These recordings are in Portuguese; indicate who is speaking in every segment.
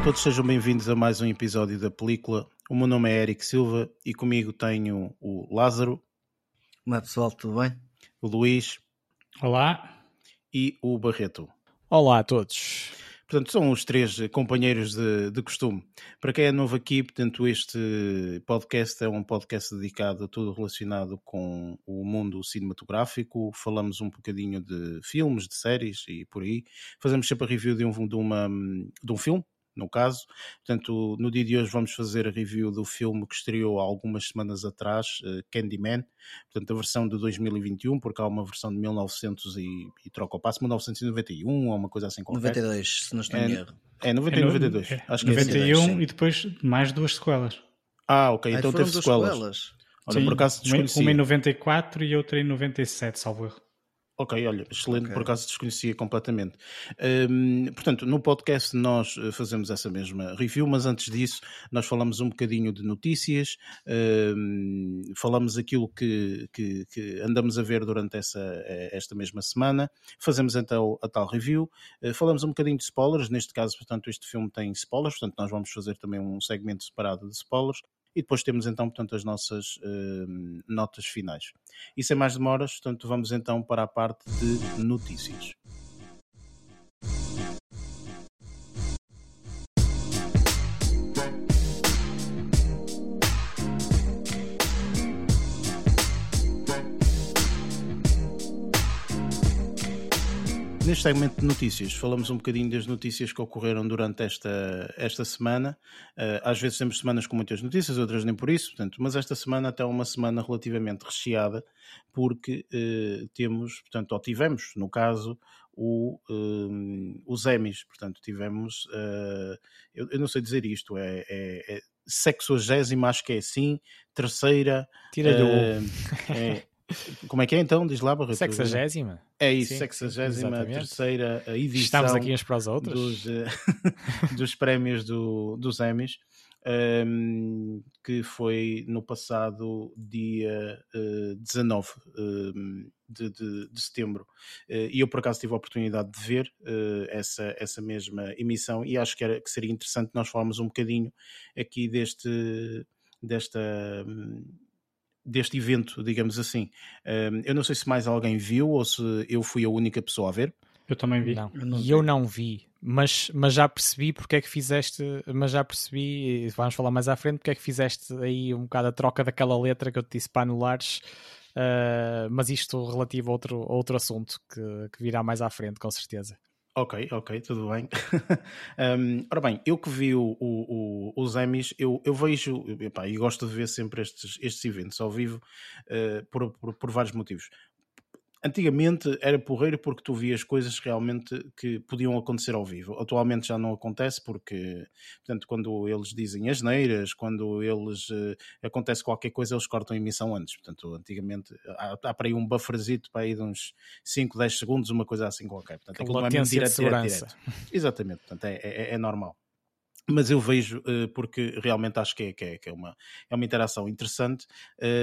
Speaker 1: a todos, sejam bem-vindos a mais um episódio da película. O meu nome é Eric Silva e comigo tenho o Lázaro.
Speaker 2: Como é pessoal, tudo bem?
Speaker 1: O Luís.
Speaker 3: Olá.
Speaker 1: E o Barreto.
Speaker 4: Olá a todos.
Speaker 1: Portanto, são os três companheiros de, de, costume. Para quem é novo aqui, portanto, este podcast é um podcast dedicado a tudo relacionado com o mundo cinematográfico. Falamos um bocadinho de filmes, de séries e por aí. Fazemos sempre a review de um, de uma, de um filme no caso. Portanto, no dia de hoje vamos fazer a review do filme que estreou há algumas semanas atrás, uh, Candyman, portanto a versão de 2021, porque há uma versão de 1900 e, e troca o passo, 1991 ou uma coisa assim qualquer.
Speaker 2: 92, se não estou em erro.
Speaker 1: É, 91 e 92.
Speaker 3: É,
Speaker 1: Acho
Speaker 3: que 91 é assim. e depois mais duas sequelas.
Speaker 1: Ah, ok, então teve sequelas. sequelas. Olha,
Speaker 3: Sim,
Speaker 1: por acaso desconhecia.
Speaker 3: Uma em 94 e outra em 97, salvo erro.
Speaker 1: Ok, olha, excelente, okay. por acaso desconhecia completamente. Um, portanto, no podcast nós eh, fazemos essa mesma review, mas antes disso nós falamos um bocadinho de notícias, um, falamos aquilo que, que, que, andamos a ver durante essa, eh, esta mesma semana, fazemos então a tal review, uh, falamos um bocadinho de spoilers, neste caso, portanto, este filme tem spoilers, portanto nós vamos fazer também um segmento separado de spoilers, e depois temos então, portanto, as nossas uh, notas finais. E sem mais demoras, portanto, vamos então para a parte de notícias. Neste segmento de notícias, falamos um bocadinho das notícias que ocorreram durante esta, esta semana. Uh, às vezes temos semanas com muitas notícias, outras nem por isso, portanto, mas esta semana até é uma semana relativamente recheada, porque uh, temos, portanto, ou tivemos, no caso, o, uh, os Emmys, portanto, tivemos, eu, eu, não sei dizer isto, é, é, é sexagésima, acho que é assim, terceira.
Speaker 4: Tira-lhe o.
Speaker 1: É, Como é que é então? Diz lá, Barreto.
Speaker 4: Sexagésima.
Speaker 1: É isso, sexagésima terceira edição.
Speaker 4: Estamos aqui uns para os outros.
Speaker 1: Dos, uh, dos prémios do, dos Emmys, um, que foi no passado dia uh, 19 um, de, de, de, setembro. Uh, e eu, por acaso, tive a oportunidade de ver uh, essa, essa mesma emissão e acho que, era, que seria interessante nós falarmos um bocadinho aqui deste, desta. Um, deste evento, digamos assim. eu não sei se mais alguém viu ou se eu fui a única pessoa a ver.
Speaker 3: Eu também vi.
Speaker 4: Não, eu, eu não vi, mas, mas já percebi porque é que fizeste, mas já percebi, vamos falar mais à frente, porque é que fizeste aí um bocado a troca daquela letra que eu te disse para anulares, uh, mas isto relativo a outro, a outro assunto que, que virá mais à frente, com certeza.
Speaker 1: Ok, ok, tudo bem. um, ora bem, eu que vi o, o, o, os Emmys, eu, eu vejo epá, e gosto de ver sempre estes, estes eventos ao vivo uh, por, por, por, vários motivos. Antigamente era porreiro porque tu vias coisas realmente que podiam acontecer ao vivo. Atualmente já não acontece porque, portanto, quando eles dizem asneiras, quando eles uh, acontece qualquer coisa, eles cortam a emissão antes. Portanto, antigamente há, há para aí um bufferzito para aí de uns 5, 10 segundos, uma coisa assim qualquer. Portanto,
Speaker 4: aquilo não é direto, de segurança. Direto,
Speaker 1: direto. Exatamente, portanto, é, é, é normal mas eu vejo uh, porque realmente acho que é, que é, que é, uma, é uma interação interessante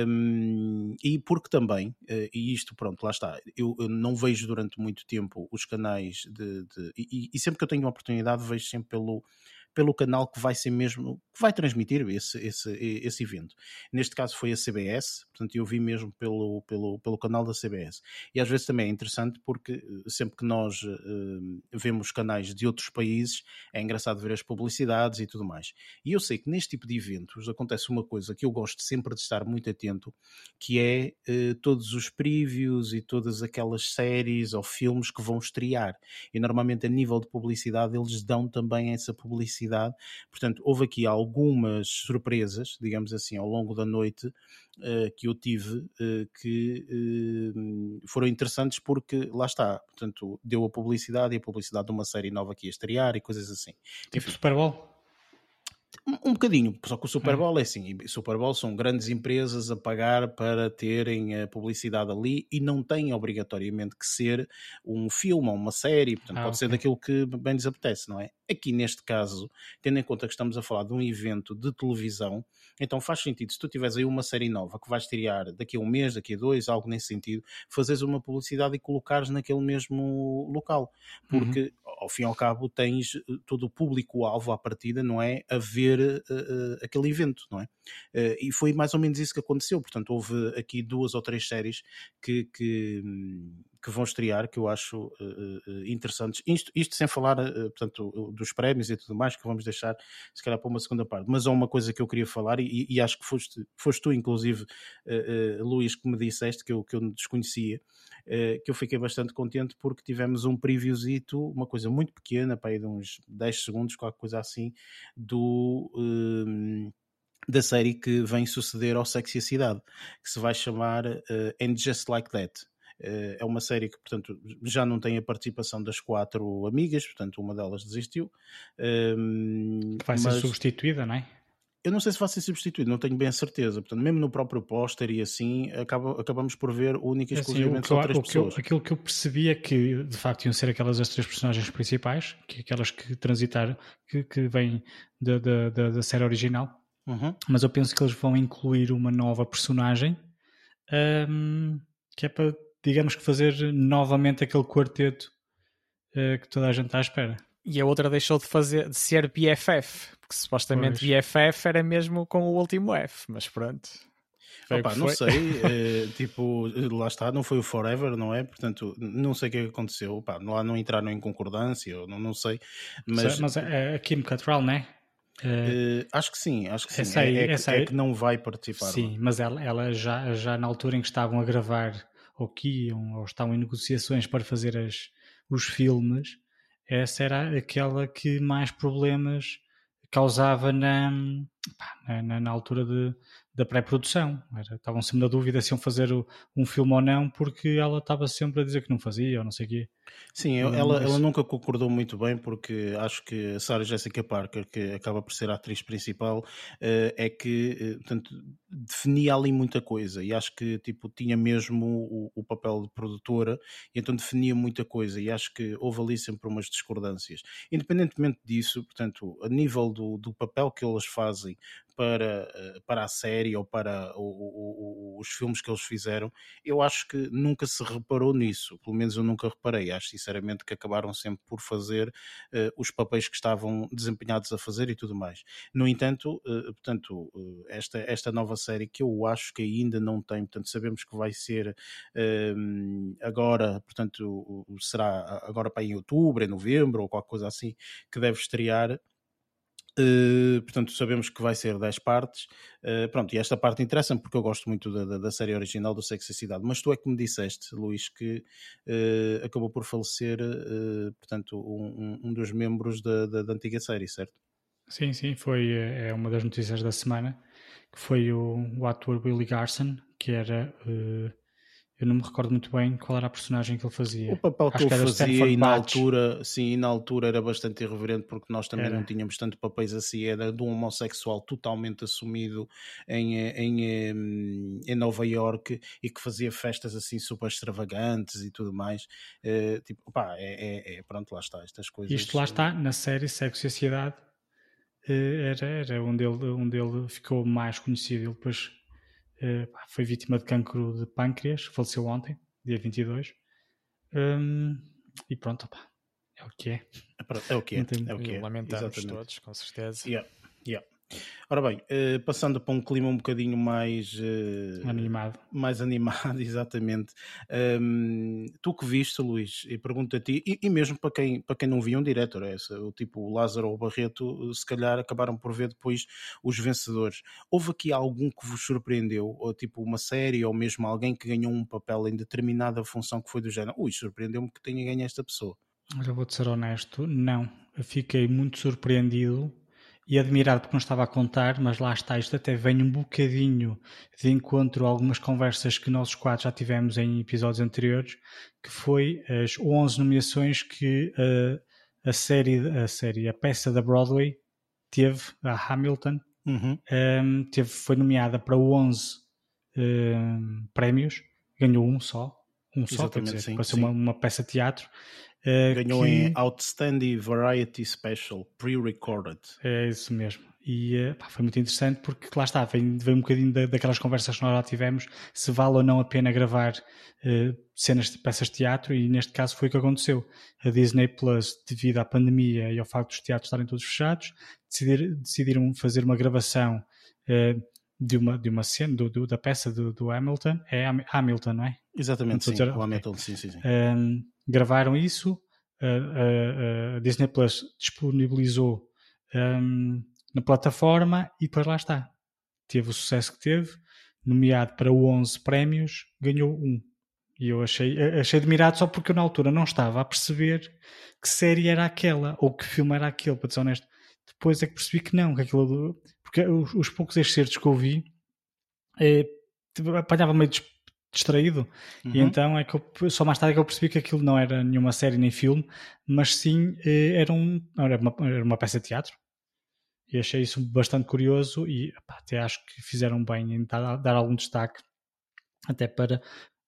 Speaker 1: um, e porque também, uh, e isto pronto, lá está, eu, eu, não vejo durante muito tempo os canais de, de e, e, sempre que eu tenho uma oportunidade vejo sempre pelo pelo canal que vai ser mesmo, que vai transmitir esse, esse, esse evento. Neste caso foi a CBS, portanto eu vi mesmo pelo, pelo, pelo canal da CBS. E às vezes também é interessante porque eh, sempre que nós uh, vemos canais de outros países é engraçado ver as publicidades e tudo mais. E eu sei que neste tipo de eventos acontece uma coisa que eu gosto sempre de estar muito atento, que é uh, todos os previews e todas aquelas séries ou filmes que vão estrear. E normalmente a nível de publicidade eles dão também essa publicidade cidade. Portanto, houve aqui algumas surpresas, digamos assim, ao longo da noite uh, que eu tive uh, que uh, foram interessantes porque lá está, portanto, deu a publicidade e a publicidade de uma série nova que ia estrear e coisas assim.
Speaker 3: Tipo Super Bowl?
Speaker 1: Um bocadinho, só que o Super Bowl é assim, o Super Bowl são grandes empresas a pagar para terem a publicidade ali e não tem obrigatoriamente que ser um filme ou uma série, portanto
Speaker 3: Ah,
Speaker 1: pode ser
Speaker 3: ok.
Speaker 1: daquilo que bem lhes apetece, não é? Aqui neste caso, tendo em conta que estamos a falar de um evento de televisão, então faz sentido, se tu tiveres aí uma série nova que vais estrear daqui a um mês, daqui a dois, algo nesse sentido, fazeres uma publicidade e colocares naquele mesmo local, porque ao fim e ao cabo tens eh, todo o público-alvo à partida, não é? A ver eh, aquele evento, não é? Eh, e foi mais ou menos isso que aconteceu, portanto houve aqui duas ou três séries que, que, hum, que vão estrear, que eu acho eh, interessantes, isto, isto sem falar, eh, portanto, dos prémios e tudo mais, que vamos deixar se calhar para uma segunda parte, mas há uma coisa que eu queria falar e, e acho que foste, foste tu inclusive, eh, Luís, que me disseste que eu, que eu desconhecia, que eu fiquei bastante contente porque tivemos um previewzito, uma coisa muito pequena, para aí de uns 10 segundos, qualquer coisa assim, do... hum, da série que vem suceder ao Sexy Cidade, que se vai chamar eh, And Just Like That. Eh, é uma série que, portanto, já não tem a participação das quatro amigas, portanto, uma delas desistiu.
Speaker 3: Que vai ser
Speaker 1: mas-
Speaker 3: substituída, não é?
Speaker 1: eu não sei se vai ser substituído, não tenho bem a certeza. Portanto, mesmo no próprio póster e assim, acaba- acabamos por ver única e
Speaker 3: É assim,
Speaker 1: exclusivamente só três
Speaker 3: que eu-
Speaker 1: pessoas.
Speaker 3: aquilo que eu percebi é que de facto iam ser aquelas as três personagens principais, que aquelas que transitaram, que, que vêm da, da, da, da série original,
Speaker 1: Uhum.
Speaker 3: mas eu penso que eles vão incluir uma nova personagem hum, que é para, digamos que fazer novamente aquele quarteto eh, que toda a gente está à espera.
Speaker 4: E a outra deixou de fazer de ser BFF, porque supostamente
Speaker 3: Pois.
Speaker 4: BFF era mesmo com o último F, mas pronto.
Speaker 1: Opa, não sei, eh, tipo, lá está, não foi o Forever, não é? Portanto, não sei o que é aconteceu. Opa, lá não entraram em concordância, não, não sei, mas,
Speaker 3: Mas, é a Kim Cattrall, não é? Eh,
Speaker 1: eh, acho que sim, acho que sim.
Speaker 3: Essa aí-
Speaker 1: é, é
Speaker 3: essa
Speaker 1: é
Speaker 3: aí-
Speaker 1: que não vai participar.
Speaker 3: Sim, mas ela, ela já, já na altura em que estavam a gravar, ou que iam, ou estavam em negociações para fazer as, os filmes, essa era aquela que mais problemas causava na, pá, na, na- altura de, da pré-produção. Estavam sempre na dúvida se iam fazer o- um filme ou não, porque ela estava sempre a dizer que não fazia, ou não sei o quê.
Speaker 1: Sim, eu- ela,
Speaker 3: mas-
Speaker 1: ela nunca concordou muito bem porque acho que a Sarah Jessica Parker, que acaba por ser a atriz principal, eh, é que eh, portanto, definia ali muita coisa e acho que tipo, tinha mesmo o, o papel de produtora e então definia muita coisa e acho que houve ali sempre umas discordâncias. Independentemente disso, portanto, a nível do, do papel que eles fazem para, eh, para a série ou para o- o- os filmes que eles fizeram, eu acho que nunca se reparou nisso, pelo menos eu nunca reparei. Acho sinceramente que acabaram sempre por fazer eh, os papéis que estavam desempenhados a fazer e tudo mais. No entanto, eh, portanto, eh, esta, esta nova série que eu acho que ainda não tem, portanto, sabemos que vai ser eh, agora, portanto, será agora para em outubro, em novembro ou qualquer coisa assim, que deve estrear. Uh, portanto, sabemos que vai ser 10 partes. Uh, pronto, e esta parte interessa-me porque eu gosto muito da, da, da série original do Sexo e Cidade. Mas tu é que me disseste, Luís, que uh, acabou por falecer, portanto, um, um, dos membros da, da, da, antiga série, certo?
Speaker 3: Sim, sim, foi é uma das notícias da semana, que foi o, o ator Billy Garson, que era uh, eu não me recordo muito bem qual era a personagem que ele fazia.
Speaker 1: O papel que
Speaker 3: Acho
Speaker 1: ele
Speaker 3: que
Speaker 1: fazia e na altura, sim, e na altura era bastante irreverente porque nós também
Speaker 3: Era.
Speaker 1: não tínhamos tanto papéis assim, era de um homossexual totalmente assumido em, em, em, Nova York e que fazia festas assim super extravagantes e tudo mais. Eh, tipo, pá, é, é- é- pronto, lá está, estas coisas.
Speaker 3: Isto lá está, na série Sexo e Sociedade, eh, era, era onde, ele, onde ele ficou mais conhecido. Ele depois eh, foi vítima de cancro de pâncreas, faleceu ontem, dia 22. Hum, e pronto, opá, é o que é.
Speaker 1: É, é o que é, é o que é.
Speaker 4: Lamentamos
Speaker 1: exatamente.
Speaker 4: todos, com certeza.
Speaker 1: Yeah, yeah. Ora bem, eh, passando para um clima um bocadinho mais eh,
Speaker 3: Animado.
Speaker 1: mais animado, exatamente. Hum, tu que viste, Luís, e pergunto a ti, e, e mesmo para quem, para quem não viu um diretor, é essa, o tipo o Lázaro ou o Barreto, se calhar acabaram por ver depois os vencedores. Houve aqui algum que vos surpreendeu, ou tipo uma série, ou mesmo alguém que ganhou um papel em determinada função que foi do género? Ui, surpreendeu-me que tenha ganho esta pessoa.
Speaker 3: Olha, vou-te ser honesto, não. Eu fiquei muito surpreendido e admirado porque não estava a contar, mas lá está, isto até vem um bocadinho de encontro a algumas conversas que nós quatro já tivemos em episódios anteriores, que foi as 11 nomeações que eh, a série, a série, a peça da Broadway teve, a Hamilton,
Speaker 1: Uhum.
Speaker 3: um, teve, foi nomeada para 11 um, prémios, ganhou um só, um só, quer dizer,
Speaker 1: sim,
Speaker 3: para ser
Speaker 1: sim.
Speaker 3: uma, uma peça de teatro. Uh,
Speaker 1: Ganhou
Speaker 3: que-
Speaker 1: em Outstanding Variety Special, pre-recorded.
Speaker 3: É isso mesmo. E eh, pá, foi muito interessante porque lá está, vem, vem um bocadinho da- daquelas conversas que nós já tivemos, se vale ou não a pena gravar eh, cenas de peças de teatro, e neste caso foi o que aconteceu. A Disney Plus, devido à pandemia e ao facto dos teatros estarem todos fechados, decidir- decidiram fazer uma gravação eh, de, uma, de uma cena, do, do- da peça do, do Hamilton. É Ham- Hamilton, não é?
Speaker 1: Exatamente, sim.
Speaker 3: dizer-
Speaker 1: O. Hamilton, sim, sim, sim.
Speaker 3: Um, gravaram isso, a- a- a Disney Plus disponibilizou um, na plataforma e depois lá está. Teve o sucesso que teve, nomeado para 11 prémios, ganhou um. E eu achei, achei admirado só porque eu na altura não estava a perceber que série era aquela ou que filme era aquele, para ser honesto. Depois é que percebi que não, que aquilo. Porque os, os poucos excertos que eu vi eh, apanhava meio dis- distraído. E
Speaker 1: Uhum.
Speaker 3: então é que eu, só mais tarde é que eu percebi que aquilo não era nenhuma série nem filme, mas sim eh, era, um, era, uma, era uma peça de teatro. E achei isso bastante curioso e pá, até acho que fizeram bem em dar, dar algum destaque até para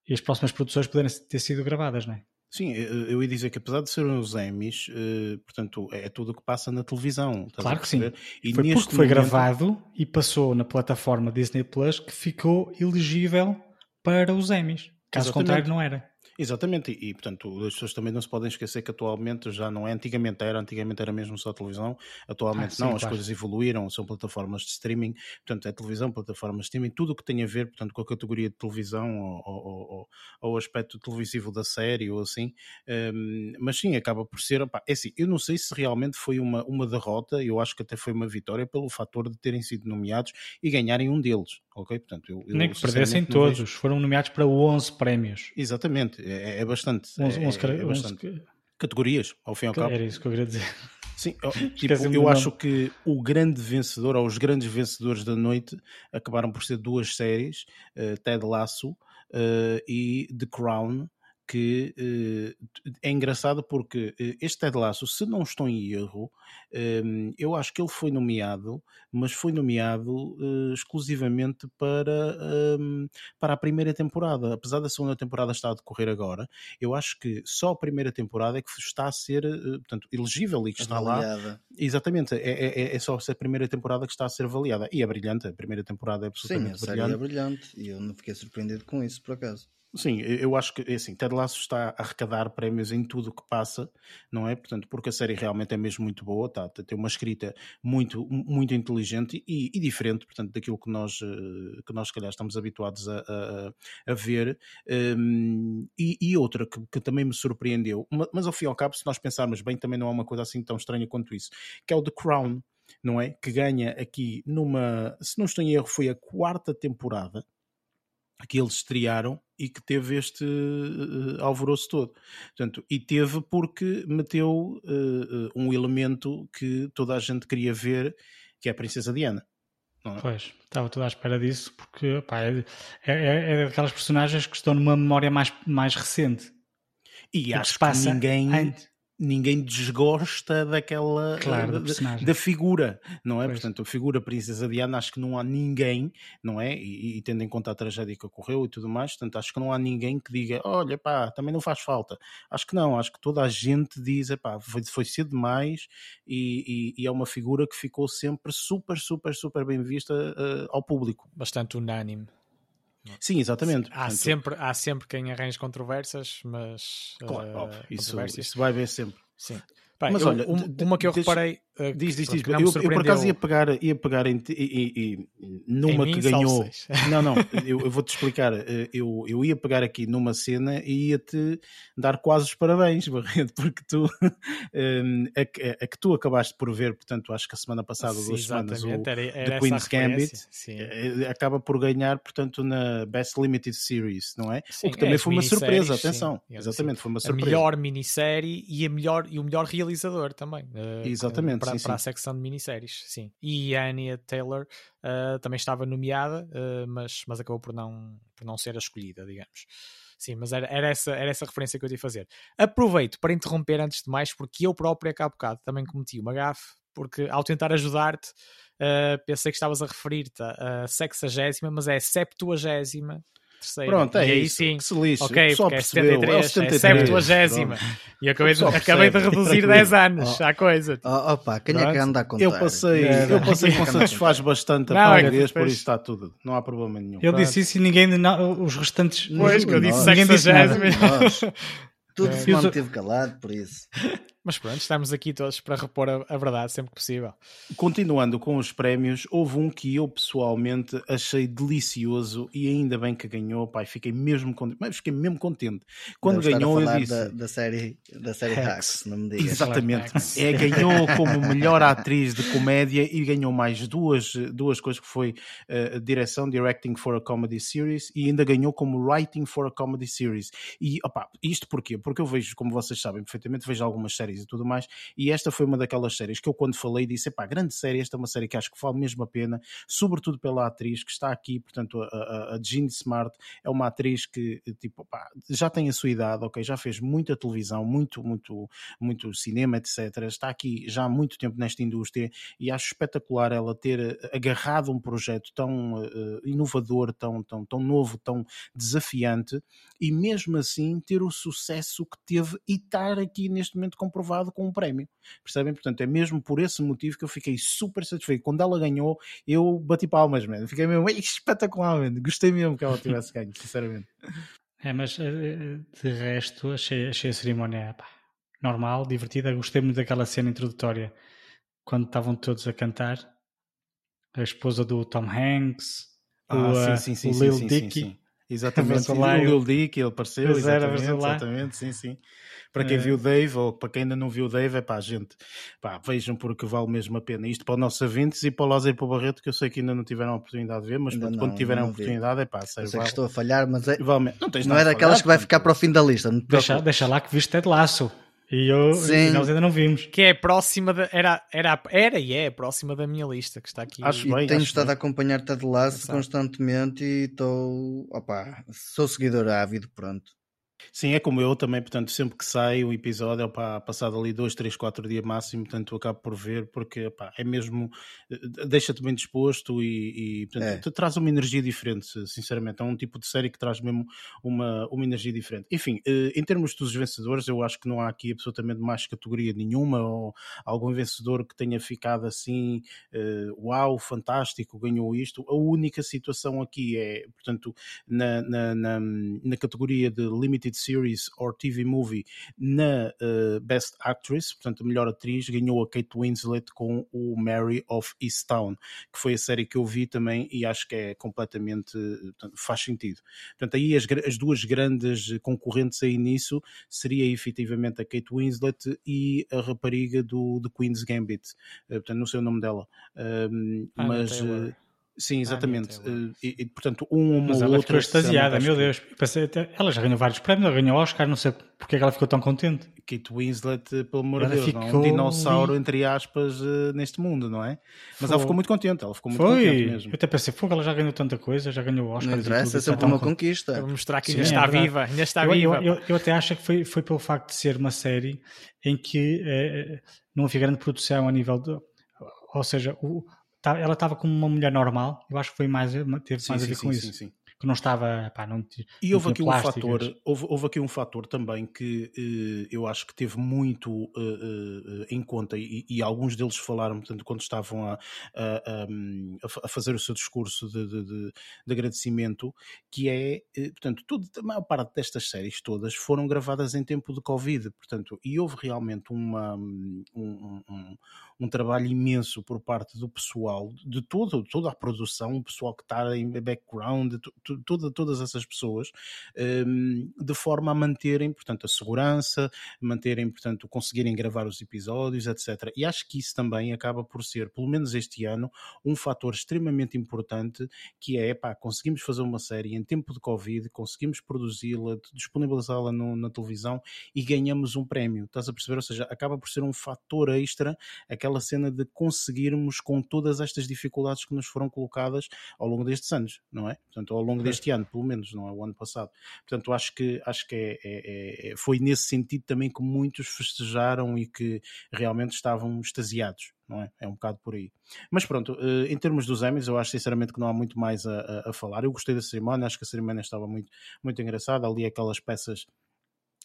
Speaker 3: as próximas produções poderem ter sido gravadas, não é?
Speaker 1: Sim, eu ia dizer que apesar de serem os Emmys, eh, portanto, é tudo o que passa na televisão.
Speaker 3: Claro que sim.
Speaker 1: E
Speaker 3: foi porque foi
Speaker 1: momento-
Speaker 3: gravado e passou na plataforma Disney Plus que ficou elegível para os Emmys. Caso
Speaker 1: Exatamente.
Speaker 3: contrário, não era.
Speaker 1: Exatamente, e, e, portanto as pessoas também não se podem esquecer que atualmente já não é, antigamente era, antigamente era mesmo só televisão, atualmente
Speaker 3: Ah, sim,
Speaker 1: não, as
Speaker 3: claro.
Speaker 1: coisas evoluíram, são plataformas de streaming, portanto é televisão, plataformas de streaming, tudo o que tem a ver, portanto, com a categoria de televisão ou, ou, ou, ou o aspecto televisivo da série ou assim, hum, mas sim, acaba por ser, opá, é assim, eu não sei se realmente foi uma, uma derrota, eu acho que até foi uma vitória pelo fator de terem sido nomeados e ganharem um deles, ok? Portanto, eu, eu
Speaker 3: Nem que perdessem
Speaker 1: não vejo-
Speaker 3: todos. Foram nomeados para 11 prémios.
Speaker 1: Exatamente, é, é bastante.
Speaker 3: 11,
Speaker 1: é,
Speaker 3: 11 cara-
Speaker 1: é
Speaker 3: 11
Speaker 1: bastante. Categorias, ao fim e ao cabo.
Speaker 3: Era isso que eu queria dizer.
Speaker 1: Sim, tipo, eu acho que o grande vencedor, ou os grandes vencedores da noite, acabaram por ser duas séries, eh, Ted Lasso eh, e The Crown, que eh, é engraçado porque eh, este Ted Lasso, se não estou em erro, eh, eu acho que ele foi nomeado, mas foi nomeado eh, exclusivamente para, eh, para a primeira temporada. Apesar da segunda temporada estar a decorrer agora, eu acho que só a primeira temporada é que está a ser portanto, elegível e que está lá
Speaker 2: Avaliada.
Speaker 1: Exatamente, é, é, é só a primeira temporada que está a ser avaliada. E é brilhante, a primeira temporada é
Speaker 2: Sim, a
Speaker 1: absolutamente
Speaker 2: série é
Speaker 1: brilhante.
Speaker 2: brilhante e eu não fiquei surpreendido com isso, por acaso.
Speaker 1: Sim, eu acho que é assim, Ted Lasso está a arrecadar prémios em tudo o que passa, não é? Portanto, porque a série realmente é mesmo muito boa, tá? tem uma escrita muito, muito inteligente e, e diferente, portanto, daquilo que nós, eh, que nós se calhar estamos habituados a, a, a ver. Um, e, e outra que, que também me surpreendeu, ma- mas ao fim e ao cabo, se nós pensarmos bem, também não é uma coisa assim tão estranha quanto isso, que é o The Crown, não é? Que ganha aqui numa, se não estou em erro, foi a quarta temporada que eles estrearam e que teve este eh, alvoroço todo. Portanto, e teve porque meteu eh, um elemento que toda a gente queria ver, que é a Princesa Diana. é?
Speaker 3: Pois, estava tudo à espera disso, porque pá, é, é, é daquelas personagens que estão numa memória mais, mais recente.
Speaker 1: E
Speaker 3: que
Speaker 1: acho que
Speaker 3: passa
Speaker 1: ninguém,
Speaker 3: antes.
Speaker 1: Ninguém desgosta daquela
Speaker 3: Claro,
Speaker 1: da, da figura, não é?
Speaker 3: Pois.
Speaker 1: Portanto, a figura Princesa Diana, acho que não há ninguém, não é? E, e tendo em conta a tragédia que ocorreu e tudo mais, portanto, acho que não há ninguém que diga, olha, pá, também não faz falta. Acho que não, acho que toda a gente diz, pá, foi, foi cedo demais e, e- e é uma figura que ficou sempre super, super, super bem vista eh, ao público.
Speaker 4: Bastante unânime.
Speaker 1: Sim, exatamente.
Speaker 4: Há,
Speaker 1: Portanto,
Speaker 4: sempre, há sempre quem arranje controvérsias, mas.
Speaker 1: Claro,
Speaker 4: eh,
Speaker 1: óbvio, isso,
Speaker 4: controvérsias.
Speaker 1: isso vai haver sempre.
Speaker 4: Sim. Bem,
Speaker 1: Mas
Speaker 4: eu-
Speaker 1: olha,
Speaker 4: um- uma que eu
Speaker 1: deixa-
Speaker 4: reparei. eh,
Speaker 1: Diz, diz,
Speaker 4: pronto,
Speaker 1: diz. Eu, eu por acaso ia pegar, ia pegar em, e, e- e numa
Speaker 4: Em
Speaker 1: que ganhou.
Speaker 4: seis.
Speaker 1: Não, não, eu, eu vou-te explicar. eh, Eu, eu ia pegar aqui numa cena e ia-te dar quase os parabéns, Barreto, porque tu eh, a, que- a que tu acabaste por ver, portanto, acho que a semana passada,
Speaker 4: Sim,
Speaker 1: duas semanas, o,
Speaker 4: era, era
Speaker 1: The
Speaker 4: a
Speaker 1: Queen's Gambit, eh, acaba por ganhar, portanto, na Best Limited Series, não é?
Speaker 4: Sim,
Speaker 1: o que também
Speaker 4: é,
Speaker 1: foi uma surpresa, atenção.
Speaker 4: sim.
Speaker 1: Exatamente, foi uma
Speaker 4: a
Speaker 1: surpresa.
Speaker 4: melhor minissérie e, a melhor, e o melhor realizador também. eh,
Speaker 1: Exatamente,
Speaker 4: Para,
Speaker 1: sim,
Speaker 4: para a
Speaker 1: sim.
Speaker 4: secção de minisséries, sim. E a Anya Taylor eh, também estava nomeada, eh, mas, mas acabou por não, por não ser a escolhida, digamos. Sim, mas era, era, essa, era essa referência que eu ia fazer. Aproveito para interromper antes de mais, porque eu próprio, há bocado, também cometi uma gafe, porque ao tentar ajudar-te, uh, pensei que estavas a referir-te a sexagésima, mas é septuagésima terceira.
Speaker 1: Pronto, é
Speaker 4: e aí
Speaker 1: isso,
Speaker 4: sim.
Speaker 1: que se lixe.
Speaker 4: Ok,
Speaker 1: O pessoal
Speaker 4: porque é
Speaker 1: percebeu,
Speaker 4: 73,
Speaker 1: é
Speaker 4: é
Speaker 1: 73,
Speaker 4: 70
Speaker 1: pronto.
Speaker 4: E eu acabei de, acabei de reduzir
Speaker 1: tranquilo.
Speaker 4: 10 anos
Speaker 2: Oh.
Speaker 4: à coisa.
Speaker 2: Oh, opa, quem é que
Speaker 4: Pronto.
Speaker 2: anda a contar?
Speaker 1: Eu passei,
Speaker 3: É,
Speaker 1: eu passei
Speaker 2: é
Speaker 1: com
Speaker 2: a
Speaker 1: satisfaz bastante a
Speaker 4: Não, é que
Speaker 1: português, por
Speaker 4: depois-
Speaker 1: isso está tudo. Não há problema nenhum.
Speaker 3: Ele disse isso e ninguém, não, os restantes.
Speaker 4: Pois, que eu disse
Speaker 2: Ninguém
Speaker 3: disse nada.
Speaker 4: sexagésima.
Speaker 2: Nós. Tudo se
Speaker 3: Eu
Speaker 2: manteve calado, por isso.
Speaker 4: Mas pronto, estamos aqui todos para repor a, a verdade sempre que possível.
Speaker 1: Continuando com os prémios, houve um que eu pessoalmente achei delicioso e ainda bem que ganhou, pai, fiquei mesmo contente, mas fiquei mesmo contente. Quando
Speaker 2: estar
Speaker 1: ganhou
Speaker 2: a
Speaker 1: eu disse,
Speaker 2: da, da série, da série
Speaker 1: Hacks.
Speaker 2: Não me digas.
Speaker 1: Exatamente. É, ganhou como melhor atriz de comédia e ganhou mais duas, duas coisas que foi eh, direção, directing for a comedy series e ainda ganhou como writing for a comedy series. E opa, isto porquê? Porque eu vejo, como vocês sabem perfeitamente, vejo algumas séries e tudo mais, e esta foi uma daquelas séries que eu quando falei disse, pá, grande série, esta é uma série que acho que vale mesmo a pena, sobretudo pela atriz que está aqui, portanto, a, a, a Jean Smart é uma atriz que, tipo, pá, já tem a sua idade, ok, já fez muita televisão, muito, muito, muito cinema, etc. Está aqui já há muito tempo nesta indústria e acho espetacular ela ter agarrado um projeto tão eh, inovador, tão, tão, tão novo, tão desafiante e mesmo assim ter o sucesso que teve e estar aqui neste momento comprovado com um prémio. Percebem? Portanto, é mesmo por esse motivo que eu fiquei super satisfeito. Quando ela ganhou, eu bati palmas, mano. Fiquei mesmo "Ei, espetacular, mano. Gostei mesmo que ela tivesse ganho, sinceramente.
Speaker 3: É, mas eh, de resto achei, achei a cerimónia pá, normal, divertida. Gostei muito daquela cena introdutória quando estavam todos a cantar. A esposa do Tom Hanks, o,
Speaker 1: Ah,
Speaker 3: eh,
Speaker 1: sim, sim, sim,
Speaker 3: o
Speaker 1: sim,
Speaker 3: Lil
Speaker 1: sim,
Speaker 3: Dicky.
Speaker 1: Exatamente,
Speaker 3: lá
Speaker 1: o Lil Dick, ele apareceu, exatamente, exatamente, sim, sim. Para quem
Speaker 3: É.
Speaker 1: viu o Dave, ou para quem ainda não viu o Dave, é pá, gente, pá, vejam porque vale mesmo a pena. Isto para os nossos ouvintes e para o Lázaro e para o Barreto, que eu sei que ainda não tiveram a oportunidade de ver, mas pronto,
Speaker 2: não,
Speaker 1: quando tiverem a oportunidade, é pá,
Speaker 2: Eu
Speaker 1: sério,
Speaker 2: sei que
Speaker 1: vale,
Speaker 2: estou a falhar, mas é-
Speaker 1: vale. Não, tens
Speaker 2: não é daquelas
Speaker 1: falar,
Speaker 2: que vai ficar para o fim da lista.
Speaker 3: Deixa, deixa lá que viste Ted Laço. E, eu,
Speaker 2: Sim.
Speaker 3: e nós ainda não vimos.
Speaker 4: Que é próxima da. Era, era, era e é próxima da minha lista, que está aqui.
Speaker 1: Acho
Speaker 2: E
Speaker 1: bem,
Speaker 2: tenho
Speaker 1: acho
Speaker 2: estado
Speaker 1: bem.
Speaker 2: a acompanhar Ted Lasso constantemente e estou. Opa, sou seguidor ávido, pronto.
Speaker 1: Sim, é como eu também, portanto, sempre que sai um episódio, opá, passado ali dois, três, quatro dias máximo, portanto, acabo por ver, porque opá, é mesmo, eh, deixa-te bem disposto e, e portanto,
Speaker 2: É.
Speaker 1: te traz uma energia diferente, sinceramente, é um tipo de série que traz mesmo uma, uma energia diferente. Enfim, eh, em termos dos vencedores, eu acho que não há aqui absolutamente mais categoria nenhuma, ou algum vencedor que tenha ficado assim, eh, uau, fantástico, ganhou isto. A única situação aqui é, portanto, na, na, na, na categoria de Limited Series or TV Movie, na eh, Best Actress, portanto, a melhor atriz, ganhou a Kate Winslet com o Mary of Easttown, que foi a série que eu vi também e acho que é completamente, eh, portanto, faz sentido. Portanto, aí as, as duas grandes concorrentes aí nisso seria efetivamente a Kate Winslet e a rapariga do The Queen's Gambit, Eh, portanto, não sei o nome dela,
Speaker 4: Anya
Speaker 1: mas...
Speaker 4: Taylor.
Speaker 1: Sim, exatamente. Eh, E, e, portanto, um ou
Speaker 3: Mas
Speaker 1: uma
Speaker 3: ela
Speaker 1: outra.
Speaker 3: ficou extasiada, meu Deus. Pensei até- ela já ganhou vários prémios, ela ganhou Oscar, não sei porque é que ela ficou tão contente.
Speaker 1: Kate Winslet, eh, pelo amor de Deus, não é um
Speaker 3: ficou
Speaker 1: dinossauro,
Speaker 3: ali.
Speaker 1: entre aspas, eh, neste mundo, não é? Mas
Speaker 3: Foi.
Speaker 1: ela ficou muito contente, ela ficou muito contente
Speaker 3: Foi!
Speaker 1: mesmo.
Speaker 3: Eu até pensei, fogo, ela já ganhou tanta coisa, já ganhou Oscar.
Speaker 2: Não interessa, é sempre uma conquista.
Speaker 4: Mostrar que
Speaker 3: Sim,
Speaker 4: ainda
Speaker 3: é
Speaker 4: está
Speaker 3: verdade.
Speaker 4: viva. Ainda está
Speaker 3: eu,
Speaker 4: viva.
Speaker 3: eu, eu, eu até acho que foi, foi pelo facto de ser uma série em que eh, não havia grande produção a nível de. Ou seja, o- ela estava como uma mulher normal, eu acho que foi mais, teve
Speaker 1: Sim,
Speaker 3: mais a
Speaker 1: sim,
Speaker 3: ver com
Speaker 1: sim,
Speaker 3: isso.
Speaker 1: sim, sim.
Speaker 3: Que não estava, pá, não,
Speaker 1: E houve aqui um fator, houve, houve aqui um fator também que eh, eu acho que teve muito eh, eh, em conta e, e alguns deles falaram, portanto, quando estavam a, a, a fa- a fazer o seu discurso de, de- de- de agradecimento, que é, eh, portanto, tudo, a maior parte destas séries todas foram gravadas em tempo de Covid, portanto, e houve realmente uma, um, um- um- um trabalho imenso por parte do pessoal, de todo, toda a produção, o pessoal que está em background, tu- toda- todas essas pessoas, hum, de forma a manterem, portanto, a segurança, manterem, portanto, conseguirem gravar os episódios, etc. E acho que isso também acaba por ser, pelo menos este ano, um fator extremamente importante, que é, pá, conseguimos fazer uma série em tempo de Covid, conseguimos produzi-la, disponibilizá-la na televisão e ganhamos um prémio, estás a perceber? Ou seja, acaba por ser um fator extra, aquela aquela cena de conseguirmos com todas estas dificuldades que nos foram colocadas ao longo destes anos, não é? Portanto, ao longo deste ano, pelo menos, não é? O ano passado. Portanto, acho que, acho que é, é, é, foi nesse sentido também que muitos festejaram e que realmente estavam extasiados não é? É um bocado por aí. Mas pronto, eh, em termos dos Emmys, eu acho sinceramente que não há muito mais a, a, a falar. Eu gostei da cerimónia, acho que a cerimónia estava muito, muito engraçada. Ali aquelas peças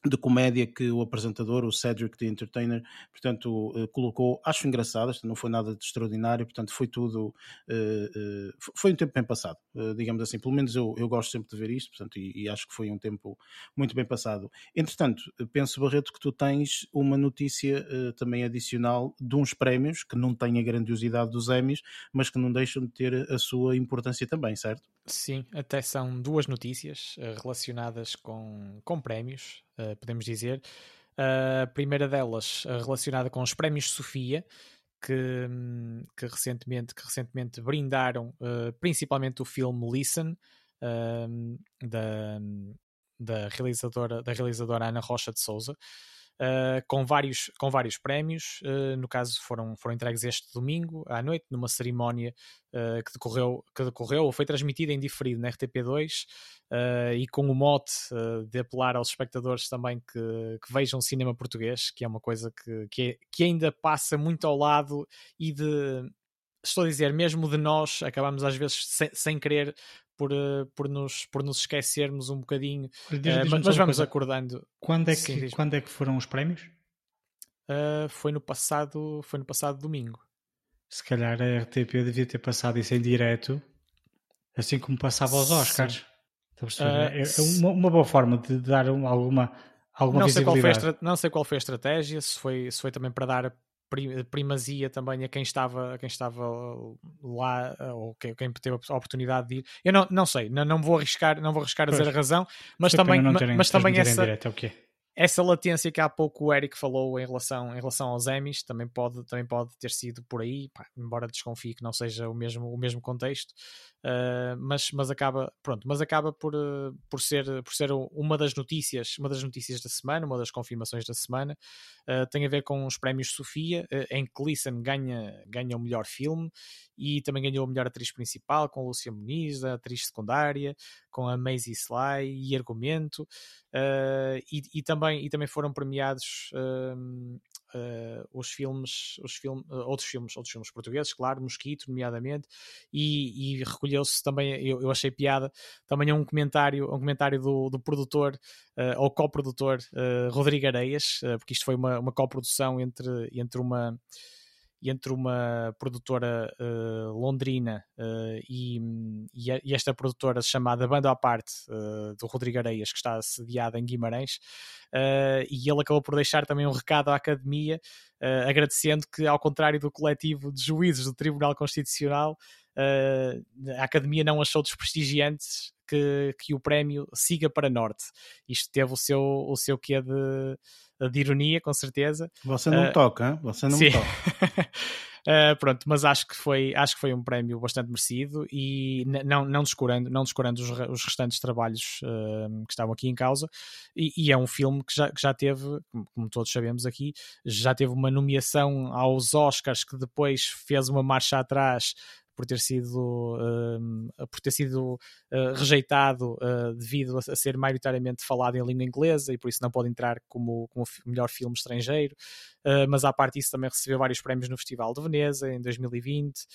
Speaker 1: de comédia que o apresentador, o Cedric the Entertainer, portanto, uh, colocou, acho engraçadas, não foi nada de extraordinário, portanto, foi tudo, uh, uh, foi um tempo bem passado, digamos assim, pelo menos eu, eu gosto sempre de ver isto, portanto, e, e, acho que foi um tempo muito bem passado. Entretanto, penso, Barreto, que tu tens uma notícia também adicional de uns prémios que não têm a grandiosidade dos Emmys, mas que não deixam de ter a sua importância também, certo?
Speaker 4: Sim, até são duas notícias relacionadas com, com prémios uh, podemos dizer. A primeira delas relacionada com os prémios Sofia, que, que, recentemente, que recentemente brindaram uh, principalmente o filme Listen, da, da, realizadora, da realizadora Ana Rocha de Souza uh, com, vários, com vários prémios. Uh, no caso, foram, foram entregues este domingo à noite, numa cerimónia uh, que, decorreu, que decorreu ou foi transmitida em diferido na RTP2 e com o mote de apelar aos espectadores também que, que, vejam cinema português, que é uma coisa que, que, é, que ainda passa muito ao lado e de estou a dizer, mesmo de nós, acabamos às vezes sem, sem querer por, uh, por, nos, por nos esquecermos um bocadinho. Diz, diz uh, mas, mas vamos acordando.
Speaker 3: Quando é, que, Sim, quando é que foram os prémios?
Speaker 4: Uh, foi no passado foi no passado domingo.
Speaker 3: Se calhar a RTP devia ter passado isso em direto, assim como passava aos Oscars. é, é uma, uma, boa forma de dar alguma, alguma
Speaker 4: não
Speaker 3: visibilidade.
Speaker 4: Sei não sei qual foi a estratégia, se foi, se foi também para dar primazia também a quem estava, a quem estava lá ou quem, quem teve a oportunidade de ir. Eu não, não sei, não, não vou arriscar, não vou arriscar a dizer a razão, mas também, mas também essa, direto,
Speaker 3: okay
Speaker 4: essa latência que há pouco o Eric falou em relação, em relação aos Emmys também pode, também pode ter sido por aí, pá, embora desconfie que não seja o mesmo, o mesmo contexto, uh, mas, mas acaba, pronto, mas acaba por, uh, por, ser, por ser uma das notícias, uma das notícias da semana, uma das confirmações da semana, uh, tem a ver com os prémios Sofia, em que Gleason ganha, ganha o melhor filme e também ganhou a melhor atriz principal com a Lúcia Muniz, a atriz secundária, com a Maisie Sly e Argumento, uh, e, e, também, e também foram premiados uh, uh, os filmes, os film, outros filmes, outros filmes portugueses, claro, Mosquito, nomeadamente, e, e recolheu-se também, eu, eu, achei piada, também um comentário, um comentário do, do produtor, ou coprodutor, Rodrigo Areias, porque isto foi uma, uma coprodução entre, entre uma entre uma produtora uh, londrina uh, e, e, esta produtora chamada Banda à Parte, uh, do Rodrigo Areias, que está sediada em Guimarães, e ele acabou por deixar também um recado à Academia, agradecendo que, ao contrário do coletivo de juízes do Tribunal Constitucional, a Academia não achou desprestigiante que, que o prémio siga para Norte. Isto teve o seu, o seu quê de de ironia, com certeza.
Speaker 1: Você não uh, toca, hein? você não sim. toca.
Speaker 4: Uh, pronto, mas acho que foi, acho que foi um prémio bastante merecido e não, não descurando, não descurando os, os restantes trabalhos uh, que estavam aqui em causa. E, e, é um filme que já, que já teve, como todos sabemos aqui, já teve uma nomeação aos Oscars que depois fez uma marcha atrás por ter sido, uh, por ter sido uh, rejeitado uh, devido a, a, ser maioritariamente falado em língua inglesa e por isso não pode entrar como, como melhor filme estrangeiro. Uh, mas à parte disso também recebeu vários prémios no Festival de Veneza em 2020,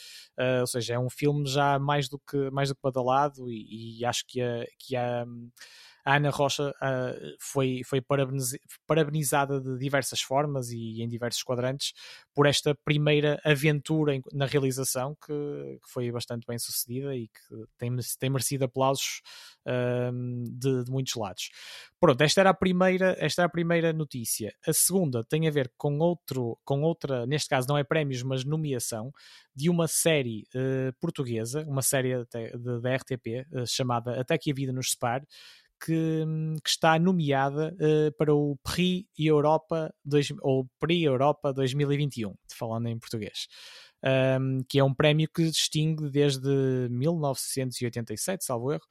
Speaker 4: ou seja, é um filme já mais do que, mais do que badalado e, e acho que a, que a a Ana Rocha uh, foi, foi parabenizada de diversas formas e em diversos quadrantes por esta primeira aventura em, na realização que, que, foi bastante bem sucedida e que tem, tem merecido aplausos uh, de, de, muitos lados. Pronto, esta era a primeira, esta era a primeira notícia. A segunda tem a ver com outro, com outra, neste caso não é prémios, mas nomeação de uma série uh, portuguesa, uma série da RTP chamada Até que a vida nos separe que, que está nomeada uh, para o Prix Europa dois, ou Prix Europa 2021, falando em português. Um, que é um prémio que distingue desde 1987, salvo erro,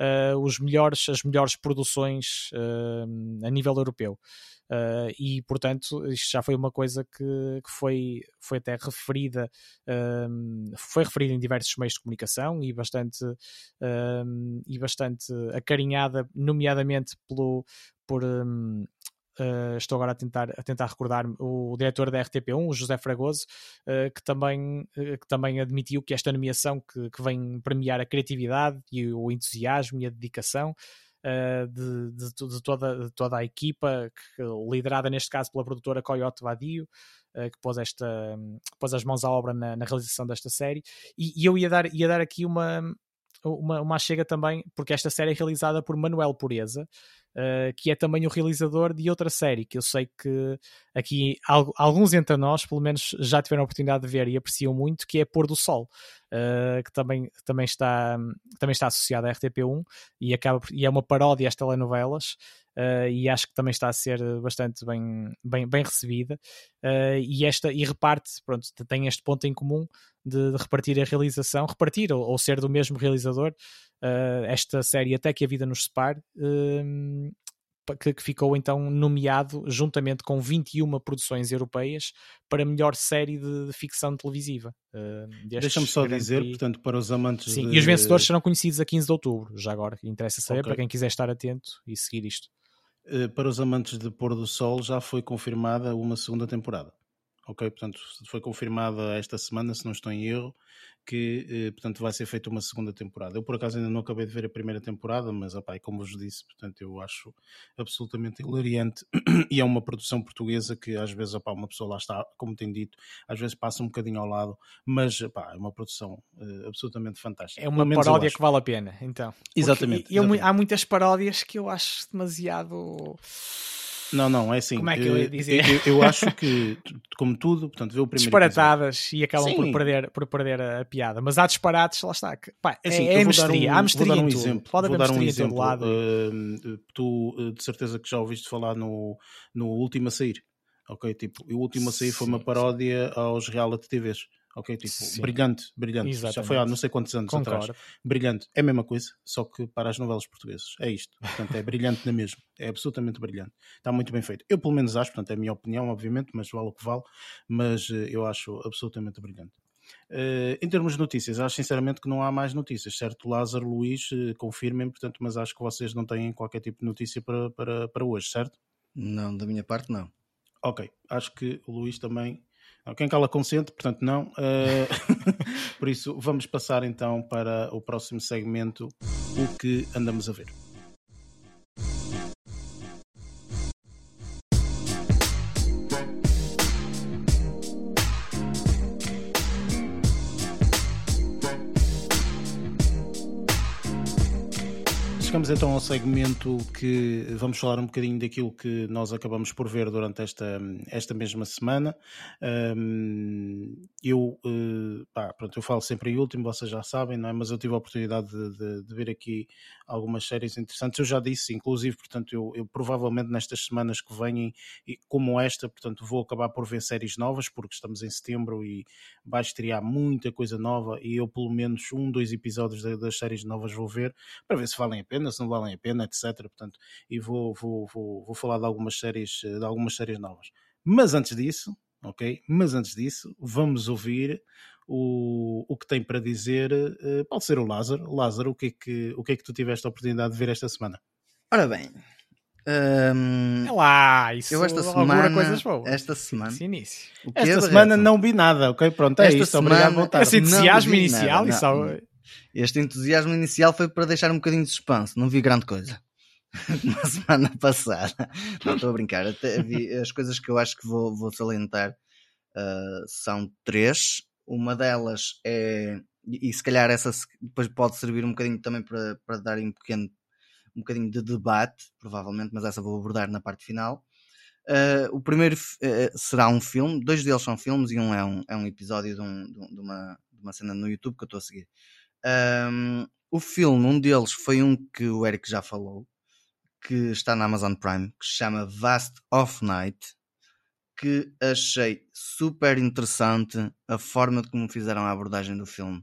Speaker 4: uh, os melhores, as melhores produções uh, a nível europeu. Uh, e portanto isto já foi uma coisa que, que foi, foi até referida foi referida em diversos meios de comunicação e bastante e bastante acarinhada nomeadamente pelo por um, Uh, estou agora a tentar, a tentar recordar o diretor da RTP1, o José Fragoso, uh, que, também, uh, que também admitiu que esta nomeação que, que vem premiar a criatividade e o entusiasmo e a dedicação de, de, de, toda, de toda a equipa, que, liderada neste caso pela produtora Coyote Vadio, que pôs, esta, pôs as mãos à obra na, na realização desta série. E, e, eu ia dar, ia dar aqui uma, uma, uma chega também, porque esta série é realizada por Manuel Pureza, uh, que é também o realizador de outra série que eu sei que aqui alguns entre nós, pelo menos, já tiveram a oportunidade de ver e apreciam muito, que é Pôr do Sol, uh, que também, também, está, também está associada à RTP1 e, acaba, e é uma paródia às telenovelas. Uh, e acho que também está a ser bastante bem, bem, bem recebida uh, e esta e reparte, pronto, tem este ponto em comum de, de repartir a realização, repartir ou, ou, ser do mesmo realizador uh, esta série Até que a Vida nos Separe, uh, que, que, ficou então nomeado juntamente com 21 produções europeias para melhor série de, de ficção televisiva. Uh,
Speaker 1: Deixa-me só dizer, portanto, para os amantes
Speaker 4: Sim,
Speaker 1: de...
Speaker 4: e os vencedores serão conhecidos a 15 de outubro, já agora, interessa saber okay. para quem quiser estar atento e seguir isto.
Speaker 1: Uh, para os amantes de Pôr do Sol já foi confirmada uma segunda temporada. Ok, portanto, foi confirmada esta semana, se não estou em erro, que eh, portanto vai ser feita uma segunda temporada. Eu por acaso ainda não acabei de ver a primeira temporada, mas opa, como vos disse, portanto eu acho absolutamente hilariante e é uma produção portuguesa que às vezes opa, uma pessoa lá está, como tem dito, às vezes passa um bocadinho ao lado, mas opa, é uma produção uh, absolutamente fantástica.
Speaker 4: É uma paródia que vale a pena, então.
Speaker 1: Exatamente,
Speaker 4: eu,
Speaker 1: exatamente.
Speaker 4: Há muitas paródias que eu acho demasiado
Speaker 1: não, não, é assim.
Speaker 4: Como é que eu ia dizer?
Speaker 1: Eu, eu acho que, como tudo, portanto, vê o primeiro
Speaker 4: Disparatadas
Speaker 1: episódio.
Speaker 4: e acabam por perder, por perder a piada. Mas há disparates, lá está. Que, pá, é, assim,
Speaker 1: é,
Speaker 4: é misteria.
Speaker 1: Um,
Speaker 4: há misteria
Speaker 1: vou dar um
Speaker 4: em
Speaker 1: exemplo.
Speaker 4: Pode
Speaker 1: vou dar um exemplo.
Speaker 4: lado.
Speaker 1: Uh, tu, de certeza que já ouviste falar no, no Último a Sair. Ok, tipo, o Último a Sair foi uma paródia aos reality TVs. Ok, tipo, Sim. brilhante, brilhante. Exatamente. Já foi há não sei quantos anos Concordo. atrás. Brilhante. É a mesma coisa, só que para as novelas portuguesas. É isto. Portanto, é brilhante na mesma. É absolutamente brilhante. Está muito bem feito. Eu, pelo menos, acho, portanto, é a minha opinião, obviamente, mas vale o que vale. Mas uh, eu acho absolutamente brilhante. Uh, em termos de notícias, acho sinceramente que não há mais notícias, certo? Lázaro, Luís, uh, confirmem, portanto, mas acho que vocês não têm qualquer tipo de notícia para, para, para hoje, certo?
Speaker 2: Não, da minha parte, não.
Speaker 1: Ok, acho que o Luís também quem cala consente, portanto não. Uh, por isso, vamos passar então para o próximo segmento, o que andamos a ver. Chegamos então ao segmento que vamos falar um bocadinho daquilo que nós acabamos por ver durante esta, esta mesma semana. Eu, uh, pá, pronto, eu falo sempre em último, vocês já sabem, não é? mas eu tive a oportunidade de, de, de ver aqui algumas séries interessantes. Eu já disse, inclusive, portanto, eu, eu provavelmente nestas semanas que vêm, como esta, portanto, vou acabar por ver séries novas, porque estamos em setembro e vai estrear muita coisa nova e eu, pelo menos, um, dois episódios das séries novas vou ver para ver se valem a pena pena, se não valem a pena, etc. Portanto, e vou, vou, vou, vou falar de algumas séries, eh, de algumas séries novas. Mas antes disso, ok? Mas antes disso, vamos ouvir o, o que tem para dizer. Uh, pode ser o Lázaro. Lázaro, o que, é que, o que é que tu tiveste a oportunidade de ver esta semana?
Speaker 2: Ora bem. Um,
Speaker 4: é lá, isso
Speaker 2: eu esta semana, coisas boas. Esta semana,
Speaker 4: esse início.
Speaker 1: esta semana não vi nada, ok? Pronto, é esta isto. Semana, obrigado,
Speaker 4: Esse entusiasmo inicial,
Speaker 2: nada, não, não. Este entusiasmo inicial foi para deixar um bocadinho de suspense, não vi grande coisa. Na semana passada, não estou a brincar, até vi as coisas que eu acho que vou, vou salientar uh, são três. Uma delas é, e, se calhar essa depois pode servir um bocadinho também para, para dar um pequeno um bocadinho de debate, provavelmente, mas essa vou abordar na parte final. Uh, o primeiro uh, será um filme, dois deles são filmes e um é um, é um episódio de, um, de, uma, de uma cena no YouTube que eu estou a seguir. Um, o filme, um deles foi um que o Eric já falou, que está na Amazon Prime, que se chama Vast of Night. que achei super interessante a forma de como fizeram a abordagem do filme.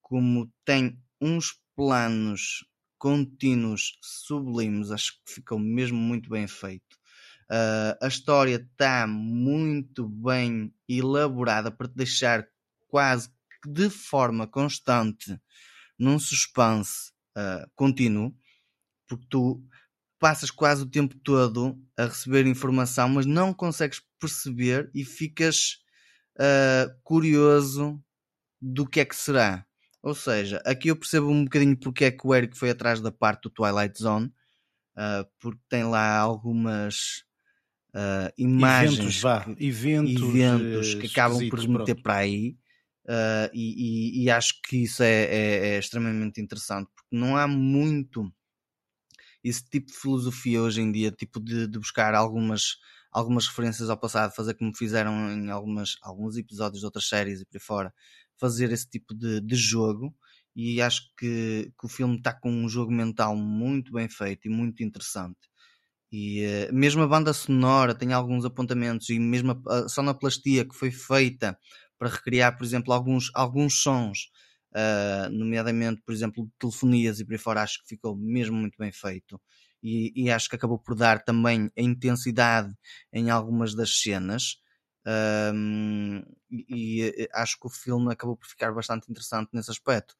Speaker 2: Como tem uns planos contínuos sublimes, acho que ficou mesmo muito bem feito. Uh, a história está muito bem elaborada para te deixar quase de forma constante num suspense uh, contínuo, porque tu passas quase o tempo todo a receber informação, mas não consegues perceber e ficas uh, curioso do que é que será. Ou seja, aqui eu percebo um bocadinho porque é que o Eric foi atrás da parte do Twilight Zone, uh, porque tem lá algumas uh, imagens,
Speaker 1: eventos, vá, eventos,
Speaker 2: eventos que acabam por meter para aí. Uh, e, e, e, acho que isso é, é, é, extremamente interessante porque não há muito esse tipo de filosofia hoje em dia, tipo de, de buscar algumas, algumas referências ao passado, fazer como fizeram em algumas, alguns episódios de outras séries e por aí fora, fazer esse tipo de, de jogo. E acho que, que o filme está com um jogo mental muito bem feito e muito interessante. E uh, mesmo a banda sonora tem alguns apontamentos, e mesmo a, a sonoplastia que foi feita para recriar, por exemplo, alguns, alguns sons, uh, nomeadamente, por exemplo, telefonias e por aí fora, acho que ficou mesmo muito bem feito. E, e, acho que acabou por dar também a intensidade em algumas das cenas. Um, e, e acho que o filme acabou por ficar bastante interessante nesse aspecto.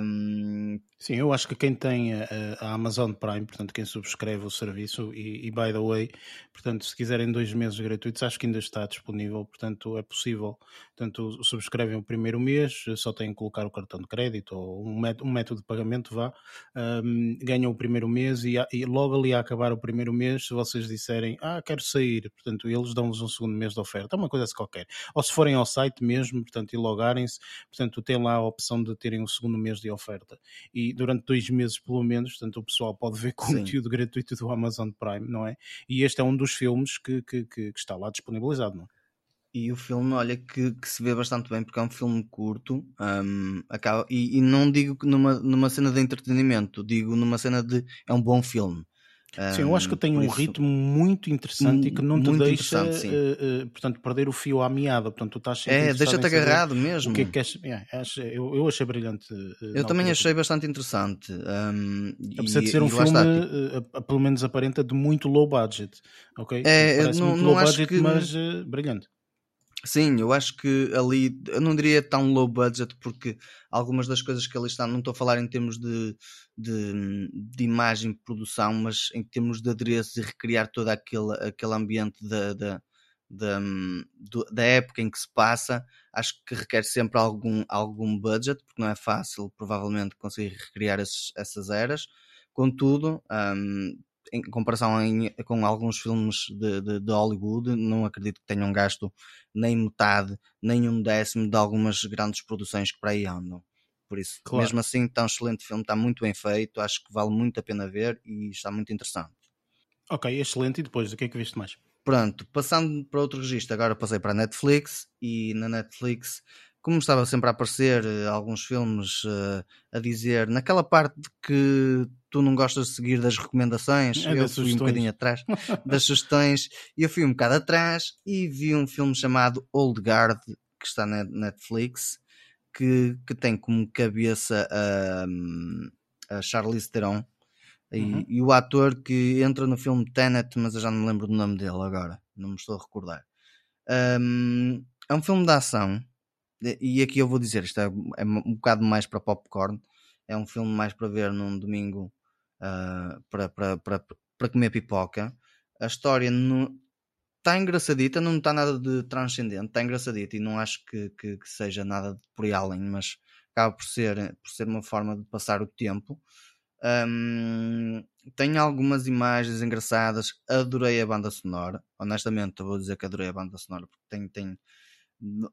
Speaker 2: Um...
Speaker 1: Sim, eu acho que quem tem a, a, Amazon Prime, portanto, quem subscreve o serviço, e, e, by the way, portanto, se quiserem dois meses gratuitos, acho que ainda está disponível, portanto, é possível. Portanto, subscrevem o primeiro mês, só têm que colocar o cartão de crédito ou um método, um método de pagamento, vá, um, ganham o primeiro mês e, e, logo ali a acabar o primeiro mês, se vocês disserem, ah, quero sair, portanto, eles dão-vos um segundo mês de oferta, é uma coisa qualquer. Ou se forem ao site mesmo, portanto, e logarem-se, portanto, tem lá a opção de terem um segundo mês de oferta. E durante dois meses, pelo menos, portanto, o pessoal pode ver conteúdo Sim. gratuito do Amazon Prime, não é? E este é um dos filmes que, que, que, que está lá disponibilizado, não é?
Speaker 2: E o filme, olha, que, que, se vê bastante bem, porque é um filme curto, um, acaba, e, e, não digo numa, numa cena de entretenimento, digo numa cena de. É um bom filme.
Speaker 1: Sim, eu acho que tem um isso, ritmo muito interessante e que não te deixa, uh, uh, portanto, perder o fio à meada. Portanto, tu estás
Speaker 2: É, deixa-te agarrado mesmo.
Speaker 1: O que é que é, acho, eu, eu achei brilhante.
Speaker 2: Uh, eu também achei bastante interessante. Um,
Speaker 1: Apesar e, de ser um filme, tipo pelo menos aparenta, de muito low budget. Ok?
Speaker 2: É, não, não low budget, que...
Speaker 1: mas brilhante.
Speaker 2: Sim, eu acho que ali, eu não diria tão low budget, porque algumas das coisas que ali estão, não estou a falar em termos de, de, de imagem, produção, mas em termos de adereço e recriar todo aquele, aquele ambiente da, da, da, da época em que se passa, acho que requer sempre algum, algum budget, porque não é fácil, provavelmente, conseguir recriar esses, essas eras. Contudo, um, em comparação em, com alguns filmes de, de, de, Hollywood, não acredito que tenham gasto nem metade, nem um décimo de algumas grandes produções que para aí andam. Por isso, claro. mesmo assim, está um excelente filme, está muito bem feito, acho que vale muito a pena ver e está muito interessante.
Speaker 1: Ok, excelente. E depois, o que é que viste mais?
Speaker 2: Pronto, passando para outro registro, agora passei para a Netflix e na Netflix como estava sempre a aparecer uh, alguns filmes uh, a dizer naquela parte de que tu não gostas de seguir das recomendações, é, eu das fui sugestões. um bocadinho atrás das sugestões, e eu fui um bocado atrás e vi um filme chamado Old Guard que está na Netflix que, que tem como cabeça a, a Charlize Theron e, uhum. e, o ator que entra no filme Tenet, mas eu já não me lembro do nome dele agora, não me estou a recordar. Um, é um filme de ação e aqui eu vou dizer, isto é, é um bocado mais para popcorn, é um filme mais para ver num domingo uh, para, para, para, para comer pipoca. A história está engraçadita, não está nada de transcendente, está engraçadita e não acho que, que, que, seja nada por aí além, mas acaba por ser, por ser uma forma de passar o tempo. Um, tem algumas imagens engraçadas, adorei a banda sonora. Honestamente, vou dizer que adorei a banda sonora porque tem, tem,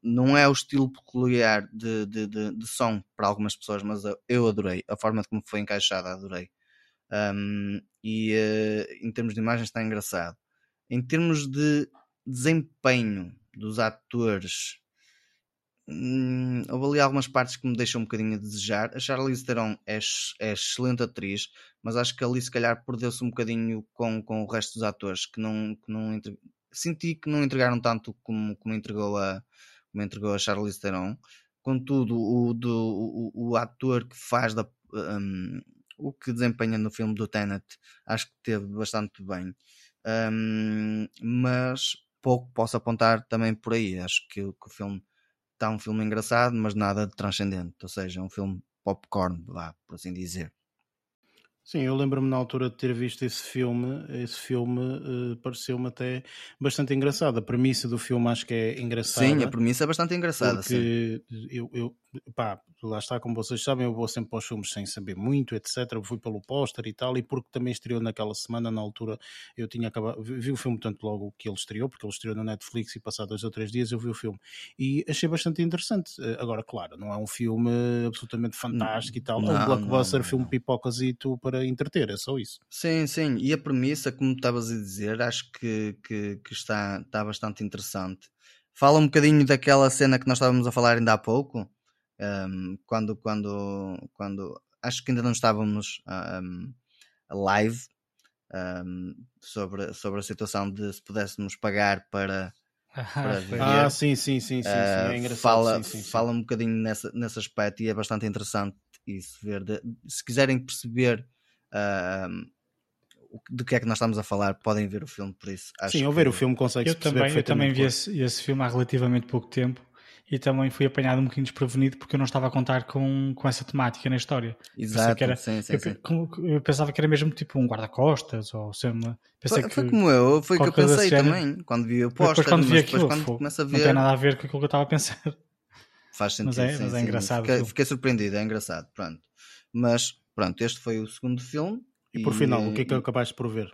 Speaker 2: não é o estilo peculiar de, de, de, de, som para algumas pessoas, mas eu adorei a forma como foi encaixada, adorei. Um, e uh, em termos de imagem está engraçado. Em termos de desempenho dos atores, hum, houve ali algumas partes que me deixam um bocadinho a desejar. A Charlize Theron é, é excelente atriz, mas acho que ali se calhar perdeu-se um bocadinho com, com o resto dos atores que não, que não senti que não entregaram tanto como, como entregou a como entregou a Charlize Theron. Contudo, o, do, o, o ator que faz da, um, o que desempenha no filme do Tenet acho que teve bastante bem. Um, mas pouco posso apontar também por aí. Acho que, que o filme está um filme engraçado, mas nada de transcendente. Ou seja, um filme popcorn, vá, por assim dizer.
Speaker 1: Sim, eu lembro-me na altura de ter visto esse filme. Esse filme uh, pareceu-me até bastante engraçado. A premissa do filme acho que é engraçada.
Speaker 2: Sim, a premissa é bastante engraçada.
Speaker 1: Porque eu, eu, pá, lá está, como vocês sabem, eu vou sempre para os filmes sem saber muito, etc. Fui pelo póster e tal, e porque também estreou naquela semana, na altura, eu tinha acabado, vi o filme tanto logo que ele estreou, porque ele estreou na Netflix e passado dois ou três dias eu vi o filme. E achei bastante interessante. Eh, agora, claro, não é um filme absolutamente fantástico e tal, não, é um blockbuster, não, não, filme pipocasito para entreter, é só isso.
Speaker 2: Sim, sim, e a premissa, como estavas a dizer, acho que, que, que está, está bastante interessante. Fala um bocadinho daquela cena que nós estávamos a falar ainda há pouco, um, quando, quando, quando acho que ainda não estávamos um, live um, sobre, sobre a situação de se pudéssemos pagar para, para
Speaker 1: viver. Ah, sim, sim, sim, sim, sim. é engraçado.
Speaker 2: Fala,
Speaker 1: sim, sim, sim.
Speaker 2: fala um bocadinho nessa, nesse aspecto e é bastante interessante isso ver. De, se quiserem perceber uh, do que é que nós estamos a falar, podem ver o filme por isso.
Speaker 1: Sim, ao ver o filme consegue
Speaker 3: eu também, eu também vi esse, esse filme há relativamente pouco tempo e também fui apanhado um bocadinho desprevenido porque eu não estava a contar com, com essa temática na história.
Speaker 2: Exato,
Speaker 3: era,
Speaker 2: sim, sim,
Speaker 3: eu,
Speaker 2: sim.
Speaker 3: eu, pensava que era mesmo tipo um guarda-costas ou sei uma,
Speaker 2: pensei foi, que, foi como eu, foi o que eu pensei também quando vi o póster,
Speaker 3: depois quando vi
Speaker 2: aquilo,
Speaker 3: quando
Speaker 2: começa a ver...
Speaker 3: não tem nada a ver com aquilo que eu estava a pensar.
Speaker 2: Faz sentido,
Speaker 3: mas é,
Speaker 2: sim,
Speaker 3: mas é
Speaker 2: sim.
Speaker 3: engraçado.
Speaker 2: Fiquei, fiquei, surpreendido, é engraçado, pronto. Mas pronto, este foi o segundo filme.
Speaker 1: E por e, final, o que é que
Speaker 2: e...
Speaker 1: acabaste por ver?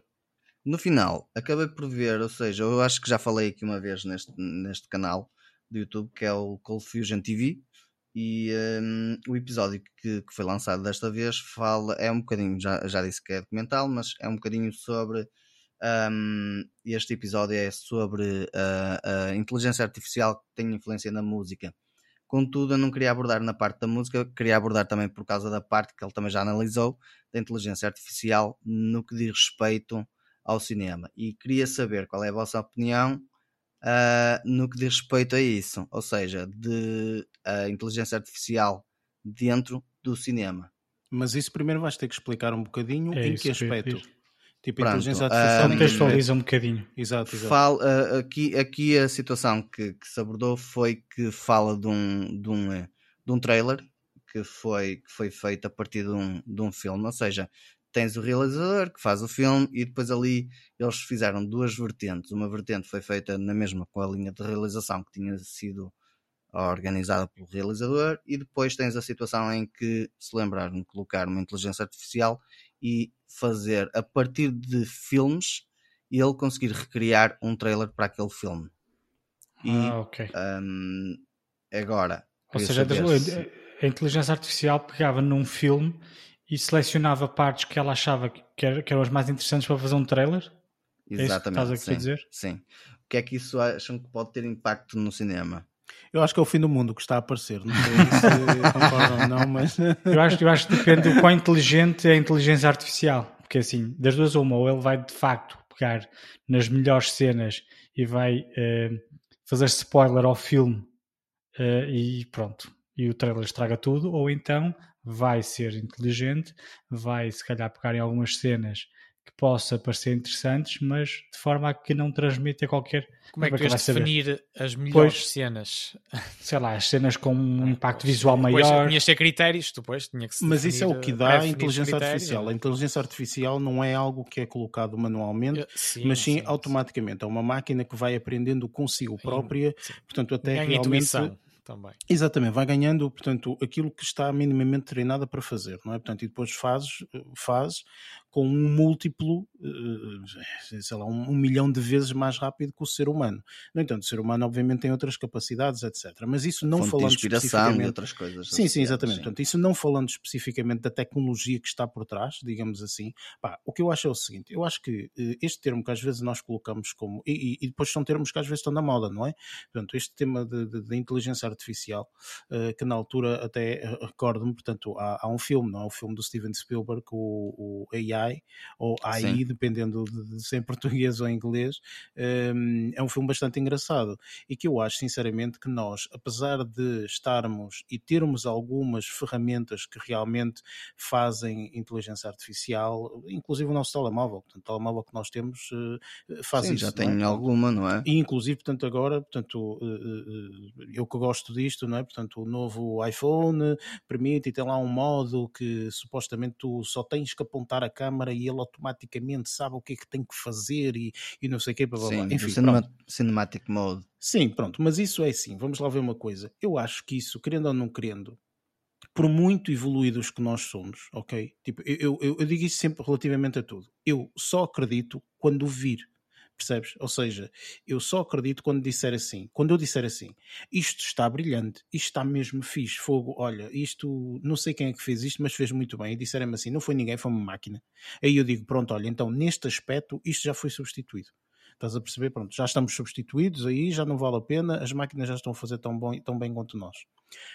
Speaker 2: No final, acabei por ver, ou seja, eu acho que já falei aqui uma vez neste, neste canal, do YouTube, que é o Cold Fusion TV. E um, o episódio que, que, foi lançado desta vez fala, é um bocadinho, já, já disse que é documental, mas é um bocadinho sobre. Um, este episódio é sobre a, a inteligência artificial que tem influência na música. Contudo, eu não queria abordar na parte da música, queria abordar também por causa da parte que ele também já analisou da inteligência artificial no que diz respeito ao cinema. E queria saber qual é a vossa opinião uh, no que diz respeito a isso, ou seja, de a inteligência artificial dentro do cinema.
Speaker 1: Mas isso primeiro vais ter que explicar um bocadinho
Speaker 3: é
Speaker 1: em que aspecto.
Speaker 2: Tipo, Pronto,
Speaker 1: inteligência artificial.
Speaker 3: Um, contextualiza um bocadinho.
Speaker 1: Exato, exato.
Speaker 2: Fala, uh, aqui, aqui a situação que, que, se abordou foi que fala de um, de um, de um trailer que foi, que foi feito a partir de um, de um filme, ou seja, tens o realizador que faz o filme e depois ali eles fizeram duas vertentes. Uma vertente foi feita na mesma com a linha de realização que tinha sido organizada pelo realizador e depois tens a situação em que se lembraram de colocar uma inteligência artificial e fazer a partir de filmes ele conseguir recriar um trailer para aquele filme.
Speaker 3: E ah, okay.
Speaker 2: um, agora,
Speaker 3: ou seja, se... a inteligência artificial pegava num filme e selecionava partes que ela achava que, eram as mais interessantes para fazer um trailer?
Speaker 2: Exatamente.
Speaker 3: É isso que sim,
Speaker 2: dizer? sim. O que é que isso acham que pode ter impacto no cinema?
Speaker 1: Eu acho que é o fim do mundo que está a aparecer. Não sei se concordam ou não, mas.
Speaker 3: eu, acho, eu acho que depende do quão inteligente é a inteligência artificial. Porque assim, das duas, uma, ou ele vai de facto pegar nas melhores cenas e vai uh, fazer spoiler ao filme uh, e pronto. E o trailer estraga tudo, ou então vai ser inteligente, vai se calhar pegar em algumas cenas que possa parecer interessantes, mas de forma a que não transmita qualquer.
Speaker 4: Como é que tu vais definir as melhores pois, cenas?
Speaker 3: Sei lá, as cenas com um impacto visual maior.
Speaker 4: Tinhas ter critérios, depois tinha que
Speaker 1: Mas isso é o que dá a inteligência artificial. A inteligência artificial não é algo que é colocado manualmente, sim, mas sim, sim automaticamente. Sim. É uma máquina que vai aprendendo consigo própria, portanto, até Ganha realmente. Intuição
Speaker 4: também.
Speaker 1: Exatamente, vai ganhando, portanto, aquilo que está minimamente treinada para fazer, não é? Portanto, e depois fazes, faz com um múltiplo, eh, sei lá, um, um, milhão de vezes mais rápido que o ser humano. No entanto, o ser humano obviamente tem outras capacidades, etc. Mas isso não
Speaker 2: Fonte
Speaker 1: falando
Speaker 2: especificamente... outras coisas.
Speaker 1: Sim, sim, exatamente. Sim. Portanto, isso não falando especificamente da tecnologia que está por trás, digamos assim, pá, o que eu acho é o seguinte, eu acho que eh, este termo que às vezes nós colocamos como... E, e, depois são termos que às vezes estão na moda, não é? Portanto, este tema de, de, de inteligência artificial, uh, que na altura até recordo-me, portanto, há, há, um filme, não é? O filme do Steven Spielberg, o, o AI AI ou AI, Sim. dependendo de, de ser em português ou em inglês, um, é um filme bastante engraçado e que eu acho sinceramente que nós, apesar de estarmos e termos algumas ferramentas que realmente fazem inteligência artificial, inclusive o nosso telemóvel, portanto, o telemóvel que nós temos uh, faz
Speaker 2: Sim,
Speaker 1: isso.
Speaker 2: já tem é? alguma, não é?
Speaker 1: E inclusive, portanto, agora, portanto, eu que gosto disto, não é? Portanto, o novo iPhone permite e tem lá um modo que supostamente tu só tens que apontar a câmera e ele automaticamente sabe o que é que tem que fazer e, e não sei o que. Blá, blá,
Speaker 2: Sim,
Speaker 1: Enfim,
Speaker 2: cinema, Cinematic Mode.
Speaker 1: Sim, pronto, mas isso é assim. Vamos lá ver uma coisa. Eu acho que isso, querendo ou não querendo, por muito evoluídos que nós somos, ok? Tipo, eu, eu, eu digo isso sempre relativamente a tudo. Eu só acredito quando vir percebes? Ou seja, eu só acredito quando disser assim, quando eu disser assim, isto está brilhante, isto está mesmo fixe, fogo, olha, isto, não sei quem é que fez isto, mas fez muito bem, e disseram-me assim, não foi ninguém, foi uma máquina. Aí eu digo, pronto, olha, então neste aspecto isto já foi substituído. Estás a perceber? Pronto, já estamos substituídos aí, já não vale a pena, as máquinas já estão a fazer tão, bom, tão bem quanto nós.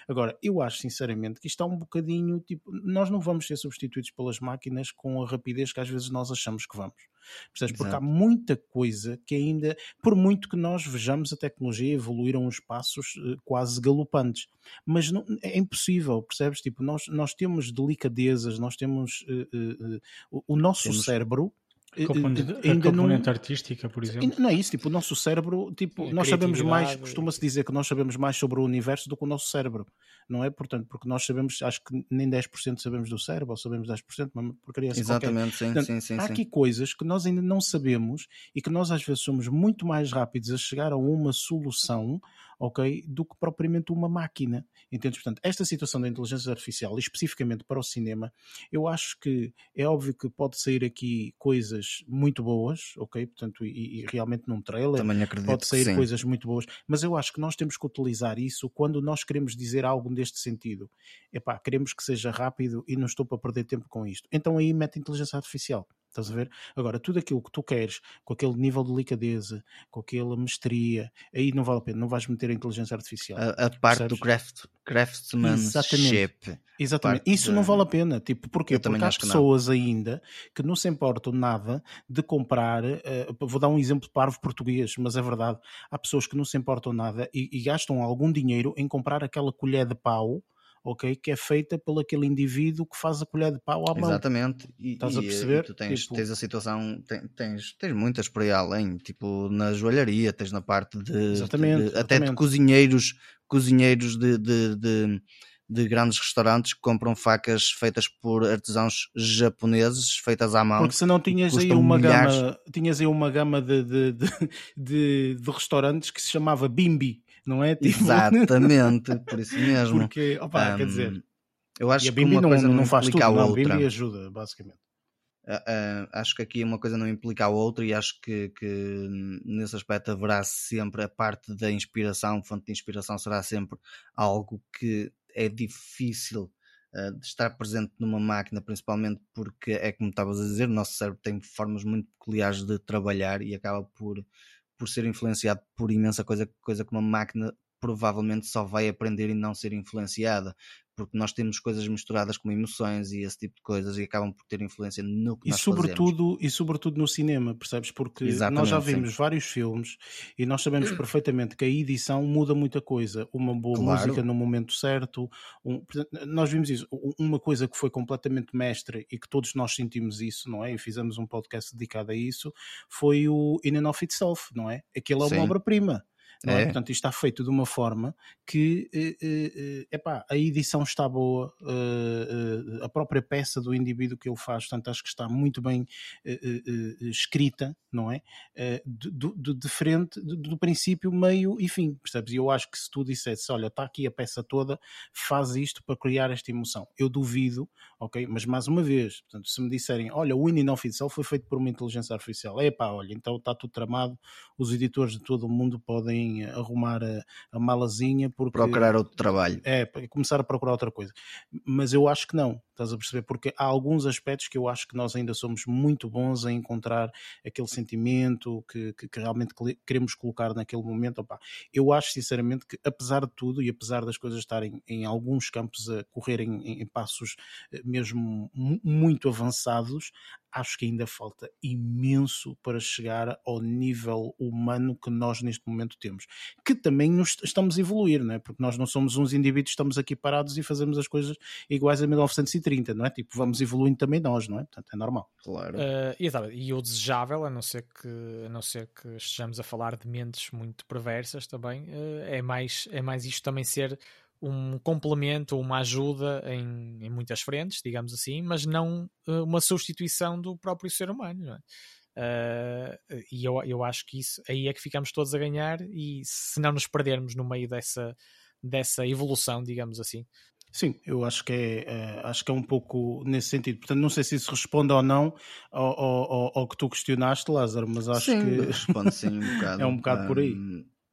Speaker 1: Agora, eu acho sinceramente que isto está um bocadinho tipo, nós não vamos ser substituídos pelas máquinas com a rapidez que às vezes nós achamos que vamos. Percebes? Porque há muita coisa que ainda, por muito que nós vejamos a tecnologia evoluir a uns passos uh, quase galopantes, mas não, é impossível, percebes? Tipo, nós, nós temos delicadezas, nós temos uh, uh, o nosso temos... cérebro
Speaker 3: componente, a componente não, artística, por exemplo.
Speaker 1: Não é isso, tipo, o nosso cérebro, tipo, nós sabemos mais, costuma-se dizer que nós sabemos mais sobre o universo do que o nosso cérebro, não é? Portanto, porque nós sabemos, acho que nem 10% sabemos do cérebro, ou sabemos 10%, mas porcaria assim
Speaker 2: Exatamente, sim, Portanto, sim, sim.
Speaker 1: Há
Speaker 2: sim.
Speaker 1: aqui coisas que nós ainda não sabemos e que nós às vezes somos muito mais rápidos a chegar a uma solução ok? Do que propriamente uma máquina. Entendes? Portanto, esta situação da inteligência artificial, especificamente para o cinema, eu acho que é óbvio que pode sair aqui coisas muito boas, ok? Portanto, e, e realmente num trailer pode sair coisas muito boas, mas eu acho que nós temos que utilizar isso quando nós queremos dizer algo neste sentido. Epá, queremos que seja rápido e não estou para perder tempo com isto. Então aí mete inteligência artificial. Estás a ver? Agora, tudo aquilo que tu queres, com aquele nível de delicadeza, com aquela mestria, aí não vale a pena, não vais meter a inteligência artificial.
Speaker 2: A, a parte percebes? do craft, craftsmanship.
Speaker 1: Exatamente. Exatamente. Isso de... não vale a pena. Tipo, porquê? Porque há pessoas ainda que não se importam nada de comprar. Uh, vou dar um exemplo parvo português, mas é verdade. Há pessoas que não se importam nada e, e gastam algum dinheiro em comprar aquela colher de pau ok? Que é feita pelo aquele indivíduo que faz a colher de pau à mão.
Speaker 2: Exatamente. E,
Speaker 1: Estás a perceber?
Speaker 2: tu tens, tipo... tens a situação, tens, tens muitas por aí além, tipo na joalharia, tens na parte de,
Speaker 1: exatamente,
Speaker 2: de,
Speaker 1: exatamente.
Speaker 2: até de cozinheiros, cozinheiros de, de, de de grandes restaurantes que compram facas feitas por artesãos japoneses, feitas à mão.
Speaker 1: Porque senão tinhas aí uma milhares. gama, tinhas aí uma gama de, de, de, de, de restaurantes que se chamava Bimbi não é?
Speaker 2: Tipo... Exatamente, por isso mesmo.
Speaker 1: Porque, opa, um, quer dizer,
Speaker 2: eu acho que uma coisa não, não, faz tudo, a outra.
Speaker 1: Não, a Bimbi ajuda, basicamente.
Speaker 2: Uh, uh, acho que aqui uma coisa não implica a outra e acho que, que, nesse aspecto haverá sempre a parte da inspiração, fonte de inspiração será sempre algo que é difícil uh, de estar presente numa máquina, principalmente porque é como estavas a dizer, o nosso cérebro tem formas muito peculiares de trabalhar e acaba por por ser influenciado por imensa coisa, coisa que uma máquina provavelmente só vai aprender e não ser influenciada porque nós temos coisas misturadas com emoções e esse tipo de coisas e acabam por ter influência no que
Speaker 1: e
Speaker 2: nós
Speaker 1: sobretudo
Speaker 2: fazemos.
Speaker 1: e sobretudo no cinema percebes porque Exatamente, nós já vimos sim. vários filmes e nós sabemos perfeitamente que a edição muda muita coisa uma boa claro. música no momento certo um, nós vimos isso uma coisa que foi completamente mestre e que todos nós sentimos isso não é e fizemos um podcast dedicado a isso foi o In and of Itself não é aquilo é uma obra-prima é? é? Portanto, isto está feito de uma forma que eh, eh, eh, epá, a edição está boa, a própria peça do indivíduo que ele faz, portanto, acho que está muito bem escrita, não é? Do, do, de frente, do, do, princípio, meio e fim, percebes? E eu acho que se tu dissesse, olha, está aqui a peça toda, faz isto para criar esta emoção. Eu duvido, ok? Mas mais uma vez, portanto, se me disserem, olha, o Winning Oficial foi feito por uma inteligência artificial, é pá, olha, então está tudo tramado, os editores de todo o mundo podem também arrumar a, a malazinha porque
Speaker 2: procurar outro trabalho.
Speaker 1: É, começar a procurar outra coisa. Mas eu acho que não, estás a perceber? Porque há alguns aspectos que eu acho que nós ainda somos muito bons a encontrar aquele sentimento que, que, que realmente queremos colocar naquele momento. Opa, eu acho sinceramente que, apesar de tudo e apesar das coisas estarem em alguns campos a correrem em, em passos eh, mesmo muito avançados, acho que ainda falta imenso para chegar ao nível humano que nós neste momento temos. Que também nos estamos a evoluir, não é? Porque nós não somos uns indivíduos, estamos aqui parados e fazemos as coisas iguais a 1930, não é? Tipo, vamos evoluindo também nós, não é? Portanto, é normal.
Speaker 2: Claro.
Speaker 4: Uh, e o desejável, a não ser que, a não ser que estejamos a falar de mentes muito perversas também, uh, é, mais, é mais isto também ser um complemento, uma ajuda em, em, muitas frentes, digamos assim, mas não uh, uma substituição do próprio ser humano. É? Uh, e eu, eu acho que isso aí é que ficamos todos a ganhar, e se não nos perdermos no meio dessa, dessa evolução, digamos assim.
Speaker 1: Sim, eu acho que é, é, acho que é um pouco nesse sentido. Portanto, não sei se isso responde ou não ao, ao, ao que tu questionaste, Lázaro, mas acho
Speaker 2: sim,
Speaker 1: que
Speaker 2: responde sim um bocado.
Speaker 1: é um bocado um, por aí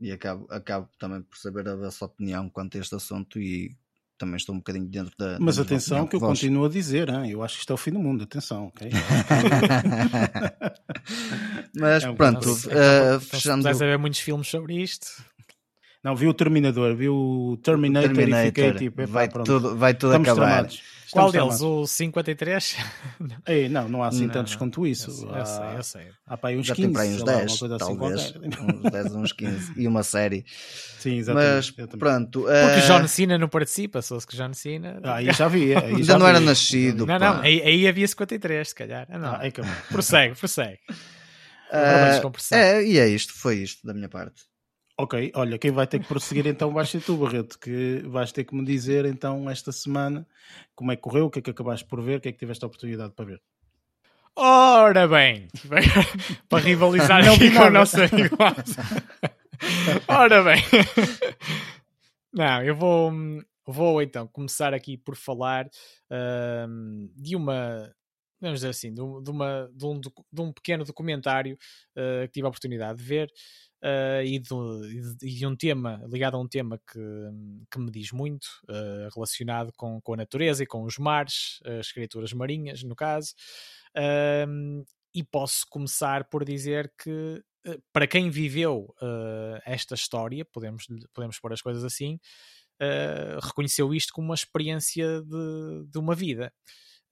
Speaker 2: e acabo, acabo também por saber a vossa opinião quanto a este assunto e também estou um bocadinho dentro da.
Speaker 1: Mas atenção que eu vós... continuo a dizer, hein? eu acho que isto é o fim do mundo, atenção, ok?
Speaker 2: Mas é um pronto, uh, fechando.
Speaker 4: Se saber muitos filmes sobre isto.
Speaker 1: Não, vi o Terminador, vi o Terminator, Terminator. e fiquei tipo,
Speaker 2: vai, tudo, vai tudo Estamos acabar. Tramados.
Speaker 4: Qual deles? O 53?
Speaker 1: Ei, não, não há assim não, tantos quanto isso.
Speaker 4: Eu, sei, eu sei, eu sei.
Speaker 1: Há para aí uns
Speaker 2: Já
Speaker 1: 15.
Speaker 2: tem para aí uns 10, lá, talvez. Assim uns 10, uns 15. E uma série.
Speaker 1: Sim, exatamente.
Speaker 2: Mas pronto.
Speaker 4: Porque uh... John Cena não participa, se que John Cena.
Speaker 1: Ah, aí já vi. Aí
Speaker 2: Ainda não vi. era nascido.
Speaker 4: Não,
Speaker 2: não,
Speaker 4: aí, aí, havia 53, se calhar. Ah, não. Ah, aí, prossegue, prossegue.
Speaker 2: Uh, é, e é isto, foi isto da minha parte.
Speaker 1: Ok, olha, quem vai ter que prosseguir então vai ser tu, Barreto, que vais ter que me dizer então esta semana como é que correu, o que é que acabaste por ver, o que é que tiveste a oportunidade para ver.
Speaker 4: Ora bem, para rivalizar aqui com o nosso amigo. Ora bem, não, eu vou, vou então começar aqui por falar uh, de uma vamos dizer assim, de, uma, de, um, de um pequeno documentário uh, que tive a oportunidade de ver uh, e, de, um tema ligado a um tema que, que me diz muito, uh, relacionado com, com a natureza e com os mares, as criaturas marinhas, no caso. Uh, e posso começar por dizer que, eh, para quem viveu esta história, podemos, podemos pôr as coisas assim, reconheceu isto como uma experiência de, de uma vida.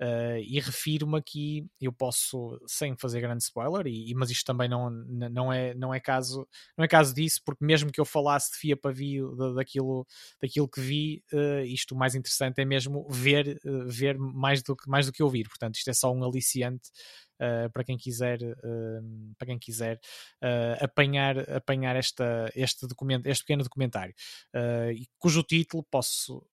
Speaker 4: Uh, e refiro-me aqui, eu posso, sem fazer grande spoiler, e, mas isto também não, não, é, não, é caso, não é caso disso, porque mesmo que eu falasse de fia pavio da, daquilo, daquilo que vi, uh, isto mais interessante é mesmo ver, uh, ver mais, do que, mais do que ouvir. Portanto, isto é só um aliciante para quem quiser, para quem quiser apanhar, apanhar esta, este, documento, este pequeno documentário, cujo título posso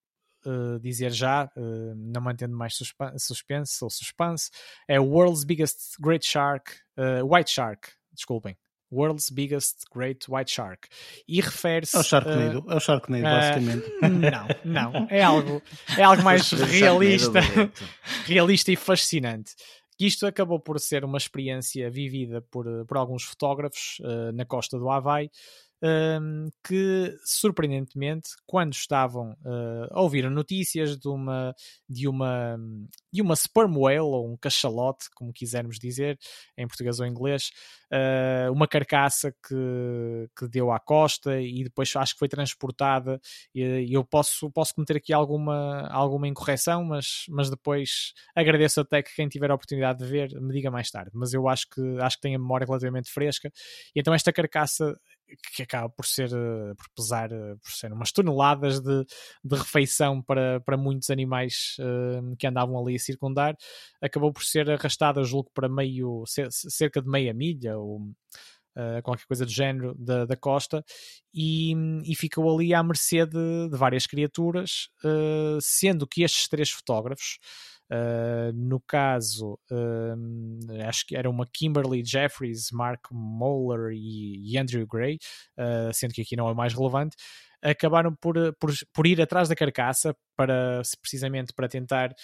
Speaker 4: uh, dizer já, uh, não mantendo mais suspense ou suspense, é World's Biggest Great Shark, uh, White Shark, desculpem. World's Biggest Great White Shark. E refere-se.
Speaker 1: É o Sharknado, uh, é o Sharknado, basicamente.
Speaker 4: Não, não. É algo, é algo mais realista, realista e fascinante. Isto acabou por ser uma experiência vivida por, por alguns fotógrafos uh, na costa do Havaí, que surpreendentemente, quando estavam uh, a ouvir notícias de uma, de, uma, de uma sperm whale, ou um cachalote, como quisermos dizer, em português ou inglês, uh, uma carcaça que, que deu à costa e depois acho que foi transportada. E eu posso, posso cometer aqui alguma, alguma incorreção, mas, mas depois agradeço até que quem tiver a oportunidade de ver me diga mais tarde. Mas eu acho que, acho que tem a memória relativamente fresca. E então esta carcaça que acaba por ser eh, por pesar eh, por ser umas toneladas de, de refeição para, para muitos animais uh, que andavam ali a circundar acabou por ser arrastada julgo para meio cerca de meia milha ou uh, qualquer coisa do género da, da costa e, e ficou ali à mercê de, de várias criaturas uh, sendo que estes três fotógrafos Uh, no caso, uh, acho que era uma Kimberly Jeffries, Mark Moller e, e Andrew Gray, uh, sendo que aqui não é mais relevante. Acabaram por, por, por ir atrás da carcaça para precisamente para tentar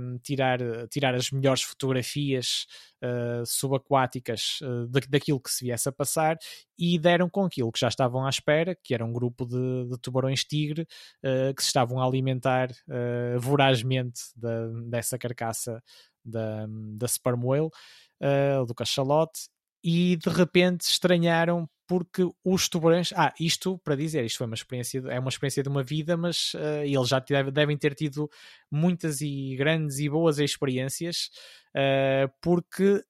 Speaker 4: um, tirar, tirar as melhores fotografias uh, subaquáticas uh, daquilo que se viesse a passar e deram com aquilo que já estavam à espera, que era um grupo de, de tubarões-tigre uh, que se estavam a alimentar vorazmente da, dessa carcaça da, da sperm whale, do cachalote, e de repente estranharam porque os tubarões. Ah, isto para dizer, isto foi uma experiência, é uma experiência de uma vida, mas uh, eles já deve, devem ter tido muitas e grandes e boas experiências, uh, porque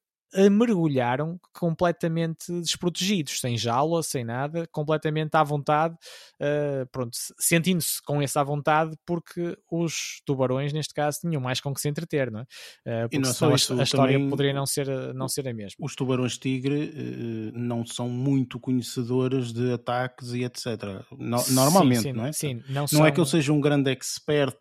Speaker 4: mergulharam completamente desprotegidos, sem jaula, sem nada, completamente à vontade, uh, pronto, sentindo-se com essa vontade, porque os tubarões, neste caso, tinham mais com que se entreter, não é? Uh,
Speaker 1: e não só
Speaker 4: isso, a, história poderia não ser, não ser a mesma.
Speaker 1: Os tubarões-tigre uh, não são muito conhecedores de ataques e etc. No, normalmente,
Speaker 4: sim, sim,
Speaker 1: não é?
Speaker 4: Sim,
Speaker 1: não,
Speaker 4: não,
Speaker 1: são... é que eu seja um grande expert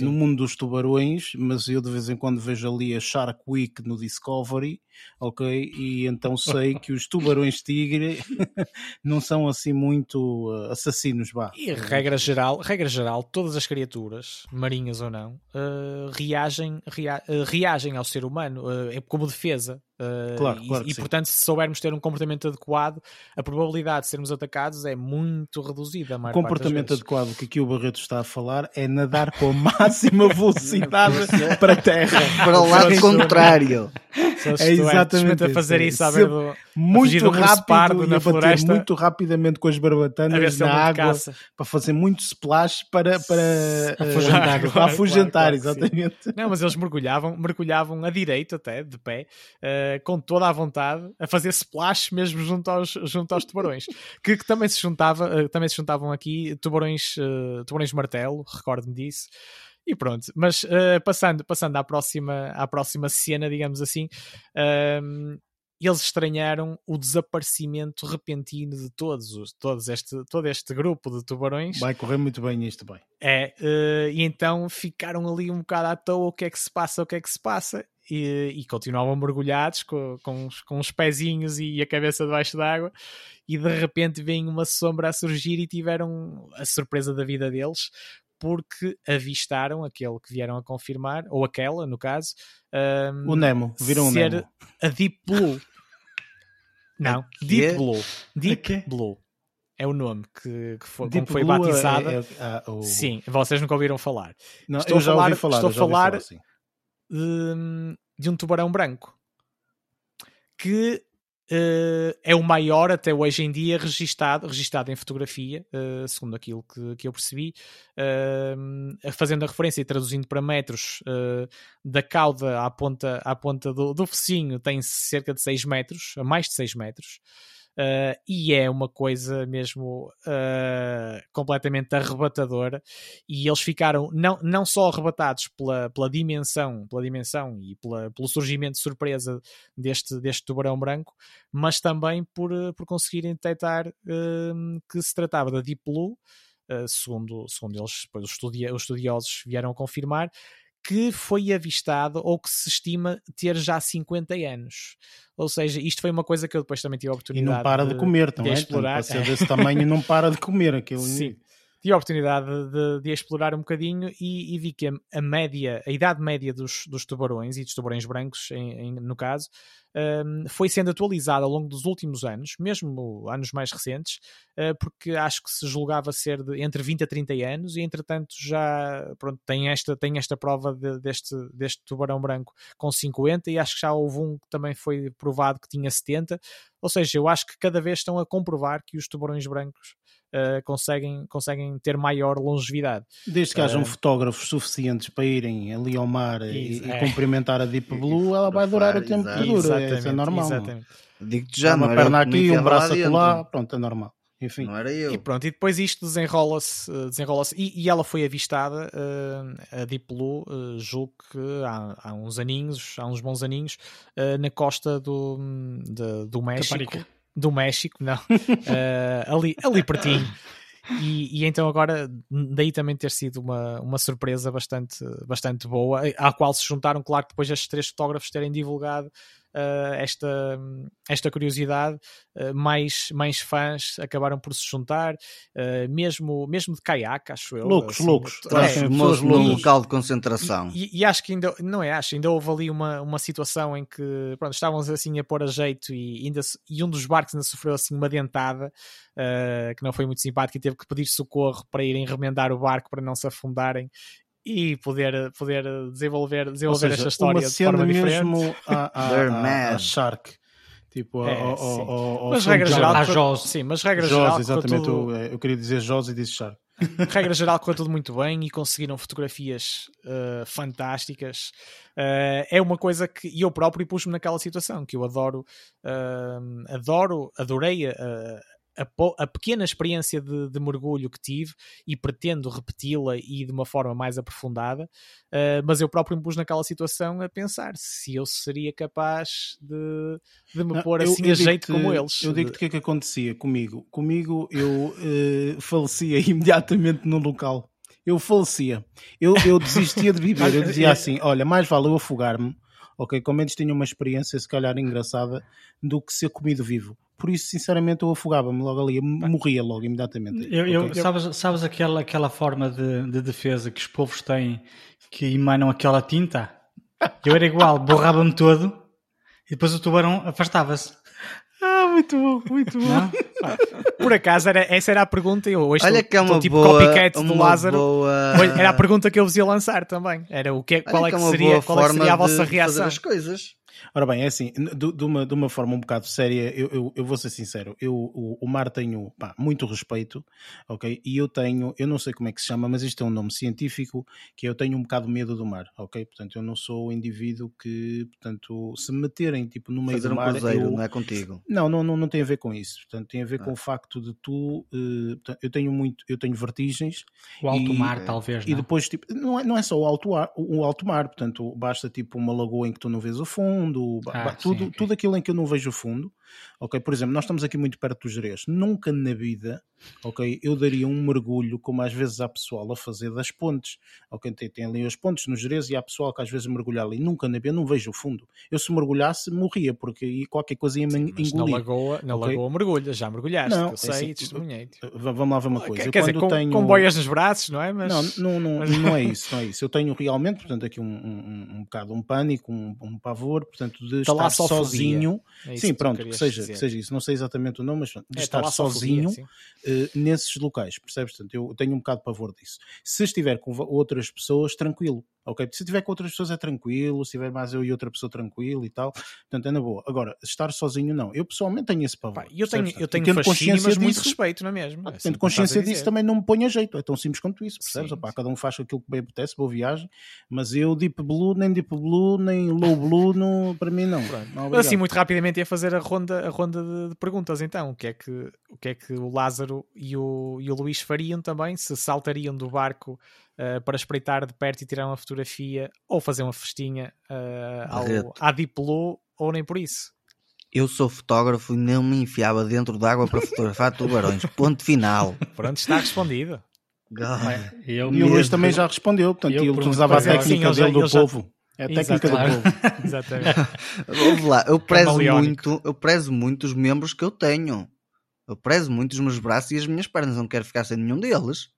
Speaker 1: no mundo dos tubarões, mas eu de vez em quando vejo ali a Shark Week no Discovery ok? E então sei que os tubarões tigre não são assim muito uh, assassinos, vá.
Speaker 4: E regra geral, regra geral, todas as criaturas, marinhas ou não, uh, reagem, rea, uh, reagem ao ser humano uh, como defesa.
Speaker 1: Uh, claro,
Speaker 4: e,
Speaker 1: claro
Speaker 4: e portanto, se soubermos ter um comportamento adequado, a probabilidade de sermos atacados é muito reduzida.
Speaker 1: O comportamento adequado que aqui o Barreto está a falar é nadar com a máxima velocidade para a terra.
Speaker 2: Para o lado contrário.
Speaker 4: É exatamente
Speaker 1: a
Speaker 4: fazer isso a ver do,
Speaker 1: muito rápido
Speaker 4: pardo na floresta,
Speaker 1: muito rapidamente com as barbatanas na água para fazer muito splash para, para
Speaker 3: afugentar,
Speaker 1: uh, claro, afugentar claro, exatamente.
Speaker 4: Não, mas eles mergulhavam, mergulhavam a direito até, de pé, uh, com toda a vontade, a fazer splash mesmo junto aos, junto aos tubarões, que, que também se juntava, uh, também se juntavam aqui tubarões, tubarões martelo, recordo-me disso. E pronto, mas uh, passando, passando à, próxima, à próxima cena, digamos assim, uh, eles estranharam o desaparecimento repentino de todos, os, todos este, todo este grupo de tubarões.
Speaker 1: Vai correr muito bem isto, bem.
Speaker 4: É, uh, e então ficaram ali um bocado à toa, o que é que se passa, o que é que se passa, e, e continuavam mergulhados com, com, os, com os pezinhos e a cabeça debaixo d'água, e de repente vem uma sombra a surgir e tiveram a surpresa da vida deles, porque avistaram aquele que vieram a confirmar, ou aquela, no caso, um,
Speaker 1: o Nemo, viram
Speaker 4: ser
Speaker 1: o Nemo.
Speaker 4: a Deep Blue. Não, Deep Blue. Deep Blue. É o nome que, que foi, foi
Speaker 1: Blue
Speaker 4: batizada.
Speaker 1: É, é, é, o...
Speaker 4: Sim, vocês nunca ouviram falar.
Speaker 1: Não, estou eu já a falar, ouvi falar.
Speaker 4: Estou a falar
Speaker 1: falar, de,
Speaker 4: de um tubarão branco que Uh, é o maior até hoje em dia registado, registado em fotografia, uh, segundo aquilo que, que eu percebi, uh, fazendo a referência e traduzindo para metros, da cauda à ponta, à ponta do, do focinho tem cerca de 6 metros, a mais de 6 metros. Uh, e é uma coisa mesmo uh, completamente arrebatadora. E eles ficaram não, não só arrebatados pela, pela dimensão pela dimensão e pela, pelo surgimento de surpresa deste, deste tubarão branco mas também por, por conseguirem detectar uh, que se tratava da Deep Blue. Segundo, segundo eles os, estudia, os estudiosos vieram a confirmar que foi avistado ou que se estima ter já 50 anos. Ou seja, isto foi uma coisa que eu depois também tive a oportunidade
Speaker 1: E não para de, de comer, também. De explorar. Então, ser desse tamanho não para de comer aquilo.
Speaker 4: Sim. Tive a oportunidade de, de explorar um bocadinho e, e vi que a, a, média, a idade média dos, dos tubarões e dos tubarões brancos, em, em, no caso, um, foi sendo atualizada ao longo dos últimos anos, mesmo anos mais recentes, uh, porque acho que se julgava ser de entre 20 a 30 anos e entretanto já pronto, tem, esta, tem esta prova de, deste, deste tubarão branco com 50 e acho que já houve um que também foi provado que tinha 70, ou seja, eu acho que cada vez estão a comprovar que os tubarões brancos Uh, conseguem, conseguem ter maior longevidade.
Speaker 1: Desde que hajam uh, fotógrafos suficientes para irem ali ao mar e, e é. cumprimentar a Deep Blue, ela vai durar o tempo que dura. Isso é normal.
Speaker 2: Digo-te já,
Speaker 1: uma perna aqui, um braço lá, pronto, é normal. Enfim.
Speaker 2: Não era eu.
Speaker 4: E pronto, e depois isto desenrola-se, eh, desenrola-se e, e, ela foi avistada, uh, a Deep Blue, uh, julgo que há, há, uns aninhos, há uns bons aninhos, uh, na costa do, de, do México. Caparica. Do México, não. ali, ali pertinho. E, e, então agora daí também ter sido uma, uma surpresa bastante, bastante boa, à qual se juntaram, claro, depois estes três fotógrafos terem divulgado uh, esta, esta curiosidade, uh, mais, mais fãs acabaram por se juntar, uh, mesmo, mesmo de caiaque, acho eu.
Speaker 1: Loucos,
Speaker 4: assim,
Speaker 1: loucos.
Speaker 2: É,
Speaker 1: pessoas
Speaker 2: num local de concentração.
Speaker 4: E, e acho que ainda, não é, acho, ainda houve ali uma, uma situação em que pronto, estávamos assim a pôr a jeito e, ainda, e um dos barcos ainda sofreu assim uma dentada uh, que não foi muito simpática e teve que pedir socorro para irem remendar o barco para não se afundarem e poder, poder desenvolver, desenvolver
Speaker 1: seja,
Speaker 4: esta história
Speaker 1: uma
Speaker 4: de
Speaker 1: cena
Speaker 4: forma diferente.
Speaker 1: mesmo a, a, a, a. Shark. Tipo,
Speaker 4: É,
Speaker 1: ao-
Speaker 4: sim.
Speaker 1: ao- ao- ao
Speaker 4: Mas
Speaker 1: filme
Speaker 4: regra
Speaker 1: de
Speaker 4: geral,
Speaker 3: A
Speaker 1: Jaws.
Speaker 4: sim, mas regra
Speaker 1: Jaws,
Speaker 4: geral,
Speaker 1: exatamente.
Speaker 4: tudo-
Speaker 1: Eu, eu queria dizer Jaws e disse Shark.
Speaker 4: regra geral correu tudo muito bem e conseguiram fotografias uh, fantásticas Uh, é uma coisa que eu próprio pus-me naquela situação que eu adoro uh, adoro, adorei a, a, a pequena experiência de, de mergulho que tive e pretendo repeti-la e de uma forma mais aprofundada uh, mas eu próprio me pus naquela situação a pensar se eu seria capaz de, de me
Speaker 1: Não,
Speaker 4: pôr
Speaker 1: eu-
Speaker 4: assim
Speaker 1: eu
Speaker 4: a jeito como eles
Speaker 1: Eu digo-te o que é que acontecia comigo. Comigo eu eh, falecia imediatamente no local. Eu falecia. Eu, eu desistia de viver. Eu dizia assim: olha, mais vale eu afogar-me, ok? Com menos tinha uma experiência, se calhar engraçada, do que ser comido vivo. Por isso, sinceramente, eu afogava-me logo ali, eu morria logo imediatamente.
Speaker 3: Eu, eu- sabes sabes aquela, aquela forma de, de defesa que os povos têm que emanam aquela tinta? Eu era igual, borrava-me todo e depois o tubarão afastava-se.
Speaker 1: Ah, muito bom, muito bom.
Speaker 4: Por acaso era, essa era a pergunta eu hoje
Speaker 2: Olha
Speaker 4: estou,
Speaker 2: que é uma
Speaker 4: estou tipo
Speaker 2: boa,
Speaker 4: copycat do
Speaker 2: uma
Speaker 4: Lázaro
Speaker 2: boa-
Speaker 4: Era a pergunta que eu vos ia lançar também. Era o que, é- qual,
Speaker 2: Olha
Speaker 4: é que
Speaker 2: uma
Speaker 4: seria,
Speaker 2: boa
Speaker 4: qual é que seria a vossa
Speaker 2: de fazer
Speaker 4: reação?
Speaker 2: as coisas.
Speaker 1: Ora bem, é assim, de, de uma, de uma forma um bocado séria, eu, eu, eu vou ser sincero, eu, o, o mar tenho pá, muito respeito, ok? E eu tenho, eu não sei como é que se chama, mas isto é um nome científico, que eu tenho um bocado medo do mar, ok? Portanto, eu não sou o indivíduo que, portanto, se me meterem tipo no meio
Speaker 2: Fazer
Speaker 1: do
Speaker 2: um
Speaker 1: mar,
Speaker 2: cruzeiro,
Speaker 1: eu,
Speaker 2: não é contigo.
Speaker 1: não, não, não, não tem a ver com isso. Portanto, tem a ver
Speaker 2: Ah.
Speaker 1: com o facto de tu, portanto, eu tenho muito, eu tenho vertigens
Speaker 3: O alto
Speaker 1: E-
Speaker 3: mar, talvez.
Speaker 1: e
Speaker 3: não?
Speaker 1: depois, tipo, não é, não é só o alto, ar, o alto mar, portanto, basta tipo uma lagoa em que tu não vês o fundo, ba-
Speaker 3: Ah,
Speaker 1: tudo,
Speaker 3: sim, ok.
Speaker 1: tudo aquilo em que eu não vejo o fundo. Ok, por exemplo, nós estamos aqui muito perto do Jerez. Nunca na vida, ok, eu daria um mergulho como às vezes há pessoal a fazer das pontes. Ok, tem, tem ali as pontes no Jerez e há pessoal que às vezes mergulha ali. Nunca na vida, não vejo o fundo. Eu se mergulhasse, morria, porque qualquer coisa ia me
Speaker 4: Mas na
Speaker 1: engolir.
Speaker 4: lagoa, na
Speaker 1: Ok.
Speaker 4: lagoa mergulhas, já mergulhaste,
Speaker 1: Não,
Speaker 4: eu
Speaker 1: é
Speaker 4: sei,
Speaker 1: assim,
Speaker 4: testemunhei.
Speaker 1: Vamos lá ver uma coisa.
Speaker 4: Quer, quer dizer, com,
Speaker 1: tenho...
Speaker 4: com boias nos braços, não é? Mas
Speaker 1: Não, não, não, não é isso, não é isso. Eu tenho realmente, portanto, aqui um, um, um bocado um pânico, um, um pavor, portanto, de estar sozinho.
Speaker 4: é
Speaker 1: Sim, pronto, que seja,
Speaker 4: dizer.
Speaker 1: que seja isso. Não sei exatamente o nome, mas de
Speaker 4: É,
Speaker 1: estar
Speaker 4: talassofobia,
Speaker 1: sozinho eh, nesses locais, percebes? Portanto, eu tenho um bocado de pavor disso. Se estiver com outras pessoas, tranquilo. Ok, se estiver com outras pessoas é tranquilo, se tiver mais eu e outra pessoa tranquilo e tal, portanto é na boa. Agora, estar sozinho não. Eu pessoalmente tenho esse pavor.
Speaker 4: Pá, eu tenho, eu tenho mas
Speaker 1: consciência
Speaker 4: muito
Speaker 1: disso,
Speaker 4: respeito, não é mesmo?
Speaker 1: ah,
Speaker 4: É
Speaker 1: Tendo consciência disso também não me põe a jeito, é tão simples quanto isso, percebes?
Speaker 4: Sim,
Speaker 1: Opá,
Speaker 4: sim.
Speaker 1: cada um faz aquilo que bem apetece, boa viagem, mas eu Deep Blue, nem Deep Blue, nem Low Blue, no, para mim não. não
Speaker 4: assim, muito rapidamente ia fazer a ronda, a ronda de, de perguntas então. O que, é que, o que é que o Lázaro e o, e o Luís fariam também? Se saltariam do barco eh, para espreitar de perto e tirar uma fotografia ou fazer uma festinha eh, ao, à Blue ou nem por isso?
Speaker 2: Eu sou fotógrafo e não me enfiava dentro d'água para fotografar tubarões. Ponto final.
Speaker 4: Pronto, está respondido.
Speaker 1: E o Luís também já respondeu, portanto,
Speaker 3: eu
Speaker 1: ele utilizava a
Speaker 4: é,
Speaker 1: técnica dele do povo. É a técnica
Speaker 4: Exato.
Speaker 1: do povo.
Speaker 4: Exatamente.
Speaker 2: Vamos lá, eu prezo
Speaker 4: Camaleónico.
Speaker 2: muito, eu prezo muito os membros que eu tenho. Eu prezo muito os meus braços e as minhas pernas, não quero ficar sem nenhum deles.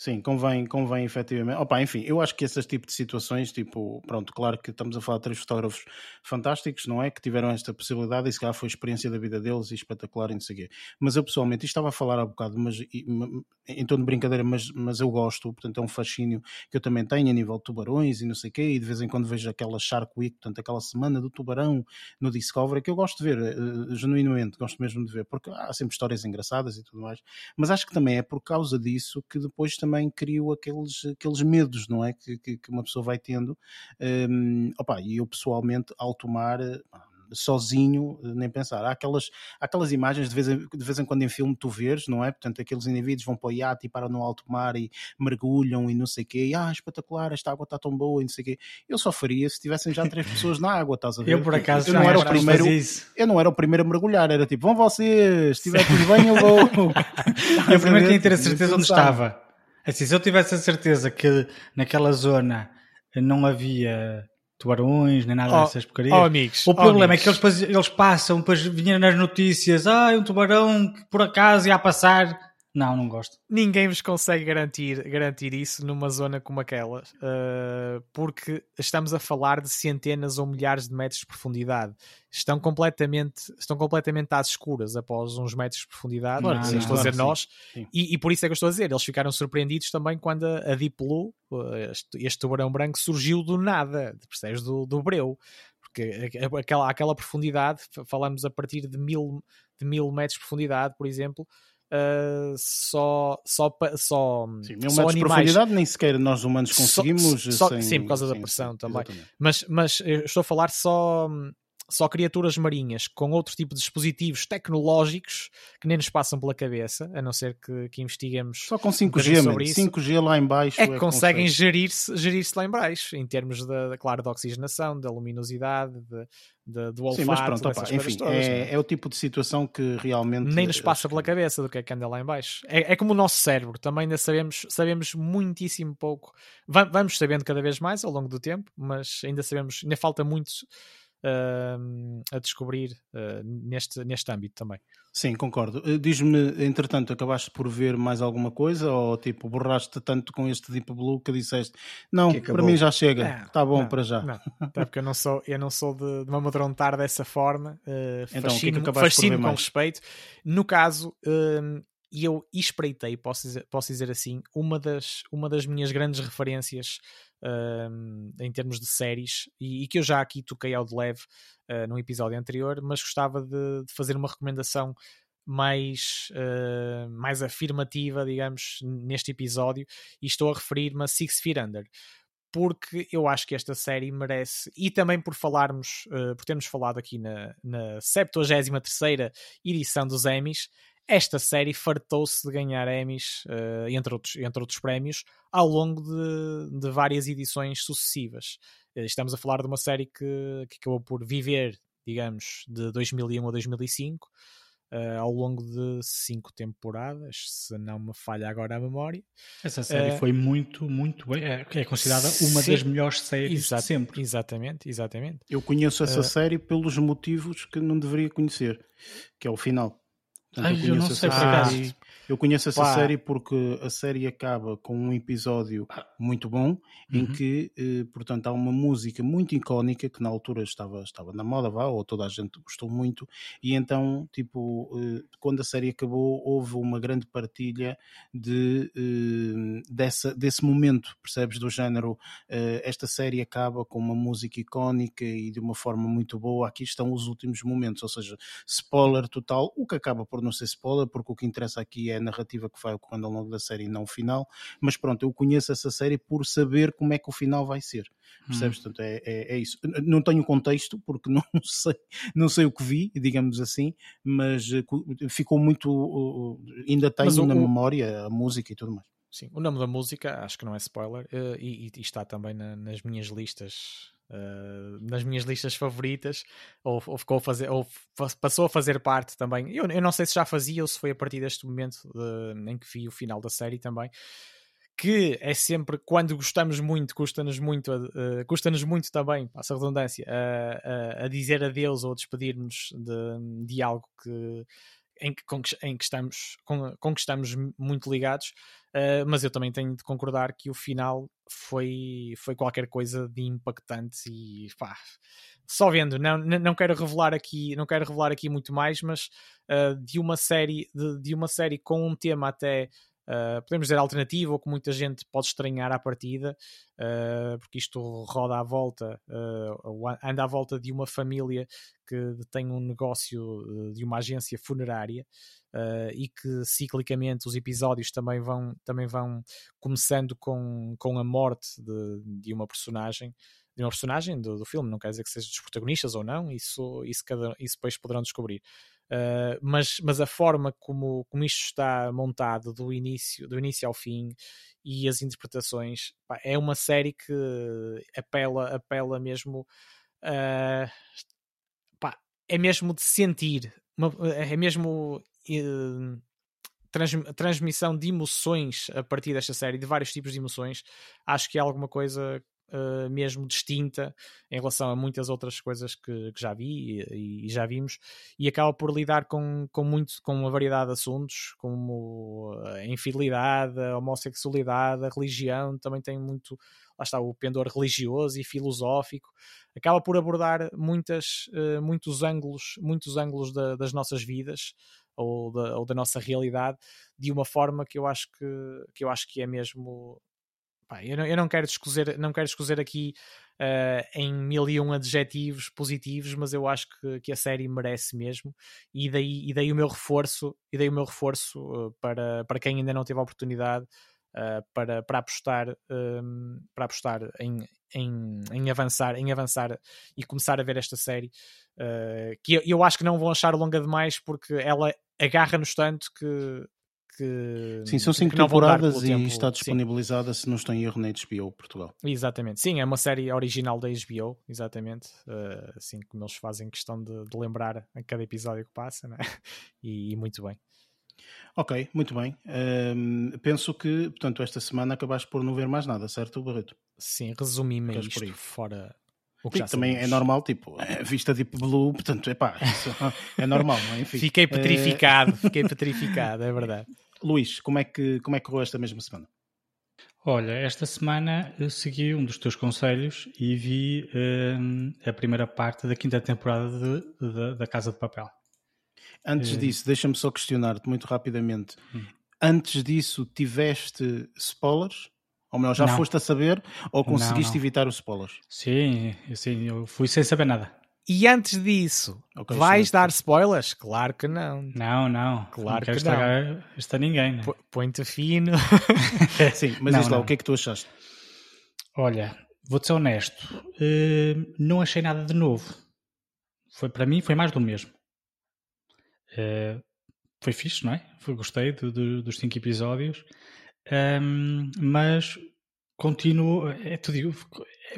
Speaker 1: Sim, convém, convém efetivamente. Opa, enfim, eu acho que esses tipos de situações, tipo, pronto, claro que estamos a falar de três fotógrafos fantásticos, não é? Que tiveram esta possibilidade e se calhar foi a experiência da vida deles e espetacular e o quê. Mas eu pessoalmente, estava a falar há bocado, mas em tom de brincadeira, mas, mas eu gosto, portanto é um fascínio que eu também tenho a nível de tubarões e não sei quê, e de vez em quando vejo aquela Shark Week, portanto aquela semana do tubarão no Discovery, que eu gosto de ver, eh, genuinamente, gosto mesmo de ver, porque há sempre histórias engraçadas e tudo mais mas acho que também é por causa disso que depois também criou aqueles, aqueles medos, não é? Que, que, que uma pessoa vai tendo. Um, opa, e eu pessoalmente, ao tomar. sozinho, eh, nem pensar. Há aquelas, há aquelas imagens de vez, em, de vez em quando em filme tu vês, não é? Portanto, aqueles indivíduos vão para o iate e param no alto mar e mergulham e não sei o quê. E, ah, espetacular, esta água está tão boa e não sei o quê. Eu só faria se tivessem já três pessoas na água, estás a ver?
Speaker 3: Eu por acaso
Speaker 1: eu não era o
Speaker 3: que
Speaker 1: primeiro, eu não era o primeiro a mergulhar, era tipo, vão vocês, se estiver tudo bem, eu vou.
Speaker 3: Eu primeiro queria ter a certeza onde estava. Assim, se eu tivesse a certeza que naquela zona não havia tubarões, nem nada
Speaker 4: Oh,
Speaker 3: dessas porcarias.
Speaker 4: Oh, amigos.
Speaker 3: o
Speaker 4: oh,
Speaker 3: problema
Speaker 4: amigos.
Speaker 3: é que eles, eles passam, depois vinham nas notícias, ah, um tubarão que por acaso ia a passar. Não, não gosto.
Speaker 4: ninguém vos consegue garantir, garantir isso numa zona como aquela, uh, porque estamos a falar de centenas ou milhares de metros de profundidade. Estão completamente, estão completamente às escuras após uns metros de profundidade.
Speaker 3: Claro sim,
Speaker 4: estou a dizer nós, e, e por isso é que eu estou a dizer. Eles ficaram surpreendidos também quando a, a Deep Blue, uh, este, este tubarão branco, surgiu do nada, percebes? Do, do breu. Porque aquela, aquela profundidade, falamos a partir de mil, de mil metros de profundidade, por exemplo, uh, só, só, só,
Speaker 1: Sim, mil
Speaker 4: só animais.
Speaker 1: profundidade nem sequer nós humanos
Speaker 4: Só-
Speaker 1: conseguimos.
Speaker 4: só-
Speaker 1: sem-
Speaker 4: sim, por causa da
Speaker 1: sim,
Speaker 4: pressão
Speaker 1: sim,
Speaker 4: também.
Speaker 1: exatamente.
Speaker 4: Mas, mas eu estou a falar só, só criaturas marinhas com outro tipo de dispositivos tecnológicos que nem nos passam pela cabeça, a não ser que, que investiguemos.
Speaker 1: Só com
Speaker 4: bocadinho
Speaker 1: 5G,
Speaker 4: sobre
Speaker 1: mano.
Speaker 4: isso.
Speaker 1: 5G lá em baixo
Speaker 4: É que conseguem
Speaker 1: consegue.
Speaker 4: gerir-se gerir lá em baixo, em termos da, claro, da oxigenação, da luminosidade, de, de- do olfato,
Speaker 1: Sim, mas pronto, opa, enfim,
Speaker 4: todas, é?
Speaker 1: é, é o tipo de situação que realmente.
Speaker 4: nem nos passa pela cabeça do que é que anda lá em baixo. É, é como o nosso cérebro, também ainda sabemos, sabemos muitíssimo pouco. Va- vamos sabendo cada vez mais ao longo do tempo, mas ainda sabemos, ainda falta muito ahm, a descobrir ah, neste, neste âmbito também.
Speaker 1: Sim, concordo. Eh, Diz-me, entretanto, acabaste por ver mais alguma coisa ou tipo, borraste tanto com este Deep Blue que disseste não,
Speaker 2: Que
Speaker 1: para mim já chega, está bom
Speaker 4: não,
Speaker 1: para já.
Speaker 4: Não, até porque eu não sou, eu não sou de, de me amedrontar dessa forma. Uh,
Speaker 1: Então, o que é que
Speaker 4: fascino,
Speaker 1: acabaste por
Speaker 4: fascino
Speaker 1: ver
Speaker 4: com
Speaker 1: mais?
Speaker 4: respeito. No caso, um, eu espreitei, posso dizer, posso dizer assim, uma das, uma das minhas grandes referências em termos de séries e, e que eu já aqui toquei ao de leve uh, num episódio anterior, mas gostava de, de fazer uma recomendação mais, uh, mais afirmativa, digamos, neste episódio, e estou a referir-me a Six Feet Under porque eu acho que esta série merece, e também por falarmos, uh, por termos falado aqui na, na 73 edição dos Emmys, esta série fartou-se de ganhar Emmys, uh, entre, outros, entre outros prémios, ao longo de, de várias edições sucessivas. Uh, estamos a falar de uma série que, que acabou por viver, digamos, de 2001 a 2005, Uh, ao longo de cinco temporadas, se não me falha agora a memória.
Speaker 3: Essa série
Speaker 4: Eh,
Speaker 3: foi muito, muito bem. É, é considerada uma
Speaker 4: sim.
Speaker 3: das melhores séries de sempre.
Speaker 4: Exatamente, exatamente.
Speaker 1: Eu conheço essa
Speaker 4: Eh,
Speaker 1: série pelos motivos que não deveria conhecer, que é o final.
Speaker 3: Ai, eu não
Speaker 1: conheço
Speaker 3: sei, por acaso.
Speaker 1: Eu conheço essa
Speaker 4: Pá.
Speaker 1: série porque a série acaba com um episódio muito bom em
Speaker 3: Uhum.
Speaker 1: que, eh, portanto, há uma música muito icónica que na altura estava, estava na moda, vá, ou toda a gente gostou muito, e então, tipo, eh, quando a série acabou, houve uma grande partilha de, eh, dessa, desse momento, percebes, do género, eh, esta série acaba com uma música icónica e de uma forma muito boa, aqui estão os últimos momentos, ou seja, spoiler total, o que acaba por não ser spoiler, porque o que interessa aqui é a narrativa que vai ocorrendo ao longo da série e não o final, mas pronto, eu conheço essa série por saber como é que o final vai ser, percebes? Portanto, é, é, é isso. Não tenho contexto, porque não sei, não sei o que vi, digamos assim, mas eh, ficou muito, ainda tenho
Speaker 4: o-
Speaker 1: na memória a música e tudo mais.
Speaker 4: Sim, o nome da música acho que não é spoiler eh, e, e está também na- nas minhas listas. Eh, nas minhas listas favoritas, ou, ou ficou a fazer, ou passou a fazer parte também. Eu, eu não sei se já fazia ou se foi a partir deste momento eh, em que vi o final da série também. Que é sempre quando gostamos muito, custa-nos muito, eh, custa-nos muito também, passa redundância, a, a- dizer adeus ou despedir-nos de, de algo que, em, que, em que estamos, com, com que estamos muito ligados. Uh, mas eu também tenho de concordar que o final foi, foi qualquer coisa de impactante e pá, só vendo, não, não não quero revelar aqui, não quero revelar aqui muito mais, mas uh, de uma série, de, de uma série com um tema até uh, podemos dizer alternativo, ou que muita gente pode estranhar à partida, uh, porque isto roda à volta, uh, anda à volta de uma família que tem um negócio de uma agência funerária. E que ciclicamente os episódios também vão, também vão começando com, com a morte de, de uma personagem de uma personagem do, do filme, não quer dizer que seja dos protagonistas ou não, isso, isso, cada, isso depois poderão descobrir. Uh, mas, mas a forma como, como isto está montado do início, do início ao fim e as interpretações pá, é uma série que apela, apela mesmo uh, pá, é mesmo de sentir uma, é mesmo uh, trans, transmissão de emoções a partir desta série, de vários tipos de emoções. Acho que é alguma coisa uh, mesmo distinta em relação a muitas outras coisas que, que já vi e, e, já vimos, e acaba por lidar com, com, muito, com uma variedade de assuntos, como a infidelidade, a homossexualidade, a religião, também tem muito, lá está, o pendor religioso e filosófico, acaba por abordar muitas, uh, muitos ângulos, muitos ângulos da, das nossas vidas, ou da, ou da nossa realidade de uma forma que eu acho que, que, eu acho que é mesmo. Pá, eu, não, eu não quero descozer, não quero descozer aqui uh, em mil e um adjetivos positivos, mas eu acho que, que a série merece mesmo. E daí, e daí o meu reforço, e daí o meu reforço uh, para, para quem ainda não teve a oportunidade. Uh, para, para apostar, um, para apostar em, em, em, avançar, em avançar e começar a ver esta série, uh, que eu, eu, acho que não vão achar longa demais porque ela agarra-nos tanto que, que.
Speaker 1: Sim, são cinco temporadas e tempo. está disponibilizada, Sim. se não estou em erro, na HBO Portugal.
Speaker 4: Exatamente. Sim, é uma série original da HBO, exatamente. Uh, assim como eles fazem questão de, de, lembrar a cada episódio que passa, né? e, e muito bem.
Speaker 1: Ok, muito bem. Um, penso que, portanto, esta semana acabaste por não ver mais nada, certo, Barreto?
Speaker 4: Sim, resumi-me isto fora,
Speaker 1: o que Sim, também é normal, tipo, é vista Deep Blue, portanto, epá, é normal, não é? Enfim,
Speaker 4: fiquei petrificado, é... fiquei petrificado, é verdade.
Speaker 1: Luís, como é que como é que correu esta mesma semana?
Speaker 3: Olha, esta semana eu segui um dos teus conselhos e vi um, a primeira parte da quinta temporada de, de, da Casa de Papel.
Speaker 1: Antes uh... disso, deixa-me só questionar-te muito rapidamente. Hum. Antes disso, tiveste spoilers? Ou melhor, já não. foste a saber ou conseguiste não, não. evitar os spoilers?
Speaker 3: Sim, sim, eu fui sem saber nada.
Speaker 4: E antes disso, okay, vais dar spoilers? Claro que não.
Speaker 3: Não, não. Claro não que não. Isto a ninguém. Né?
Speaker 4: Põe-te fino.
Speaker 1: sim, mas diz lá, o que é que tu achaste?
Speaker 3: Olha, vou-te ser honesto. Uh, não achei nada de novo. Foi, para mim, foi mais do mesmo. Uh, foi fixe, não é? Foi, gostei do, do, dos cinco episódios. Um, mas continuo, é, te digo,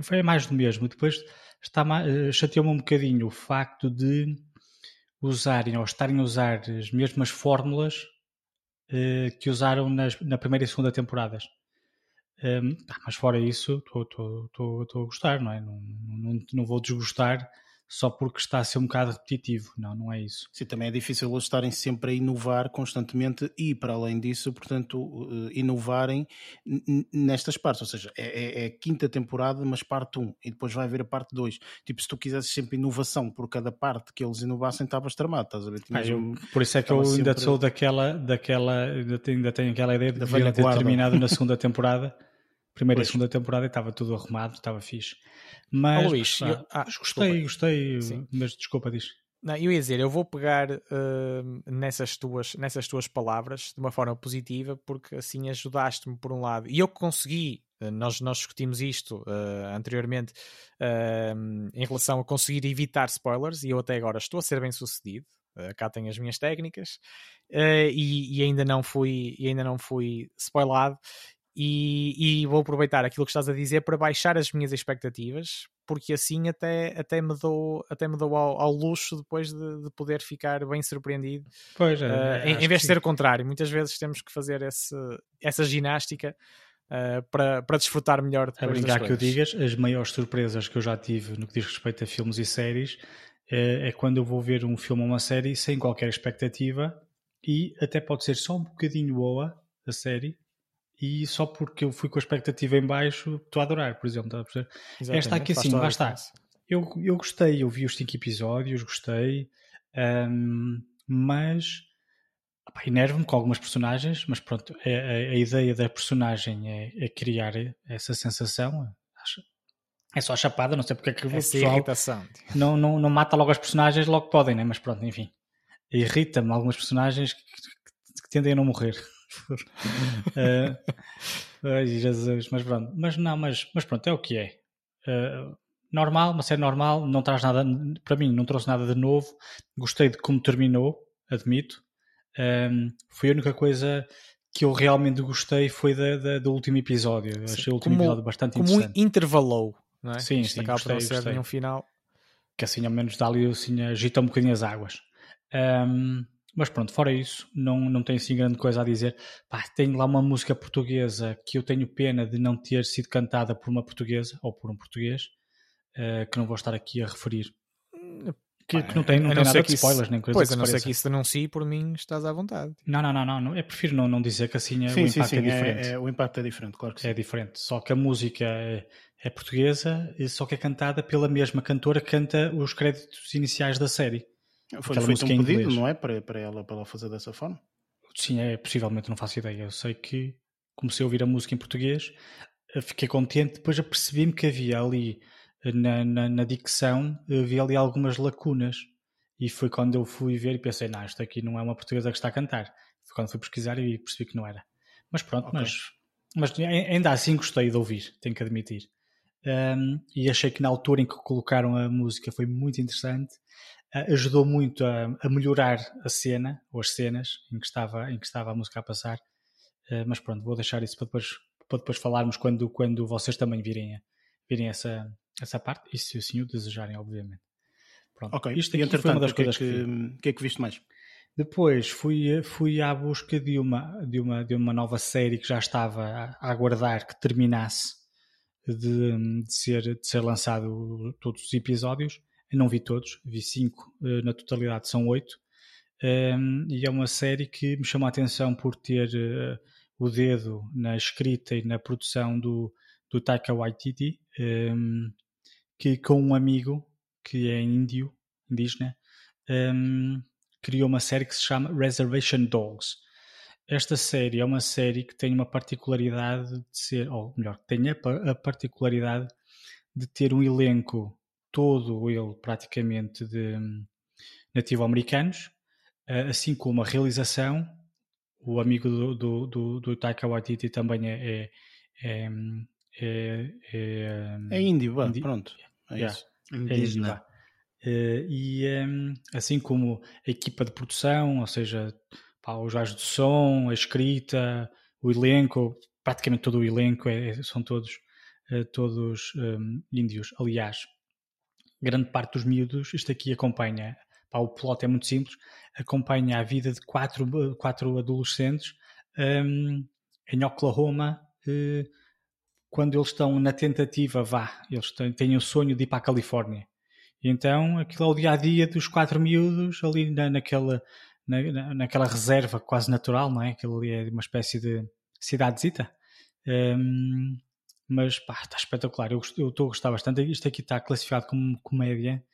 Speaker 3: foi mais do mesmo. Depois está uh, chateou-me um bocadinho o facto de usarem ou estarem a usar as mesmas fórmulas uh, que usaram nas, na primeira e segunda temporadas. Um, mas fora isso, estou a gostar, não é? Não, não, não vou desgostar só porque está a ser um bocado repetitivo. Não, não é isso.
Speaker 1: Sim, também é difícil eles estarem sempre a inovar constantemente e, para além disso, portanto, eh, inovarem nestas partes. Ou seja, é, é, é a quinta temporada, mas parte 1, e depois vai haver a parte 2. Tipo, se tu quisesses sempre inovação por cada parte que eles inovassem, estavas tramado, estás a ver?
Speaker 3: Ah, eu, por isso é que eu ainda sou daquela, daquela ainda tenho, ainda tenho aquela ideia de que ter terminado na segunda temporada. Primeira pois. e segunda temporada estava tudo arrumado, estava fixe. Mas, oh, Luís, eu, ah, gostei, gostei, Sim. mas desculpa, diz.
Speaker 4: Não, eu ia dizer, eu vou pegar uh, nessas, tuas, nessas tuas palavras de uma forma positiva, porque assim ajudaste-me por um lado. E eu consegui, uh, nós, nós discutimos isto uh, anteriormente, em relação a conseguir evitar spoilers, e eu até agora estou a ser bem sucedido. cá tenho as minhas técnicas e, e, ainda não fui e ainda não fui spoilado e, e, vou aproveitar aquilo que estás a dizer para baixar as minhas expectativas, porque assim até, até me dou, até me dou ao, ao luxo depois de, de, poder ficar bem surpreendido. Pois é, uh, em, em, vez de ser o contrário, muitas vezes temos que fazer esse, essa ginástica uh, para, para desfrutar melhor
Speaker 3: depois. A brincar que eu digas, as maiores surpresas que eu já tive no que diz respeito a filmes e séries é, é quando eu vou ver um filme ou uma série sem qualquer expectativa e até pode ser só um bocadinho boa a série e só porque eu fui com a expectativa em baixo estou a adorar, por exemplo. Tá a Esta aqui assim, lá está. Eu, eu gostei, eu vi os 5 episódios, gostei, um, mas enervo-me com algumas personagens, mas pronto, a, a, a ideia da personagem é, é, criar essa sensação. É só a chapada, não sei porque é que o pessoal irritação. Não, não, não mata logo as personagens, logo podem, né? mas pronto, enfim. Irrita-me algumas personagens que, que, que tendem a não morrer uh, ai, Jesus, mas pronto. Mas não, mas, mas pronto, é o que é. Uh, normal, uma série normal, não traz nada, para mim, não trouxe nada de novo. Gostei de como terminou, admito. Um, ehm, foi a única coisa que eu realmente gostei foi da, da do último episódio. Sim, Achei o último como, episódio bastante
Speaker 4: como
Speaker 3: interessante.
Speaker 4: Como intervalou, não é?
Speaker 3: Sim, Isto sim, acaba gostei, por ser nenhum final. Que assim, ao menos, dali assim, agita um bocadinho as águas. Um, mas pronto, fora isso, não, não tenho assim grande coisa a dizer. Pá, tenho lá uma música portuguesa que eu tenho pena de não ter sido cantada por uma portuguesa ou por um português, uh, que não vou estar aqui a referir. Que, que não tem, não tem nada de spoilers,
Speaker 4: isso,
Speaker 3: nem
Speaker 4: coisa Pois, a não ser que isso denuncie, por mim estás à vontade.
Speaker 3: Não, não, não, não, não. Eu prefiro não, não dizer que assim sim, o impacto sim, sim, é diferente.
Speaker 1: É, é, o impacto é diferente, claro que sim.
Speaker 3: É diferente. Só que a música é, é portuguesa, só que é cantada pela mesma cantora que canta os créditos iniciais da série.
Speaker 1: Foi feito um pedido, não é? Para, para, ela, para ela fazer dessa forma?
Speaker 3: Sim, é possivelmente, não faço ideia. Eu sei que comecei a ouvir a música em português, eh, fiquei contente, depois apercebi-me que havia ali eh, na, na, na, dicção, havia ali algumas lacunas. E foi quando eu fui ver e pensei, não, isto aqui não é uma portuguesa que está a cantar. Foi quando fui pesquisar e percebi que não era. Mas pronto, okay. mas, mas ainda assim gostei de ouvir, tenho que admitir. Um, e achei que na altura em que colocaram a música foi muito interessante ajudou muito a, a, melhorar a cena, ou as cenas em que estava, em que estava a música a passar. Uh, mas pronto, vou deixar isso para depois, para depois falarmos quando, quando vocês também virem, virem essa, essa parte, e se assim o desejarem, obviamente.
Speaker 1: Pronto. Ok, isto aqui foi uma das coisas que, que, que é que viste mais?
Speaker 3: Depois fui, fui à busca de uma, de, uma, de uma nova série que já estava a, a aguardar que terminasse de, de, ser, de ser lançado todos os episódios eu não vi todos, vi cinco uh, na totalidade, são oito. Ehm, e é uma série que me chama a atenção por ter uh, o dedo na escrita e na produção do, do Taika Waititi, ehm, que com um amigo que é índio, indígena, ehm, criou uma série que se chama Reservation Dogs. Esta série é uma série que tem uma particularidade de ser, ou melhor, tem a particularidade de ter um elenco todo ele praticamente de hum, nativo-americanos, eh, assim como a realização. O amigo do, do, do, do Taika Waititi também é, é, é, hum, é,
Speaker 1: é, hum, é índio, indi pronto. É yeah, isso.
Speaker 3: Indígena. É e assim como a equipa de produção, ou seja, pá, os gajos de som, a escrita, o elenco, praticamente todo o elenco é, são todos, eh, todos um, índios. Aliás, grande parte dos miúdos, isto aqui acompanha, pá, o plot é muito simples, acompanha a vida de quatro, quatro adolescentes um, em Oklahoma, uh, quando eles estão na tentativa, vá, eles têm, têm o sonho de ir para a Califórnia. E então, aquilo é o dia a dia dos quatro miúdos ali na, naquela, na, naquela reserva quase natural, não é? Aquilo ali é uma espécie de cidadezita. Um, mas pá, está espetacular. Eu estou a gostar bastante. Isto aqui está classificado como comédia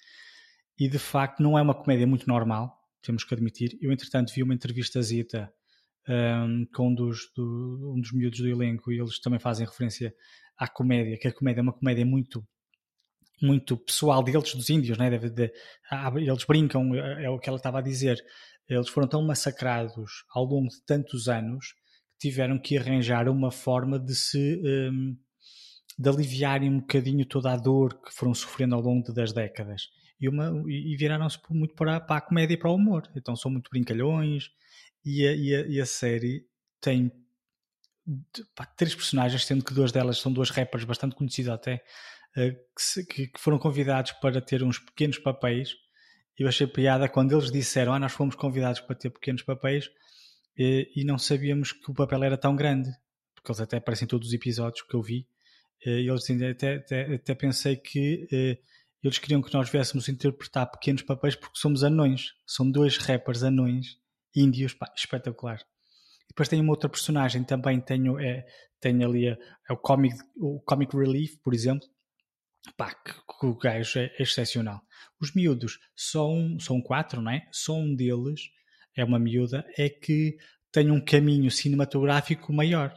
Speaker 3: e de facto não é uma comédia muito normal, temos que admitir. Eu, entretanto, vi uma entrevista Zita um, com um dos, do, um dos miúdos do elenco e eles também fazem referência à comédia, que a comédia é uma comédia muito muito pessoal deles, dos índios, né? De, de, eles brincam, é, é o que ela estava a dizer. Eles foram tão massacrados ao longo de tantos anos que tiveram que arranjar uma forma de se um, de aliviarem um bocadinho toda a dor que foram sofrendo ao longo das décadas. E, e viraram-se muito para, para a comédia e para o humor. Então são muito brincalhões e a, e a, e a série tem pá, três personagens, sendo que duas delas são duas rappers bastante conhecidas até, uh, que, se, que, foram convidados para ter uns pequenos papéis. Eu achei piada quando eles disseram: Ah, nós fomos convidados para ter pequenos papéis e, e não sabíamos que o papel era tão grande, porque eles até aparecem em todos os episódios que eu vi. Eh, eles até, até, até pensei que eh, eles queriam que nós viéssemos interpretar pequenos papéis porque somos anões. São dois rappers anões índios, pá, espetacular. E depois tem uma outra personagem também, tenho, é, tenho ali a, é o, comic, o Comic Relief, por exemplo, pá, que, que o gajo é, é excepcional. Os miúdos são, são quatro, não é? Só um deles é uma miúda, é que tem um caminho cinematográfico maior.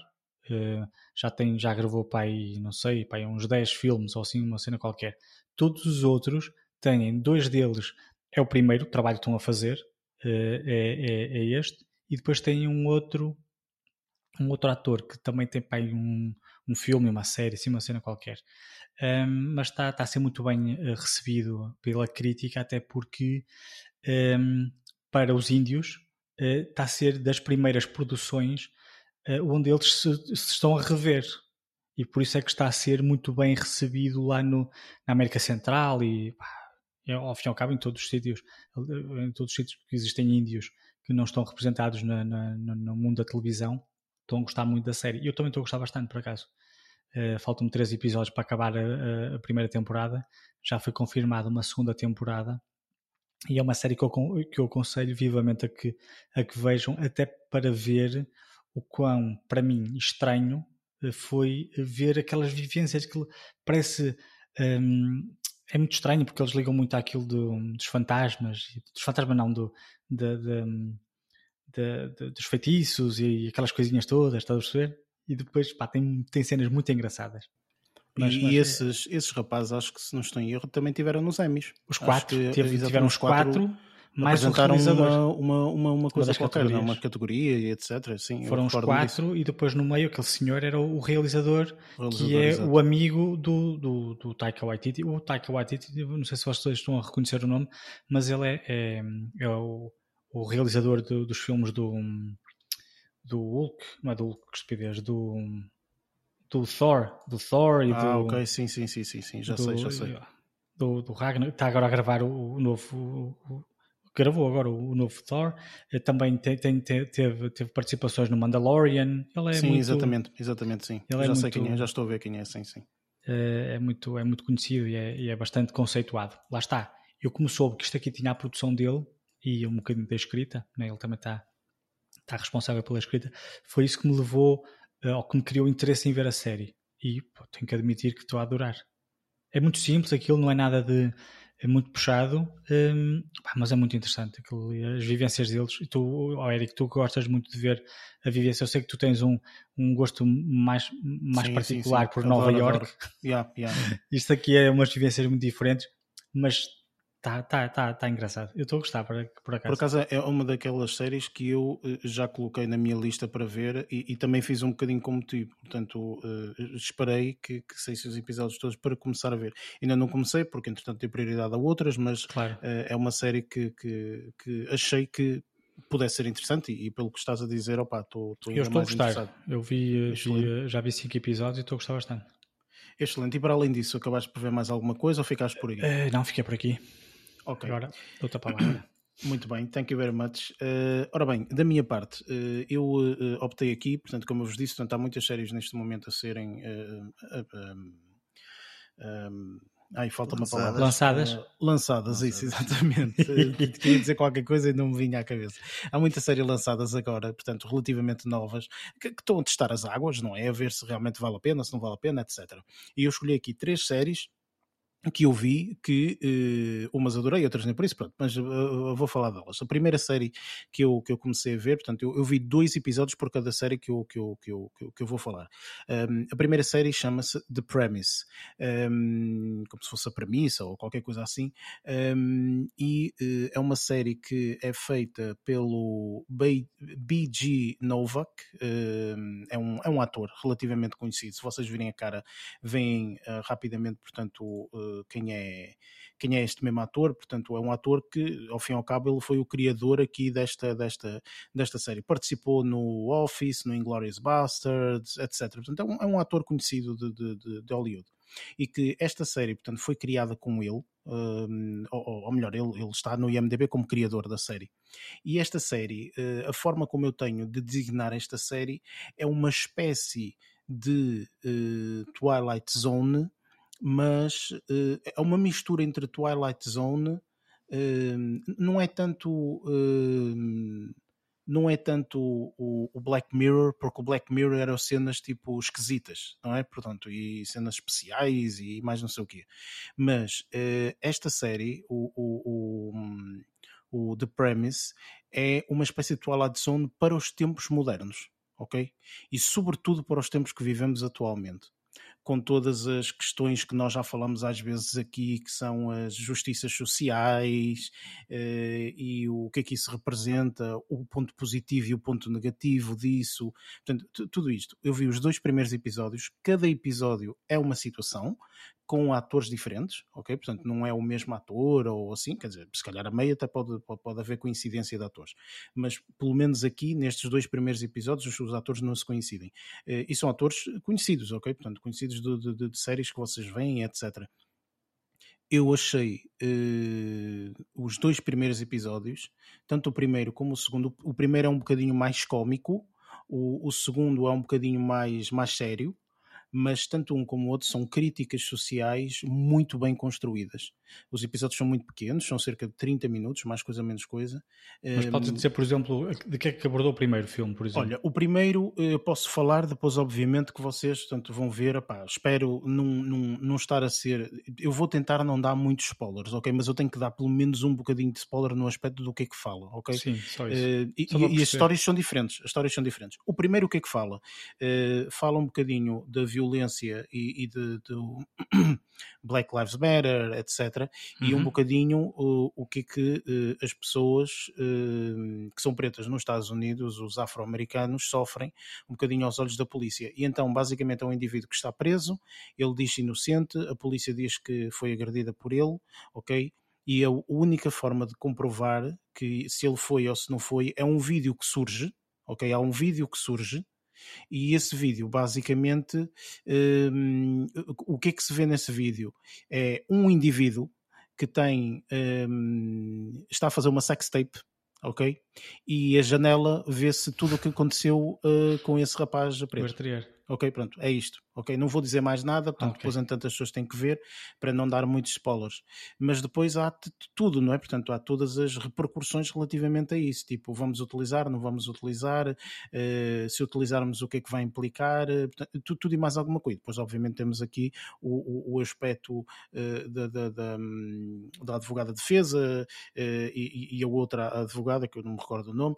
Speaker 3: Já tem, já gravou para aí, não sei, para aí uns 10 filmes ou assim, uma cena qualquer. Todos os outros têm, dois deles é o primeiro trabalho que estão a fazer, eh, é, é, é este, e depois tem um outro um outro ator que também tem para aí um, um filme, uma série, assim, uma cena qualquer. Um, mas está, está a ser muito bem eh, recebido pela crítica, até porque um, para os índios uh, está a ser das primeiras produções onde eles se, se, estão a rever. E por isso é que está a ser muito bem recebido lá no, na América Central e, pá, é, ao fim e ao cabo, em todos os sítios, em todos os sítios que existem índios que não estão representados na, na, no mundo da televisão estão a gostar muito da série. Eu também estou a gostar bastante, por acaso. Uh, Faltam-me três episódios para acabar a, a, primeira temporada. Já foi confirmada uma segunda temporada. E é uma série que eu, que eu aconselho vivamente a que, a que vejam, até para ver o quão, para mim, estranho eh, foi ver aquelas vivências que parece. Um, é muito estranho porque eles ligam muito àquilo do, dos fantasmas, dos fantasmas não, do, de, de, de, dos feitiços e aquelas coisinhas todas, estás a perceber? E depois, pá, tem, tem cenas muito engraçadas.
Speaker 1: Mas, e mas, é esses, é... esses rapazes, acho que se não estou em erro, também tiveram nos Emmys.
Speaker 3: Os quatro, que, tiveram os quatro, quatro mais
Speaker 1: apresentaram uma, uma, uma, uma coisa uma qualquer, não, uma categoria e etc. Sim,
Speaker 3: Foram os quatro disso. e depois no meio aquele senhor era o realizador, o realizador que é o amigo do, do, do Taika Waititi. O Taika Waititi, não sei se vocês estão a reconhecer o nome, mas ele é, é, é o, o realizador do, dos filmes do, do Hulk, não é do Hulk, que estupidez, do, do Thor, do Thor e
Speaker 1: ah,
Speaker 3: do...
Speaker 1: Ah, ok, sim, sim, sim, sim, sim. já do, sei, já sei.
Speaker 3: Do, do Ragnar, está agora a gravar o, o novo... O, gravou agora o, novo Thor, eh, também tem, tem, teve, teve participações no Mandalorian. Ele é
Speaker 1: sim,
Speaker 3: muito,
Speaker 1: exatamente, exatamente, sim. Ele já é sei muito, quem é, já estou a ver quem é, sim, sim.
Speaker 3: É, é muito, é muito conhecido e é, e é, bastante conceituado. Lá está. Eu como soube que isto aqui tinha a produção dele e um bocadinho da escrita, né? ele também está, está responsável pela escrita, foi isso que me levou, uh, ou que me criou interesse em ver a série. E pô, tenho que admitir que estou a adorar. É muito simples, aquilo não é nada de é muito puxado, um, mas é muito interessante aquilo, as vivências deles. E tu, oh Eric, tu gostas muito de ver a vivência. Eu sei que tu tens um, um gosto mais, mais sim, particular sim, sim. por adoro, Nova York.
Speaker 1: Yeah, yeah.
Speaker 3: Isto aqui é umas vivências muito diferentes, mas Tá, tá, tá, tá engraçado. Eu estou a gostar, por, por acaso.
Speaker 1: Por acaso é uma daquelas séries que eu eh, já coloquei na minha lista para ver e, e também fiz um bocadinho como tu. Portanto, uh, esperei que, que saísse os episódios todos para começar a ver. Ainda não comecei, porque entretanto tenho prioridade a outras, mas
Speaker 3: claro. uh,
Speaker 1: é uma série que, que, que, achei que pudesse ser interessante e, e pelo que estás a dizer, opa, estou
Speaker 3: Eu estou a gostar. Eu vi, vi, já vi cinco episódios e estou a gostar bastante.
Speaker 1: Excelente. E para além disso, acabaste por ver mais alguma coisa ou ficaste por aí?
Speaker 3: Uh, não, fiquei por aqui.
Speaker 1: Ok.
Speaker 3: Agora, outra palavra.
Speaker 1: Muito bem, thank you very much. Uh, ora bem, da minha parte, uh, eu uh, optei aqui, portanto, como eu vos disse, portanto, há muitas séries neste momento a serem. Um, ai, falta uma palavra.
Speaker 3: Lançadas.
Speaker 1: lançadas, isso, exatamente. Queria dizer qualquer coisa e não me vinha à cabeça. Há muitas séries lançadas agora, portanto, relativamente novas, que, que estão a testar as águas, não é? A ver se realmente vale a pena, se não vale a pena, etc. E eu escolhi aqui três séries que eu vi que uh, umas adorei, outras nem por isso, pronto, mas uh, vou falar delas. A primeira série que eu, que eu comecei a ver, portanto, eu, eu vi dois episódios por cada série que eu, que eu, que eu, que eu, vou falar. Um, a primeira série chama-se The Premise, um, como se fosse a premissa ou qualquer coisa assim, um, e uh, é uma série que é feita pelo B.G. Novak, é, um, é um ator relativamente conhecido. Se vocês virem a cara, veem rapidamente, portanto, quem é quem é este mesmo ator, portanto é um ator que ao fim e ao cabo ele foi o criador aqui desta, desta, desta série, participou no Office, no Inglourious Basterds, etc. Portanto é um, é um ator conhecido de, de, de, Hollywood e que esta série, portanto, foi criada com ele, um, ou, ou, melhor, ele, ele, está no IMDB como criador da série. E esta série, uh, a forma como eu tenho de designar esta série é uma espécie de uh, Twilight Zone mas uh, é uma mistura entre Twilight Zone, uh, não é tanto. Uh, não é tanto o, o, Black Mirror, porque o Black Mirror eram cenas tipo esquisitas, não é? Portanto, e cenas especiais e mais não sei o quê. Mas esta série, o, o, o, o The Premise, é uma espécie de Twilight Zone para os tempos modernos, ok? E sobretudo para os tempos que vivemos atualmente com todas as questões que nós já falamos às vezes aqui, que são as justiças sociais eh, e o que é que isso representa, o ponto positivo e o ponto negativo disso. Portanto, tudo isto. Eu vi os dois primeiros episódios, cada episódio é uma situação, com atores diferentes, ok? Portanto, não é o mesmo ator ou assim, quer dizer, se calhar a meia até pode, pode, haver coincidência de atores, mas pelo menos aqui, nestes dois primeiros episódios, os, atores não se coincidem. Eh, e são atores conhecidos, ok? Portanto, conhecidos de, de, de séries que vocês veem, etc. eu achei uh, os dois primeiros episódios, tanto o primeiro como o segundo. O primeiro é um bocadinho mais cómico, o, o segundo é um bocadinho mais, mais sério mas tanto um como o outro são críticas sociais muito bem construídas. Os episódios são muito pequenos, são cerca de 30 minutos, mais coisa menos coisa.
Speaker 3: Mas podes dizer, por exemplo, de que é que abordou o primeiro filme, por exemplo?
Speaker 1: Olha, o primeiro eu posso falar, depois obviamente que vocês portanto, vão ver, opá, espero não, não, não estar a ser... Eu vou tentar não dar muitos spoilers, ok? Mas eu tenho que dar pelo menos um bocadinho de spoiler no aspecto do que é que fala, ok?
Speaker 3: Sim, só isso.
Speaker 1: Uh, e, e, e as histórias são diferentes, as histórias são diferentes. O primeiro o que é que fala? Uh, fala um bocadinho da violência e, e de, de Black Lives Matter, etc. Uhum. E um uhum. bocadinho o, o que é que uh, as pessoas uh, que são pretas nos Estados Unidos, os afro-americanos, sofrem um bocadinho aos olhos da polícia. E então, basicamente, é um indivíduo que está preso, ele diz inocente, a polícia diz que foi agredida por ele, ok? E a única forma de comprovar que se ele foi ou se não foi é um vídeo que surge, ok? Há um vídeo que surge e esse vídeo, basicamente, um, o que é que se vê nesse vídeo? É um indivíduo que tem um, está a fazer uma sextape, ok? E a janela vê-se tudo o que aconteceu uh, com esse rapaz preto. Ok, pronto, é isto. Ok, não vou dizer mais nada, portanto, okay. depois entanto as pessoas têm que ver para não dar muitos spoilers. Mas depois há tudo, não é? Portanto, há todas as repercussões relativamente a isso. Tipo, vamos utilizar, não vamos utilizar, uh, se utilizarmos o que é que vai implicar, uh, portanto, tudo, tudo, e mais alguma coisa. Depois, obviamente, temos aqui o, o, o aspecto uh, da, da, da, hum, da, advogada de defesa e, e, a outra advogada, que eu não me recordo o nome,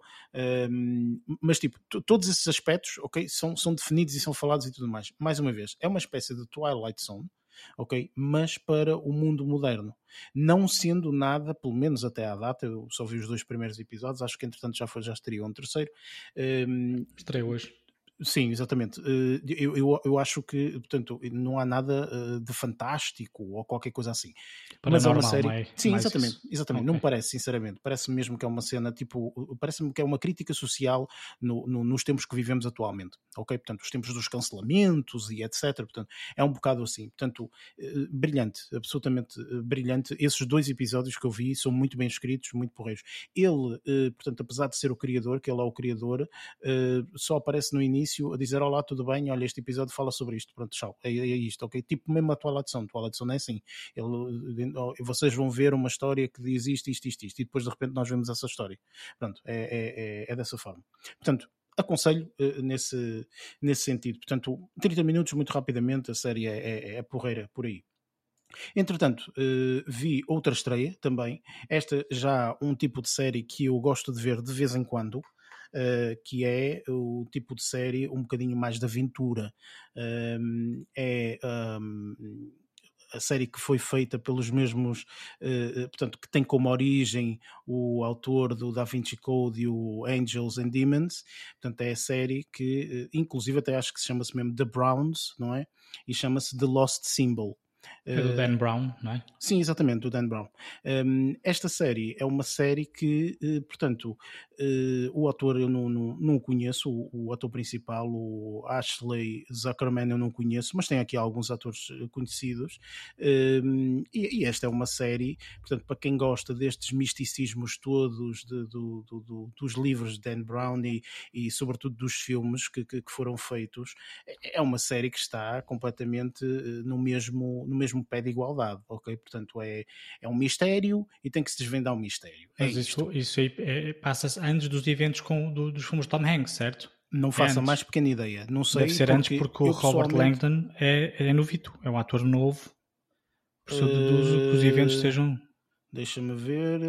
Speaker 1: hum, mas tipo, todos esses aspectos, ok, são, são definidos e são falados e tudo mais. Mais uma vez, é uma espécie de Twilight Zone, ok? Mas para o mundo moderno. Não sendo nada, pelo menos até à data, eu só vi os dois primeiros episódios, acho que entretanto já, foi, já estreou um terceiro.
Speaker 3: Um, Estreia hoje.
Speaker 1: Sim, exatamente. Eh, eu, eu, eu, acho que, portanto, não há nada eh, de fantástico ou qualquer coisa assim.
Speaker 3: Para Mas é uma série. Mais,
Speaker 1: Sim, mais exatamente. exatamente. Okay. Não me parece, sinceramente. Parece-me mesmo que é uma cena tipo. Parece-me que é uma crítica social no, no, nos tempos que vivemos atualmente. Ok? Portanto, os tempos dos cancelamentos e etc. Portanto, é um bocado assim. Portanto, eh, brilhante, absolutamente brilhante. Esses dois episódios que eu vi são muito bem escritos, muito porreiros. Ele, portanto, apesar de ser o criador, que ele é o criador, só aparece no início início a dizer olá, tudo bem, olha, este episódio fala sobre isto, pronto, tchau, é, é isto, ok? Tipo mesmo a Twilight Zone, Twilight Zone é assim, Ele, vocês vão ver uma história que diz isto, isto, isto, isto, e depois de repente nós vemos essa história. Pronto, é, é, é, é dessa forma. Portanto, aconselho uh, nesse, nesse sentido. Portanto, 30 minutos, muito rapidamente, a série é, é, é porreira por aí. Entretanto, uh, vi outra estreia também. Esta já um tipo de série que eu gosto de ver de vez em quando que é o tipo de série um bocadinho mais de aventura. É. A série que foi feita pelos mesmos, uh, portanto, que tem como origem o autor do Da Vinci Code e o Angels and Demons, portanto, é a série que, uh, inclusive, até acho que se chama-se mesmo The Browns, não é? E chama-se The Lost Symbol.
Speaker 3: É do Dan Brown, não é?
Speaker 1: Sim, exatamente, do Dan Brown. Um, esta série é uma série que, uh, portanto, uh, o ator eu não, não, não conheço, o, ator principal, o Ashley Zuckerman, eu não conheço, mas tem aqui alguns atores eh, conhecidos. Um, e, esta é uma série, portanto, para quem gosta destes misticismos todos de, do, do, do, dos livros de Dan Brown e, e sobretudo, dos filmes que, que, que, foram feitos, é, é uma série que está completamente no mesmo no mesmo pé de igualdade, ok? Portanto, é, é um mistério e tem que se desvendar um mistério.
Speaker 3: É Mas isso, isso aí é, passa-se antes dos eventos com, do, dos filmes de Tom Hanks, certo?
Speaker 1: Não faço a mais pequena ideia. Não sei
Speaker 3: Deve ser porque antes porque o Robert pessoalmente... Langdon é, é novito, é um ator novo. Por isso uh... que os eventos sejam.
Speaker 1: Deixa-me ver.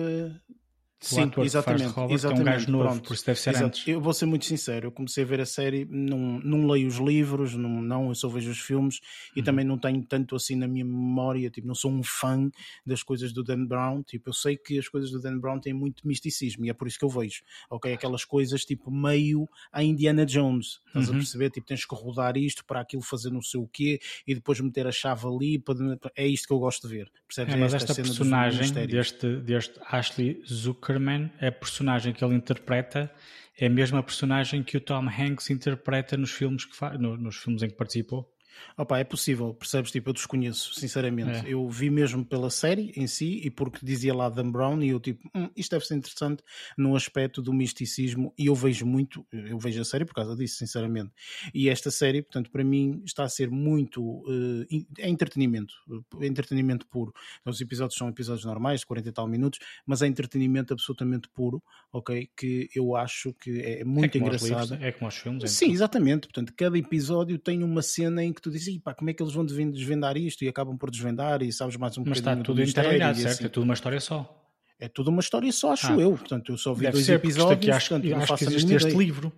Speaker 3: Sim, exatamente, Robert, exatamente. É um gajo novo, Pronto, por isso deve ser Exato. antes.
Speaker 1: Eu vou ser muito sincero, eu comecei a ver a série, não, não leio os livros, não, não eu só vejo os filmes e uhum. também não tenho tanto assim na minha memória, tipo, não sou um fã das coisas do Dan Brown, tipo, eu sei que as coisas do Dan Brown têm muito misticismo e é por isso que eu vejo, ok? Aquelas coisas tipo meio a Indiana Jones, estás uhum. a perceber? Tipo, tens que rodar isto para aquilo fazer não sei o quê e depois meter a chave ali, para... é isto que eu gosto de ver, percebes?
Speaker 3: É, mas esta, esta personagem deste, deste Ashley Zucker Superman, a personagem que ele interpreta é a mesma personagem que o Tom Hanks interpreta nos filmes, que no, nos filmes em que participou.
Speaker 1: Opa, é possível, percebes? Tipo, eu desconheço, sinceramente. É. Eu vi mesmo pela série em si e porque dizia lá Dan Brown e eu tipo, hum, isto deve ser interessante no aspecto do misticismo e eu vejo muito, eu vejo a série por causa disso, sinceramente. E esta série, portanto, para mim está a ser muito uh, é entretenimento, é entretenimento puro. Os episódios são episódios normais, 40 e tal minutos, mas é entretenimento absolutamente puro, ok? Que eu acho que é muito é engraçado.
Speaker 3: Livros, é como os filmes.
Speaker 1: É Sim, exatamente. Portanto, cada episódio tem uma cena em que tu dizes, pá, como é que eles vão desvendar isto? E acabam por desvendar e sabes mais um
Speaker 3: Mas está tudo interligado, certo? Assim. É tudo uma história só.
Speaker 1: É tudo uma história só, acho ah, eu. Portanto, eu só vi dois episódios. Aqui
Speaker 3: acho,
Speaker 1: portanto,
Speaker 3: acho que existe este livro.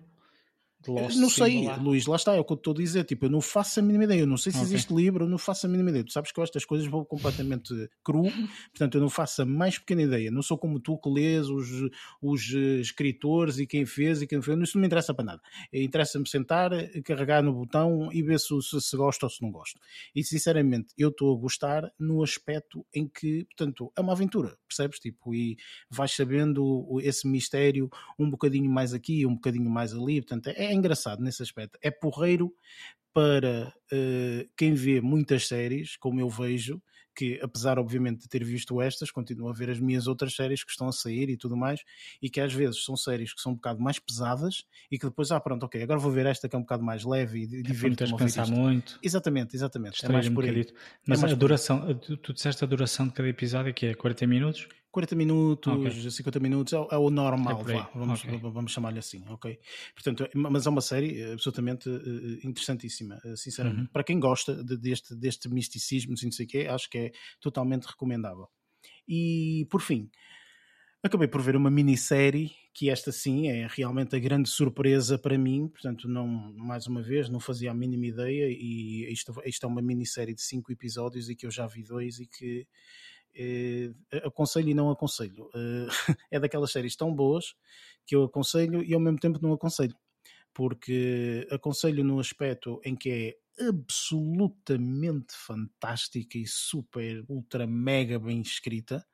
Speaker 1: Lost não sei, lá. Luís, lá está, é o que eu estou a dizer. Tipo, eu não faço a mínima ideia. Eu não sei se okay. existe livro, eu não faço a mínima ideia. Tu sabes que eu estas coisas vou completamente cru, portanto, eu não faço a mais pequena ideia. Não sou como tu que lês os, os eh, escritores e quem fez e quem fez. Isso não me interessa para nada. Interessa-me sentar, carregar no botão e ver se, se, se gosto ou se não gosto. E sinceramente, eu estou a gostar no aspecto em que, portanto, é uma aventura, percebes? Tipo, e vais sabendo esse mistério um bocadinho mais aqui, um bocadinho mais ali. Portanto, é engraçado nesse aspecto. É porreiro para uh, quem vê muitas séries, como eu vejo, que apesar obviamente de ter visto estas, continuo a ver as minhas outras séries que estão a sair e tudo mais, e que às vezes são séries que são um bocado mais pesadas e que depois, ah pronto, ok, agora vou ver esta que é um bocado mais leve e
Speaker 3: divertido. É pensar muito.
Speaker 1: Exatamente, exatamente. é mais
Speaker 3: um
Speaker 1: por aí.
Speaker 3: Mas é a duração, tu disseste a duração de cada episódio que é 40 minutos?
Speaker 1: 40 minutos, okay. 50 minutos, é, é o normal, é vá, vamos, okay. vamos chamar-lhe assim, ok? Portanto, é, mas é uma série eh, absolutamente uh, interessantíssima, uh, sinceramente. Uhum. Para quem gosta de, deste, deste misticismo, não sei o quê, acho que é totalmente recomendável. E, por fim, acabei por ver uma minissérie que esta sim é realmente a grande surpresa para mim, portanto, não, mais uma vez, não fazia a mínima ideia e isto, isto é uma minissérie de cinco episódios e que eu já vi dois e que eh, aconselho e não aconselho. Eh, é daquelas séries tão boas que eu aconselho e ao mesmo tempo não aconselho. Porque aconselho no aspecto em que é absolutamente fantástica e super, ultra, mega bem escrita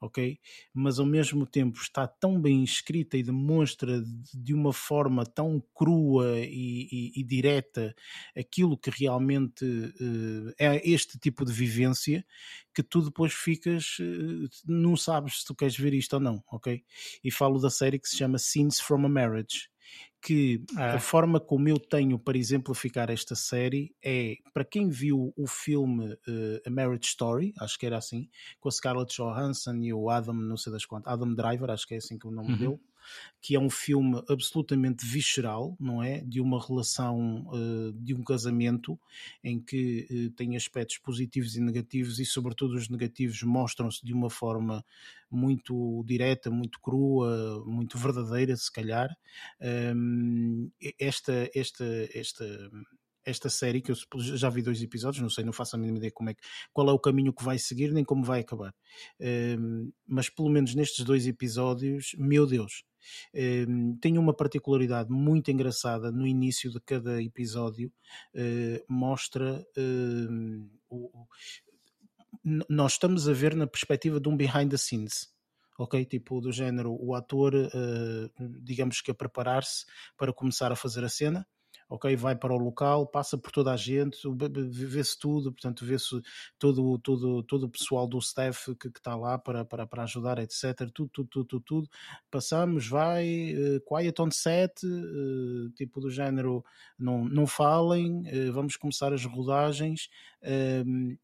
Speaker 1: ok? Mas ao mesmo tempo está tão bem escrita e demonstra de uma forma tão crua e, e, e direta aquilo que realmente uh, é este tipo de vivência que tu depois ficas, uh, não sabes se tu queres ver isto ou não, ok? E falo da série que se chama Scenes from a Marriage que a forma como eu tenho para exemplificar esta série é para quem viu o filme uh, A Marriage Story, acho que era assim, com a Scarlett Johansson e o Adam, não sei das quantas, Adam Driver, acho que é assim que o nome uhum. dele que é um filme absolutamente visceral, não é? De uma relação, uh, de um casamento em que uh, tem aspectos positivos e negativos e, sobretudo, os negativos mostram-se de uma forma muito direta, muito crua, muito verdadeira, se calhar. Um, esta, esta, esta esta série, que eu já vi dois episódios, não sei, não faço a mínima ideia como é qual é o caminho que vai seguir, nem como vai acabar. Um, mas pelo menos nestes dois episódios, meu Deus, um, tem uma particularidade muito engraçada no início de cada episódio, uh, mostra uh, o, nós estamos a ver na perspectiva de um behind the scenes. Ok, tipo do género, o ator, uh, digamos que a preparar-se para começar a fazer a cena, ok, vai para o local, passa por toda a gente, vê-se tudo, portanto, vê-se todo, todo, todo o pessoal do staff que, está lá para, para, para ajudar, etc. Tudo, tudo, tudo, tudo, tudo. Passamos, vai, uh, quiet on set, uh, tipo do género, não, não falem, uh, vamos começar as rodagens,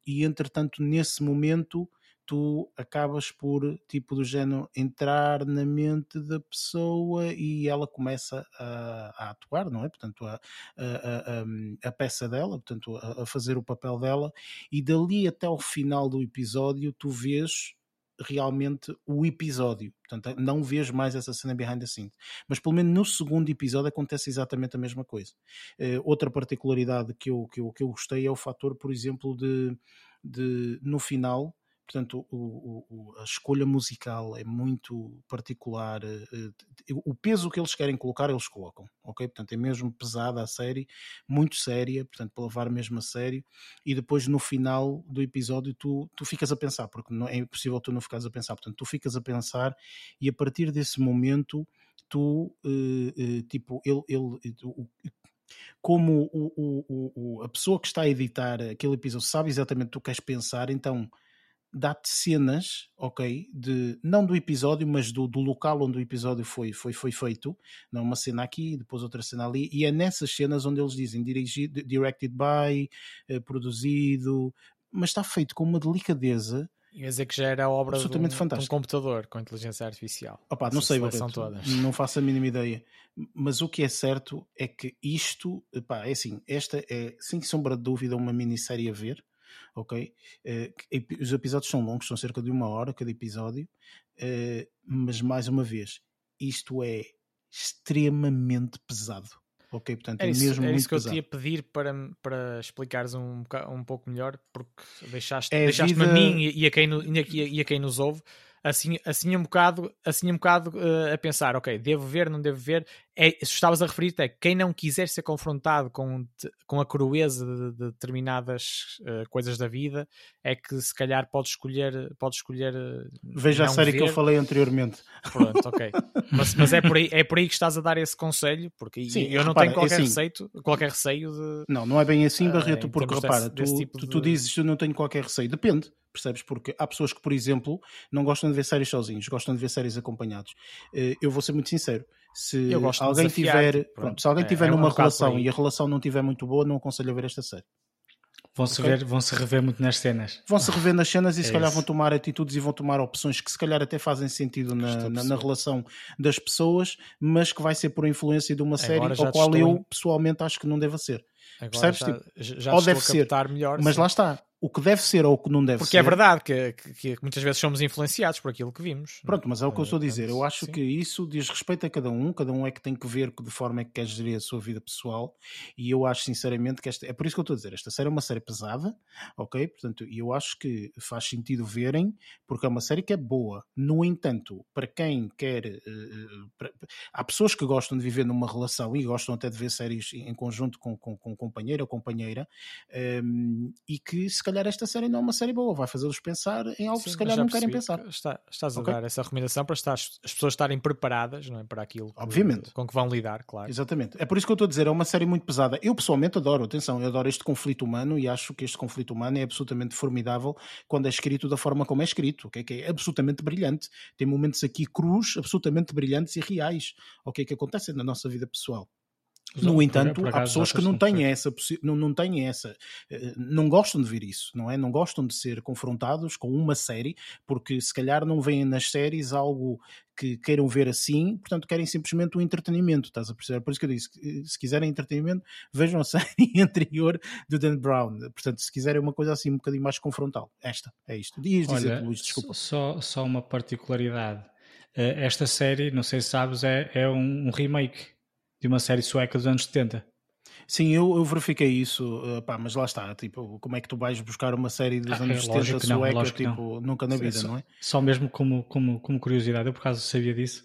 Speaker 1: e entretanto, nesse momento tu acabas por, tipo do género, entrar na mente da pessoa e ela começa a, a atuar, não é? Portanto, a, a, a, a peça dela, portanto, a, fazer o papel dela, e dali até ao final do episódio tu vês realmente o episódio. Portanto, não vês mais essa cena behind the scenes. Mas pelo menos no segundo episódio acontece exatamente a mesma coisa. Uh, outra particularidade que eu, que, eu, que eu gostei é o fator, por exemplo, de, de no final portanto, o, o, a escolha musical é muito particular. Eh, o peso que eles querem colocar, eles colocam, ok? Portanto, é mesmo pesada a série, muito séria, portanto, para levar mesmo a sério. E depois, no final do episódio, tu, tu ficas a pensar, porque não é impossível tu não ficares a pensar. Portanto, tu ficas a pensar e a partir desse momento, tu, uh, uh, tipo, ele, ele, como o, o, o, a pessoa que está a editar aquele episódio sabe exatamente o que tu queres pensar, então dá-te cenas, ok, de, não do episódio, mas do, do local onde o episódio foi, foi, foi feito, não uma cena aqui, depois outra cena ali, e é nessas cenas onde eles dizem dirigido, directed by, eh, produzido, mas está feito com uma delicadeza
Speaker 4: Ia dizer que já era obra absolutamente de um, de um computador com inteligência artificial.
Speaker 1: Opa, não sei, Barreto, todas. não faço a mínima ideia. Mas o que é certo é que isto, é assim, esta é, sem sombra de dúvida, uma minissérie a ver, ok? Uh, os episódios são longos, são cerca de uma hora cada episódio, uh, mas mais uma vez, isto é extremamente pesado. Ok, portanto, é,
Speaker 4: é
Speaker 1: isso, mesmo
Speaker 4: é
Speaker 1: muito
Speaker 4: isso que
Speaker 1: pesado.
Speaker 4: eu te ia pedir para, para explicares um, um pouco melhor, porque deixaste, é deixaste-me vida... a mim e, e, a quem, e, a, quem nos ouve assim, assim um bocado, assim um bocado uh, a pensar, ok, devo ver, não devo ver. É, se estavas a referir-te é quem não quiser ser confrontado com, com a crueza de, de determinadas uh, coisas da vida, é que se calhar pode escolher, pode escolher uh,
Speaker 1: Veja a série
Speaker 4: ver.
Speaker 1: que eu falei anteriormente.
Speaker 4: Pronto, ok. mas, mas é, por aí, é por aí que estás a dar esse conselho, porque Sim, eu não repara, tenho qualquer, é assim, receio, qualquer receio de.
Speaker 1: Não, não é bem assim, Barreto, porque repara, desse, tu, tipo tu, tu dizes que eu não tenho qualquer receio. Depende percebes? Porque há pessoas que, por exemplo, não gostam de ver séries sozinhos, gostam de ver séries acompanhados. Eh, eu vou ser muito sincero. Se alguém tiver, pronto, pronto, se alguém é, tiver é, numa um relação e a relação não estiver muito boa, não aconselho a ver esta série.
Speaker 3: Vão-se okay? vão -se rever muito nas cenas.
Speaker 1: Vão-se rever nas cenas e é se calhar isso. vão tomar atitudes e vão tomar opções que se calhar até fazem sentido na, na, na, relação das pessoas, mas que vai ser por influência de uma série ao qual eu em... pessoalmente acho que não deve ser.
Speaker 4: Agora Percebes? Já, tipo, já ou deve ser, melhor,
Speaker 1: mas
Speaker 4: sim.
Speaker 1: lá está o que deve ser ou o que não deve
Speaker 4: Porque
Speaker 1: ser.
Speaker 4: Porque é verdade que, que, que, muitas vezes somos influenciados por aquilo que vimos.
Speaker 1: Pronto, mas é o que eu estou a dizer. Eu acho sim. que isso diz respeito a cada um, cada um é que tem que ver de forma é que quer gerir a sua vida pessoal. E eu acho sinceramente que esta. É por isso que eu estou a dizer. Esta série é uma série pesada, ok? Portanto, eu acho que faz sentido verem, porque é uma série que é boa. No entanto, para quem quer. Uh, para... há pessoas que gostam de viver numa relação e gostam até de ver séries em conjunto com, com, com companheiro ou companheira um, ehm, e que se calhar esta série não é uma série boa, vai fazê-los pensar em algo Sim, que se calhar não querem pensar.
Speaker 4: Está, estás a okay? dar essa recomendação para estar, as pessoas estarem preparadas não é, para aquilo que,
Speaker 1: Obviamente.
Speaker 4: com que vão lidar, claro.
Speaker 1: Exatamente. É por isso que eu estou a dizer, é uma série muito pesada. Eu pessoalmente adoro, atenção, eu adoro este conflito humano e acho que este conflito humano é absolutamente formidável quando é escrito da forma como é escrito, okay? que é absolutamente brilhante. Tem momentos aqui crus, absolutamente brilhantes e reais, o okay? que acontecem na nossa vida pessoal. No entanto, há pessoas que não têm essa, não, não têm essa, eh, não gostam de ver isso, não é? Não gostam de ser confrontados com uma série, porque se calhar não veem nas séries algo que queiram ver assim, portanto querem simplesmente o um entretenimento, estás a perceber? Por isso que eu disse, eh, se quiserem entretenimento, vejam a série anterior do Dan Brown. Portanto, se quiserem uma coisa assim um bocadinho mais confrontal, esta, é isto. Dias dizer, Luís, desculpa.
Speaker 3: Só, só uma particularidade. Eh, esta série, não sei se sabes, é, é um remake de uma série sueca dos anos 70.
Speaker 1: Sim, eu, eu verifiquei isso, uh, pá, mas lá está, tipo, como é que tu vais buscar uma série dos ah, anos é, 70 sueca, tipo, nunca na vida,
Speaker 3: só,
Speaker 1: não é?
Speaker 3: Só mesmo como, como, como curiosidade, eu por acaso sabia disso,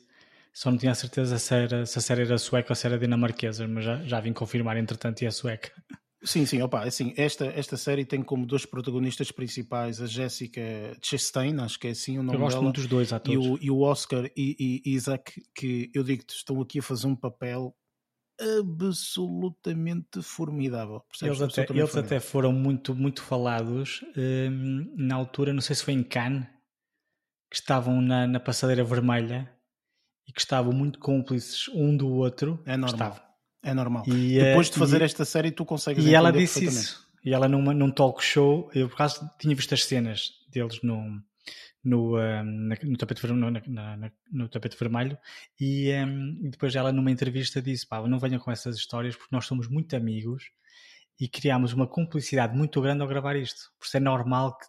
Speaker 3: só não tinha a certeza se, era, se a série era sueca ou se era dinamarquesa, mas já, já vim confirmar, entretanto, e é sueca.
Speaker 1: Sim, sim, opa, assim, esta, esta série tem como dois protagonistas principais a Jessica Chastain, acho que é assim o nome
Speaker 3: eu gosto
Speaker 1: dela.
Speaker 3: muito dos dois atores.
Speaker 1: E o, e o Oscar e, e Isaac, que eu digo-te, estão aqui a fazer um papel absolutamente formidável.
Speaker 3: Eles, até, eles até, foram muito, muito falados hum, na altura, não sei se foi em Cannes, que estavam na, na passadeira vermelha e que estavam muito cúmplices um do outro.
Speaker 1: É normal. Estavam. É normal. E, Depois de fazer e, esta série, tu consegues
Speaker 3: E ela disse isso. E ela numa, num talk show, eu por acaso tinha visto as cenas deles num, no, um, no, tapete, na, no, tapete vermelho e, um, depois ela numa entrevista disse pá, não venham com essas histórias porque nós somos muito amigos e criámos uma cumplicidade muito grande ao gravar isto por ser normal que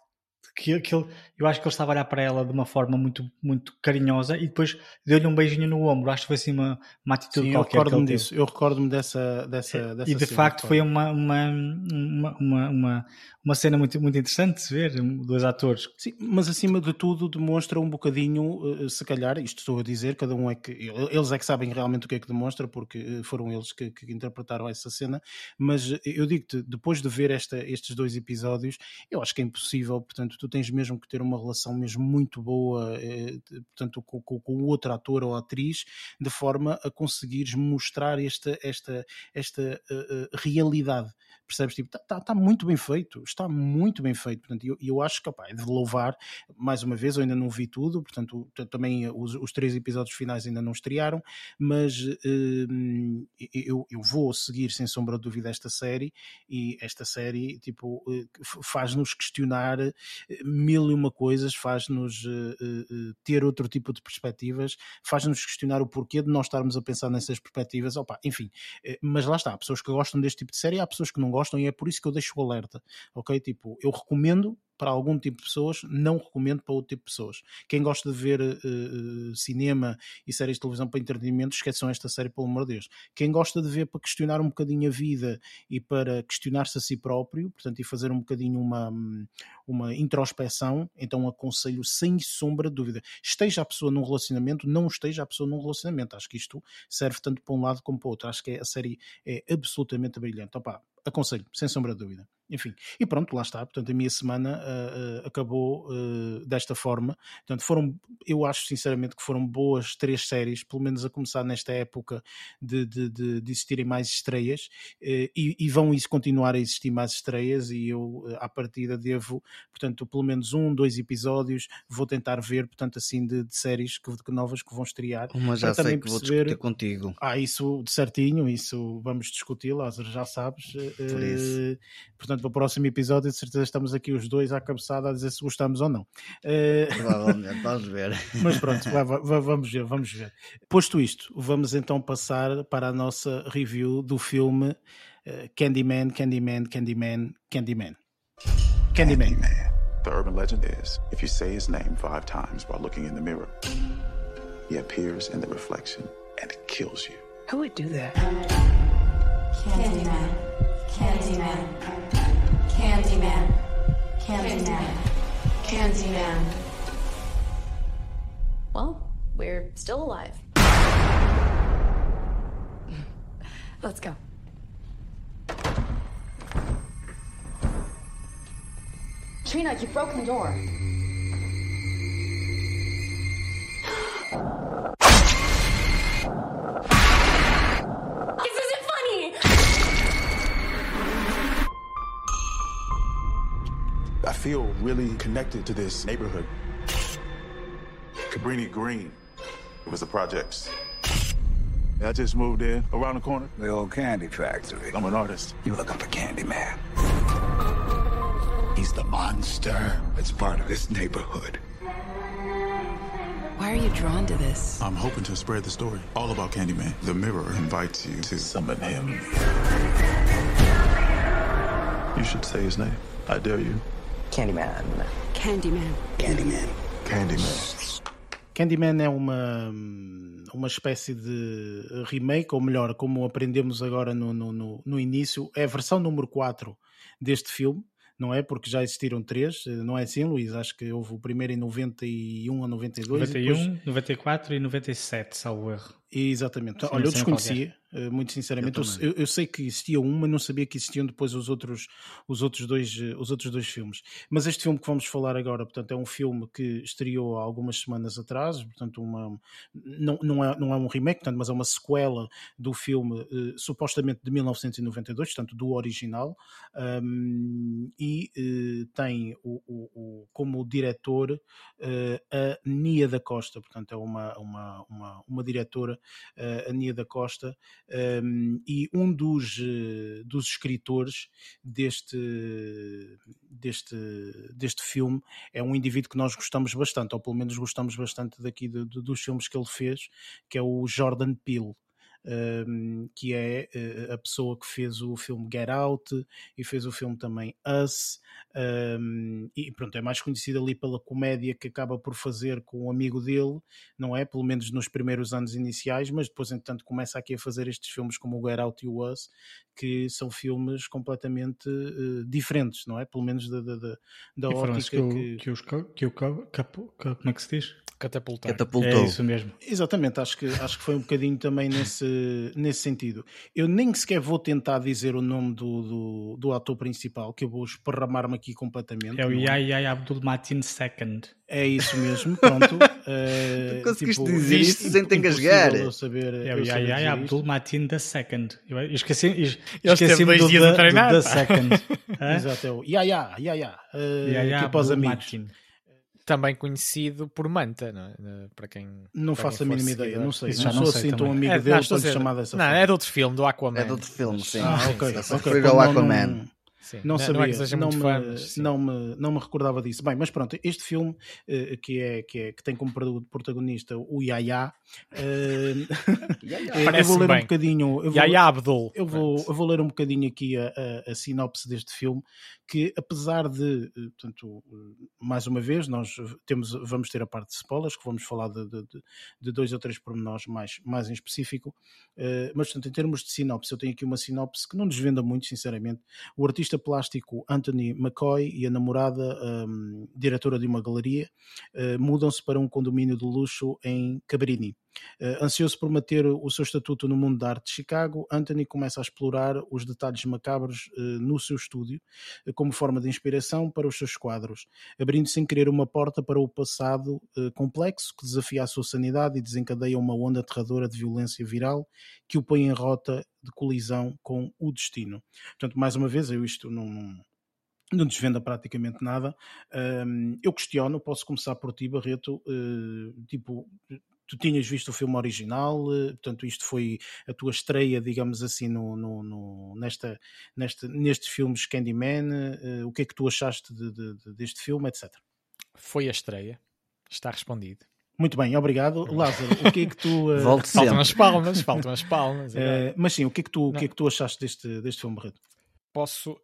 Speaker 3: que, que ele, eu acho que ele estava a olhar para ela de uma forma muito, muito carinhosa e depois deu-lhe um beijinho no ombro. Acho que foi assim uma, uma atitude
Speaker 1: Sim,
Speaker 3: qualquer.
Speaker 1: Eu recordo-me disso, eu recordo-me dessa, dessa, dessa
Speaker 3: E de
Speaker 1: cena,
Speaker 3: facto foi uma, uma, uma, uma, uma, cena muito, muito interessante de se ver, dois atores.
Speaker 1: Sim, mas acima de tudo demonstra um bocadinho, eh, se calhar, isto estou a dizer, cada um é que. Eles é que sabem realmente o que é que demonstra, porque eh, foram eles que, que interpretaram essa cena, mas eu digo-te, depois de ver esta, estes dois episódios, eu acho que é impossível, portanto, tu tens mesmo que ter uma relação mesmo muito boa, eh, portanto, com, com, com, o outro ator ou atriz, de forma a conseguires mostrar esta, esta, esta uh, realidade percebes? Tipo, está tá, tá muito bem feito, está muito bem feito. Portanto, eu, eu acho que opa, é de louvar, mais uma vez, eu ainda não vi tudo, portanto, também os, os três episódios finais ainda não estrearam, mas uh, eu, eu vou seguir sem sombra de dúvida esta série e esta série tipo, uh, faz-nos questionar eh, mil e uma coisas, faz-nos uh, ter outro tipo de perspectivas, faz-nos questionar o porquê de nós estarmos a pensar nessas perspectivas, opa, enfim, mas lá está, há pessoas que gostam deste tipo de série, há pessoas que não gostam e é por isso que eu deixo o alerta, ok? Tipo, eu recomendo para algum tipo de pessoas, não recomendo para outro tipo de pessoas. Quem gosta de ver uh, cinema e séries de televisão para entretenimento, esqueçam esta série, pelo amor de Deus. Quem gosta de ver para questionar um bocadinho a vida e para questionar-se a si próprio, portanto, e fazer um bocadinho uma, uma introspeção, então aconselho sem sombra de dúvida. Esteja a pessoa num relacionamento, não esteja a pessoa num relacionamento. Acho que isto serve tanto para um lado como para o outro. Acho que a série é absolutamente brilhante. Opa, aconselho, sem sombra de dúvida. Enfim, e pronto, lá está. Portanto, a minha semana uh, uh, acabou uh, desta forma. Portanto, foram, eu acho sinceramente que foram boas três séries, pelo menos a começar nesta época de, de, de, de existirem mais estreias, e, e, vão isso continuar a existir mais estreias. E eu, à partida, devo, portanto, pelo menos um, dois episódios, vou tentar ver, portanto, assim, de, de séries que, que, novas que vão estrear.
Speaker 2: Uma já sei que perceber... vou discutir contigo.
Speaker 1: Ah, isso de certinho, isso vamos discutir, Lázaro, já sabes. Portanto, para o próximo episódio, de certeza estamos aqui os dois à cabeçada a dizer se gostamos ou não.
Speaker 2: Uh... Provavelmente, vamos ver.
Speaker 1: Mas pronto, vamos ver, vamos ver. Posto isto, vamos então passar para a nossa review do filme uh, Candyman, Candyman, Candyman, Candyman. Candyman. Candyman.
Speaker 5: The urban legend is if you say his name five times while looking in the mirror, he appears in the reflection and kills you.
Speaker 6: Who would do that?
Speaker 7: Candyman. Candyman. Candyman. Candyman. Candyman.
Speaker 8: Well, we're still alive. Let's go. Trina, you broke the door.
Speaker 5: feel really connected to this neighborhood. Cabrini Green. It was the projects. I just moved in around the corner.
Speaker 9: The old candy factory.
Speaker 5: I'm an artist.
Speaker 9: You looking for Candyman? He's the monster that's part of this neighborhood.
Speaker 6: Why are you drawn to this?
Speaker 5: I'm hoping to spread the story all about Candyman. The mirror invites you to summon him. You should say his name. I dare you.
Speaker 6: Candyman. Candyman.
Speaker 9: Candyman.
Speaker 5: Candyman.
Speaker 1: Candyman é uma, uma espécie de remake, ou melhor, como aprendemos agora no, no, no início, é a versão número 4 deste filme, não é? Porque já existiram três, não é assim, Luís? Acho que houve o primeiro em 91 ou 92.
Speaker 3: 91, depois... 94 e 97, salvo erro.
Speaker 1: Exatamente. Sim, Olha, eu desconhecia. Eh, muito sinceramente. Eu, eu, eu, sei que existia um, mas não sabia que existiam depois os outros, os, outros dois, eh, os outros dois filmes. Mas este filme que vamos falar agora, portanto, é um filme que estreou há algumas semanas atrás, portanto, uma, não, não, é, não é um remake, portanto, mas é uma sequela do filme uh, supostamente de 1992, portanto, do original, um, e uh, tem o, o, o, como diretor uh, a Nia da Costa, portanto, é uma, uma, uma, uma diretora, a Nia da Costa um, e um dos, eh, dos escritores deste, deste, deste filme é um indivíduo que nós gostamos bastante, ou pelo menos gostamos bastante daqui de, de, dos filmes que ele fez, que é o Jordan Peele um, que é uh, a pessoa que fez o filme Get Out e fez o filme também Us, um, e pronto, é mais conhecido ali pela comédia que acaba por fazer com um amigo dele, não é? Pelo menos nos primeiros anos iniciais, mas depois, entretanto, começa aqui a fazer estes filmes como o Get Out e o Us, que são filmes completamente uh, diferentes, não é? Pelo menos da, da, da, da ótica
Speaker 3: que, que, que, os, que o como é que se diz?
Speaker 4: Catapultar.
Speaker 2: catapultou.
Speaker 3: É isso mesmo.
Speaker 1: Exatamente, acho que, acho que foi um bocadinho também nesse, nesse sentido. Eu nem sequer vou tentar dizer o nome do, do, do ator principal, que eu vou esparramar-me aqui completamente.
Speaker 3: É o
Speaker 1: não
Speaker 3: Yahya Abdul Matin II.
Speaker 1: É isso mesmo, pronto. Eh,
Speaker 2: Tu conseguiste
Speaker 1: tipo,
Speaker 2: dizer
Speaker 1: é
Speaker 2: isto sem te engasgar.
Speaker 1: eu saber-
Speaker 3: É o
Speaker 1: eu
Speaker 3: Yahya Abdul. Matin II. Eu esqueci,
Speaker 4: Eles
Speaker 3: esqueci
Speaker 4: dois
Speaker 3: do,
Speaker 4: dias
Speaker 3: the,
Speaker 4: a treinar,
Speaker 3: do second. Hã?
Speaker 1: Exato, é o Yaya, Yaya. eh,
Speaker 3: Yahya
Speaker 1: aqui para os
Speaker 3: Abdul
Speaker 1: amigos.
Speaker 3: Matin.
Speaker 4: Também conhecido por Manta, não é? Eh, Para quem.
Speaker 1: Não
Speaker 4: para
Speaker 1: faço a
Speaker 4: quem
Speaker 1: mínima ideia, não sei.
Speaker 3: Isso
Speaker 1: não sou
Speaker 3: sei
Speaker 1: assim tão amigo
Speaker 4: É,
Speaker 1: dele
Speaker 4: não,
Speaker 1: para
Speaker 4: dizer-
Speaker 1: chamar dessa
Speaker 4: não,
Speaker 1: forma.
Speaker 4: é de outro filme, do Aquaman.
Speaker 2: É de outro filme, sim.
Speaker 1: Ah,
Speaker 2: sim.
Speaker 1: ok.
Speaker 2: Eu
Speaker 1: ok,
Speaker 2: só referi
Speaker 1: então
Speaker 2: ao
Speaker 1: não-
Speaker 2: Aquaman.
Speaker 1: Não-
Speaker 4: Sim.
Speaker 1: Não,
Speaker 4: Não,
Speaker 1: sabia,
Speaker 4: não é
Speaker 1: não, me,
Speaker 4: fã, mas
Speaker 1: não, me, não me recordava disso. Bem, mas pronto, este filme eh, que, é, que, é, que tem como pro- protagonista o Yaya, eh, eu
Speaker 4: Parece
Speaker 1: vou ler
Speaker 4: bem.
Speaker 1: um bocadinho. Eu vou,
Speaker 4: Yahya Abdul.
Speaker 1: eu vou,
Speaker 4: Pronto.
Speaker 1: eu vou ler um bocadinho aqui a, a- a sinopse deste filme, que apesar de, eh, portanto, mais uma vez, nós temos, vamos ter a parte de spoilers, que vamos falar de, de- de- dois ou três pormenores mais, mais em específico, eh, mas portanto, em termos de sinopse, eu tenho aqui uma sinopse que não desvenda muito, sinceramente. O artista plástico Anthony McCoy e a namorada, hum, diretora de uma galeria, eh, mudam-se para um condomínio de luxo em Cabrini. Eh, ansioso por manter o seu estatuto no mundo da arte de Chicago, Anthony começa a explorar os detalhes macabros eh, no seu estúdio eh, como forma de inspiração para os seus quadros, abrindo sem querer uma porta para o passado complexo que desafia a sua sanidade e desencadeia uma onda aterradora de violência viral que o põe em rota de colisão com o destino. Portanto, mais uma vez, eu isto não, não, desvenda praticamente nada. Eu questiono, posso começar por ti, Barreto, tipo, tu tinhas visto o filme original, eh, portanto, isto foi a tua estreia, digamos assim, no, no- no- nesta, nesta, nestes filmes Candyman, eh, o que é que tu achaste de- de- de- deste filme, etc.
Speaker 4: Foi a estreia. Está respondido.
Speaker 1: Muito bem, obrigado. Lázaro, o que é que tu. eh,
Speaker 2: Volte
Speaker 4: Faltam as palmas, faltam as palmas. agora.
Speaker 1: eh, mas sim, o que é que tu, o que é que tu achaste deste, deste filme, Barreto?
Speaker 4: posso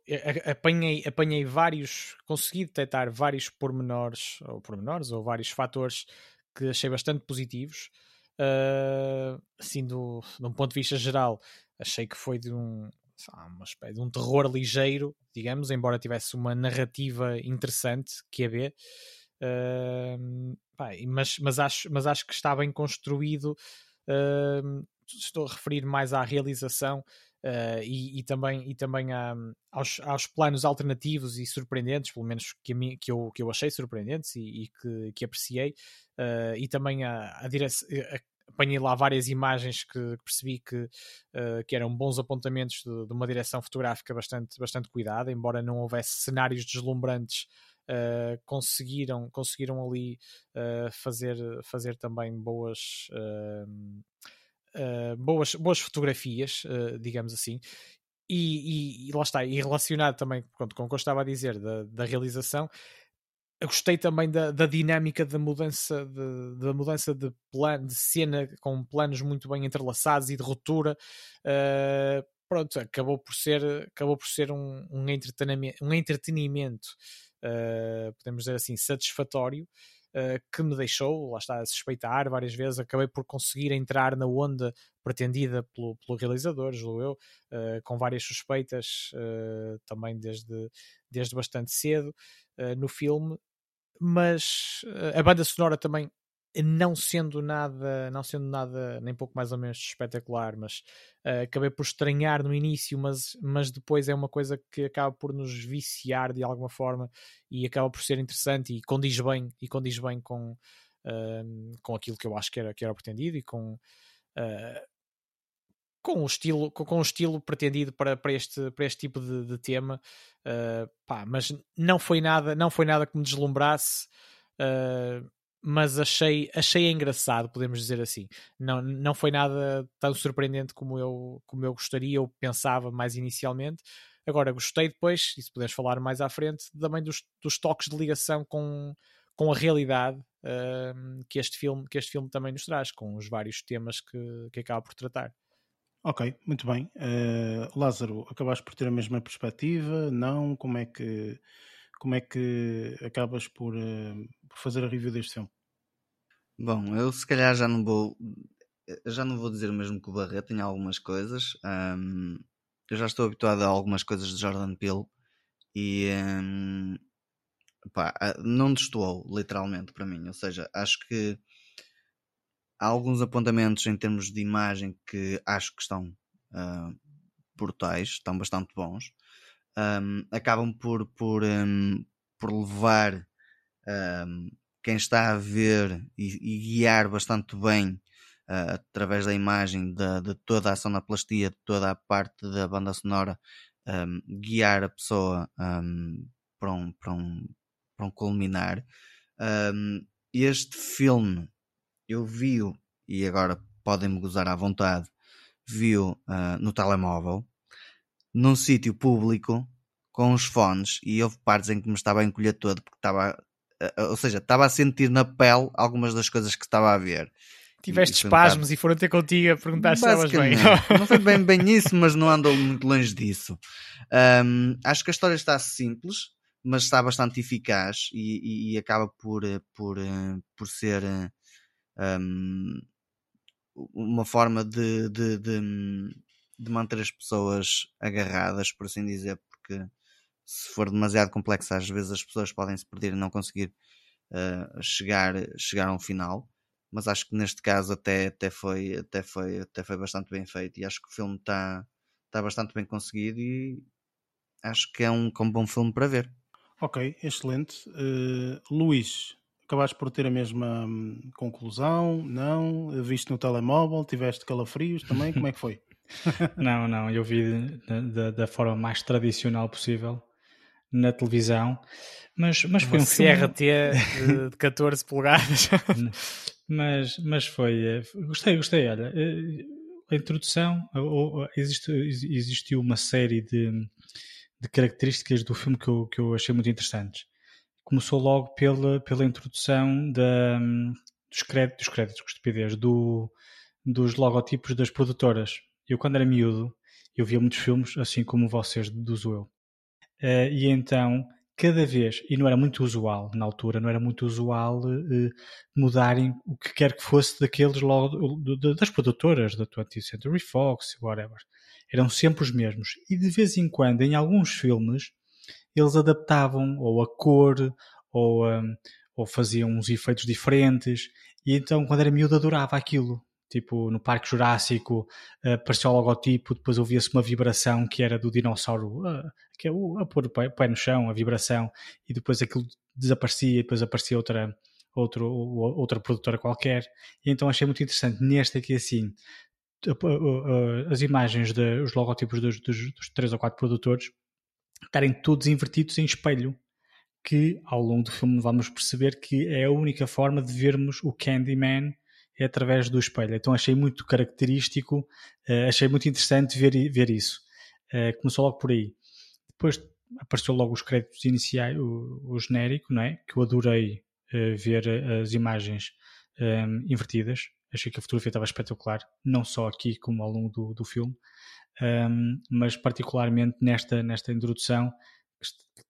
Speaker 4: apanhei, apanhei vários, consegui detectar vários pormenores ou pormenores ou vários fatores que achei bastante positivos. Uh, assim, do, de um ponto de vista geral, achei que foi de um uma espécie de um terror ligeiro, digamos, embora tivesse uma narrativa interessante que a ver. Uh, mas, mas, acho, mas acho que está bem construído. Uh, estou a referir mais à realização Uh, e, e também, e também à- aos, aos planos alternativos e surpreendentes, pelo menos que, mim, que, eu, que eu achei surpreendentes e, e que, que apreciei, uh, e também a, a direção. Apanhei lá várias imagens que percebi que, uh, que eram bons apontamentos de, de uma direção fotográfica bastante, bastante cuidada, embora não houvesse cenários deslumbrantes. Conseguiram, conseguiram ali fazer, fazer também boas, Uh, boas, boas fotografias, uh, digamos assim, e, e, e, lá está, e relacionado também pronto, com o que eu estava a dizer da, da realização, gostei também da, da dinâmica da mudança de, da mudança de plano, de cena com planos muito bem entrelaçados e de ruptura. Uh, pronto, acabou por ser, acabou por ser um, um entretenimento, um entretenimento uh, podemos dizer assim, satisfatório. Uh, que me deixou, lá está, a suspeitar várias vezes. Acabei por conseguir entrar na onda pretendida pelo, pelo realizador, julgo eu, uh, com várias suspeitas uh, também desde, desde bastante cedo no filme. Mas a banda sonora também não sendo nada, não sendo nada nem pouco mais ou menos espetacular, mas uh, acabei por estranhar no início, mas, mas depois é uma coisa que acaba por nos viciar de alguma forma e acaba por ser interessante e condiz bem e condiz bem com, uh, com aquilo que eu acho que era, que era pretendido e com uh, com o estilo, com, o estilo pretendido para, para, este, para este tipo de, de tema, pá, mas não foi nada, não foi nada que me deslumbrasse mas achei, achei engraçado, podemos dizer assim. Não, não foi nada tão surpreendente como eu, como eu gostaria ou pensava mais inicialmente. Agora, gostei depois, e se puderes falar mais à frente, também dos, dos toques de ligação com, com a realidade uh, que, este filme, que este filme também nos traz, com os vários temas que, que acaba por tratar.
Speaker 1: Ok, muito bem. Uh, Lázaro, acabaste por ter a mesma perspectiva? Não? Como é que como é que acabas por, uh, por, fazer a review deste filme?
Speaker 2: Bom, eu se calhar já não vou já não vou dizer o mesmo que o Barreto em algumas coisas. Um, eu já estou habituado a algumas coisas de Jordan Peele e um, pá, ah, não destoou, literalmente, para mim. Ou seja, acho que há alguns apontamentos em termos de imagem que acho que estão uh, brutais, estão bastante bons. Um, acabam por, por, um, por levar um, quem está a ver e, e guiar bastante bem uh, através da imagem de, de, toda a sonoplastia, de toda a parte da banda sonora, guiar a pessoa para, um, para, um, para um culminar. este filme eu vi-o e agora podem-me gozar à vontade, viu uh, no telemóvel, num sítio público, com os fones, e houve partes em que me estava a encolher todo, porque estava, uh, ou seja, estava a sentir na pele algumas das coisas que estava a ver.
Speaker 4: Tiveste espasmos um e foram ter contigo a perguntar se estavas bem.
Speaker 2: Não foi bem, bem isso, mas não andou muito longe disso. Um, acho que a história está simples, mas está bastante eficaz e, e, e acaba por, eh, por, por ser um, uma forma de, de, de, de, manter as pessoas agarradas, por assim dizer, porque se for demasiado complexo, às vezes as pessoas podem se perder e não conseguir uh, chegar, chegar a um final. Mas acho que neste caso até, até, foi, até, foi, até foi bastante bem feito e acho que o filme está tá bastante bem conseguido e acho que é um, é um bom filme para ver.
Speaker 1: Ok, excelente. Uh, Luís, acabaste por ter a mesma hum, conclusão? Não? Viste no telemóvel? Tiveste calafrios também? Como é que foi?
Speaker 3: não, não, eu vi da, da, forma mais tradicional possível na televisão, mas, mas foi
Speaker 4: Uma
Speaker 3: um filme...
Speaker 4: CRT de, de 14 polegadas.
Speaker 3: mas, mas foi, eh, gostei, gostei, olha, eh, a introdução, existe, existiu uma série de, de características do filme que eu, que eu achei muito interessantes começou logo pela, pela introdução da, dos, créditos, dos créditos, que estupidez, do, dos logotipos das produtoras. Eu, quando era miúdo, eu via muitos filmes, assim como vocês, do Zuel. Uh, e então, cada vez, e não era muito usual na altura, não era muito usual uh, mudarem o que quer que fosse daqueles logo, das produtoras da 20th Century Fox, whatever. Eram sempre os mesmos. E de vez em quando, em alguns filmes, eles adaptavam ou a cor ou, um, ou faziam uns efeitos diferentes. E então, quando era miúdo, adorava aquilo. Tipo, no Parque Jurássico uh, apareceu o logotipo, depois ouvia-se uma vibração que era do dinossauro, uh, que é o, a pôr o pé, no chão, a vibração, e depois aquilo desaparecia, e depois aparecia outra, outro, outra produtora qualquer. E então achei muito interessante neste aqui assim, as imagens, de, os logotipos dos, dos, dos três ou quatro produtores estarem todos invertidos em espelho. Que ao longo do filme vamos perceber que é a única forma de vermos o Candyman é através do espelho. Então achei muito característico, uh, achei muito interessante ver, ver isso. Uh, começou logo por aí. Depois apareceu logo os créditos iniciais, o, o genérico, não é? Que eu adorei uh, ver as imagens um, ehm, invertidas. Achei que a fotografia estava espetacular, não só aqui como ao longo do, do filme um, mas particularmente nesta, nesta introdução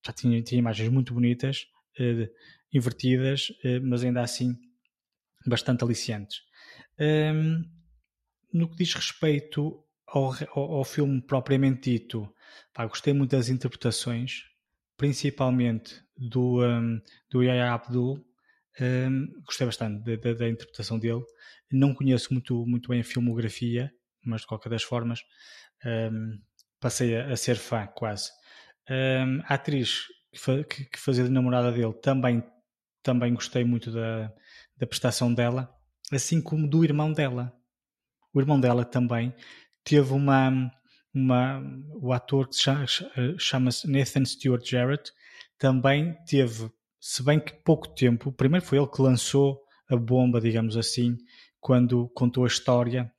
Speaker 3: já tinha, tinha imagens muito bonitas, uh, invertidas, uh, mas ainda assim bastante aliciantes. Um, no que diz respeito ao, ao, ao filme propriamente dito, pá, gostei muito das interpretações, principalmente do, um, do Yahya Abdul. Um, gostei bastante da, da, da, interpretação dele. Não conheço muito, muito bem a filmografia, mas de qualquer das formas um, passei a, a, ser fã quase. Um, a atriz que, que, que, fazia de namorada dele também, também gostei muito da, da prestação dela, assim como do irmão dela. O irmão dela também teve uma. uma o ator que se chama-se Nathan Stewart Jarrett também teve, se bem que pouco tempo, primeiro foi ele que lançou a bomba, digamos assim, quando contou a história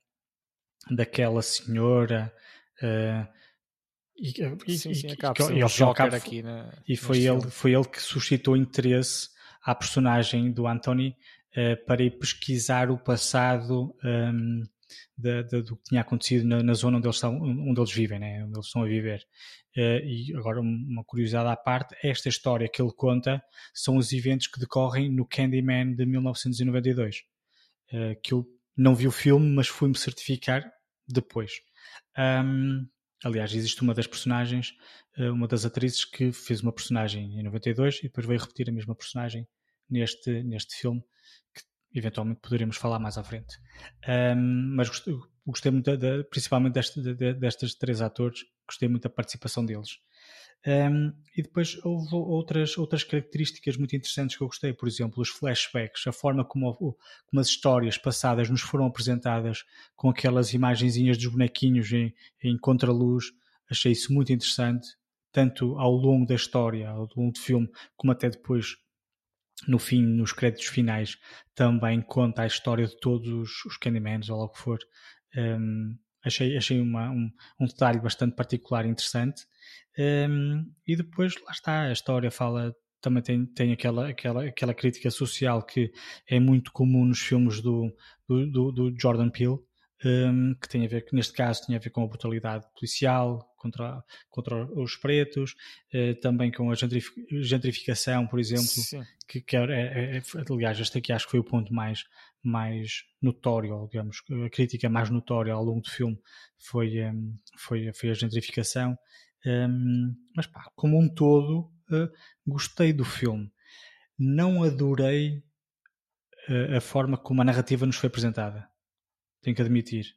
Speaker 3: daquela senhora Uh, e, sim, sim, e, aqui na, e foi ele, foi ele que suscitou interesse à personagem do Anthony para ir pesquisar o passado um, de, do que tinha acontecido na, na, zona onde eles, estão, onde eles vivem, né? onde eles estão a viver. Uh, e agora, uma curiosidade à parte: esta história que ele conta são os eventos que decorrem no Candyman de 1992. Uh, que eu não vi o filme, mas fui-me certificar depois. Um, Aliás, existe uma das personagens, eh, uma das atrizes que fez uma personagem em 92 e depois veio repetir a mesma personagem neste, neste filme, que eventualmente poderemos falar mais à frente. Um, mas gostei, gostei muito, de, principalmente deste, de, destes três atores, gostei muito da participação deles. Um, e depois houve outras, outras características muito interessantes que eu gostei, por exemplo, os flashbacks, a forma como, como as histórias passadas nos foram apresentadas com aquelas imagenzinhas dos bonequinhos em, em contraluz, achei isso muito interessante, tanto ao longo da história, ao longo do filme, como até depois no fim, nos créditos finais, também conta a história de todos os Candymans, ou logo que for. Um, achei achei uma, um, um detalhe bastante particular e interessante. Um, e depois, lá está, a história fala também tem, tem aquela, aquela, aquela crítica social que é muito comum nos filmes do, do, do Jordan Peele, um, que tem a ver, que neste caso tinha a ver com a brutalidade policial contra, contra os pretos, uh, também com a gentrificação, por exemplo, que, que é, é, é, aliás, este aqui acho que foi o ponto mais, mais notório, digamos, a crítica mais notória ao longo do filme foi, um, foi, foi a gentrificação. Um, mas pá, como um todo, uh, gostei do filme. Não adorei uh, a forma como a narrativa nos foi apresentada. Tenho que admitir.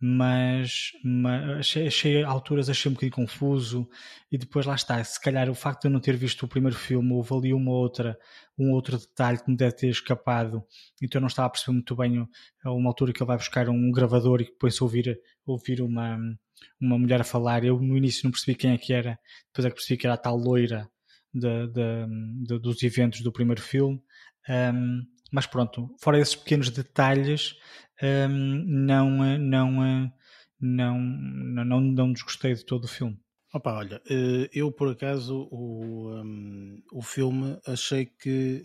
Speaker 3: Mas, mas achei, achei a alturas achei um bocadinho confuso. E depois lá está, se calhar o facto de eu não ter visto o primeiro filme houve ali uma outra, um outro detalhe que me deve ter escapado. Então eu não estava a perceber muito bem a uma altura que ele vai buscar um gravador e a ouvir, ouvir uma, uma mulher a falar, eu no início não percebi quem é que era, depois é que percebi que era a tal loira de, de, de, dos eventos do primeiro filme. Um, mas pronto, fora esses pequenos detalhes um, não, não, não, não, não desgostei de todo o filme.
Speaker 1: Opa, olha, eh, eu por acaso o, um, o filme achei que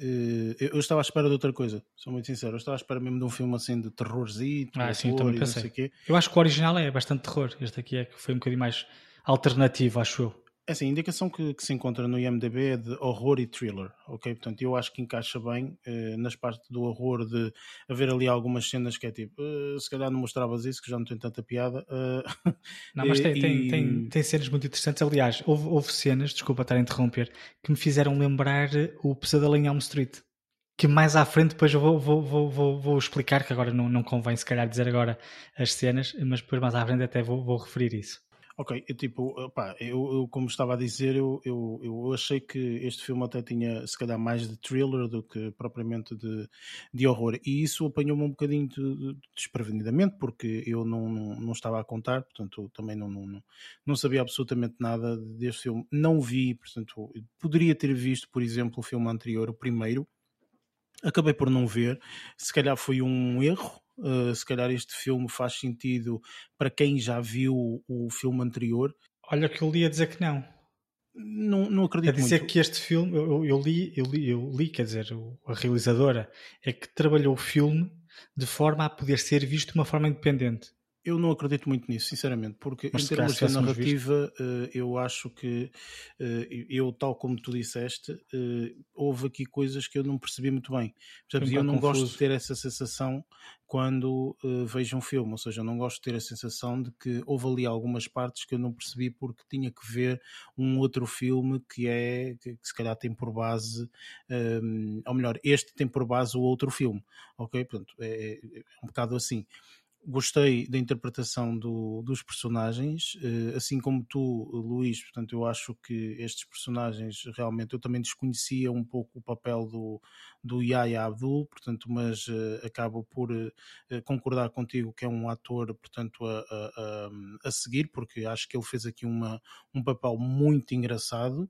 Speaker 1: eu estava à espera de outra coisa, sou muito sincero, eu estava à espera mesmo de um filme assim de terrorzinho,
Speaker 3: ah, sim, eu também pensei. Eu acho que o original é bastante terror, este aqui é que foi um bocadinho mais alternativo, acho eu.
Speaker 1: É assim, a indicação que, que, se encontra no IMDB é de horror e thriller, ok? Portanto, eu acho que encaixa bem eh, nas partes do horror de haver ali algumas cenas que é tipo, uh, se calhar não mostravas isso, que já não tem tanta piada. Uh,
Speaker 3: não, mas tem, e... tem, tem, tem, cenas muito interessantes. Aliás, houve, houve cenas, desculpa estar a interromper, que me fizeram lembrar o Pesadelo em Elm Street. Que mais à frente depois eu vou, vou, vou, vou, vou explicar, que agora não, não convém se calhar dizer agora as cenas, mas depois mais à frente até vou, vou referir isso.
Speaker 1: Ok, eu, tipo, opá, eu, eu, como estava a dizer, eu, eu, eu achei que este filme até tinha se calhar mais de thriller do que propriamente de, de horror, e isso apanhou-me um bocadinho de, de, desprevenidamente, porque eu não, não, não, estava a contar, portanto também não, não, não sabia absolutamente nada deste filme. Não vi, portanto, poderia ter visto, por exemplo, o filme anterior, o primeiro, acabei por não ver, se calhar foi um erro, Uh, se calhar este filme faz sentido para quem já viu o filme anterior.
Speaker 3: Olha que eu li a dizer que não.
Speaker 1: Não, não acredito
Speaker 3: a dizer
Speaker 1: muito.
Speaker 3: que este filme, eu, eu, li, eu, li, eu li, quer dizer, a realizadora é que trabalhou o filme de forma a poder ser visto de uma forma independente.
Speaker 1: Eu não acredito muito nisso, sinceramente, porque Mas em termos de narrativa, uh, eu acho que uh, eu, tal como tu disseste, uh, houve aqui coisas que eu não percebi muito bem. Portanto, eu não confuso. gosto de ter essa sensação quando vejo um filme, ou seja, eu não gosto de ter a sensação de que houve ali algumas partes que eu não percebi porque tinha que ver um outro filme que é que, que se calhar tem por base, um, ou melhor, este tem por base o outro filme, ok? Portanto, é, é um bocado assim gostei da interpretação do, dos personagens, eh, assim como tu, Luís. Portanto, eu acho que estes personagens realmente eu também desconhecia um pouco o papel do, do Yaya Abdul, portanto, mas uh, acabo por uh, concordar contigo que é um ator, portanto, a, a, a, seguir, porque acho que ele fez aqui uma, um papel muito engraçado,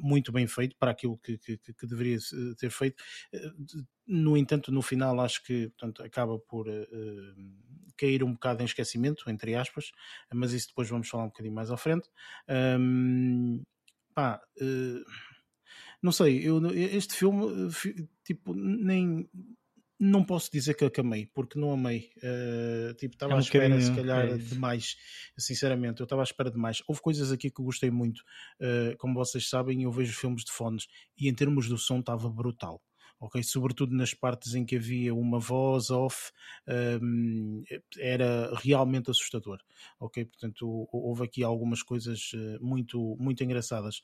Speaker 1: muito bem feito para aquilo que, que, que deveria ter feito. No entanto, no final, acho que portanto, acaba por uh, cair um bocado em esquecimento, entre aspas, mas isso depois vamos falar um bocadinho mais à frente. Um, pá, uh, não sei, eu, este filme, tipo, nem não posso dizer que acamei, porque não amei. Uh, tipo, estava é um à espera, se calhar, é demais. Sinceramente, eu estava à espera demais. Houve coisas aqui que eu gostei muito. Uh, como vocês sabem, eu vejo filmes de fones e em termos do som estava brutal ok? Sobretudo nas partes em que havia uma voz off, um, era realmente assustador, ok? Portanto, houve aqui algumas coisas eh, muito, muito engraçadas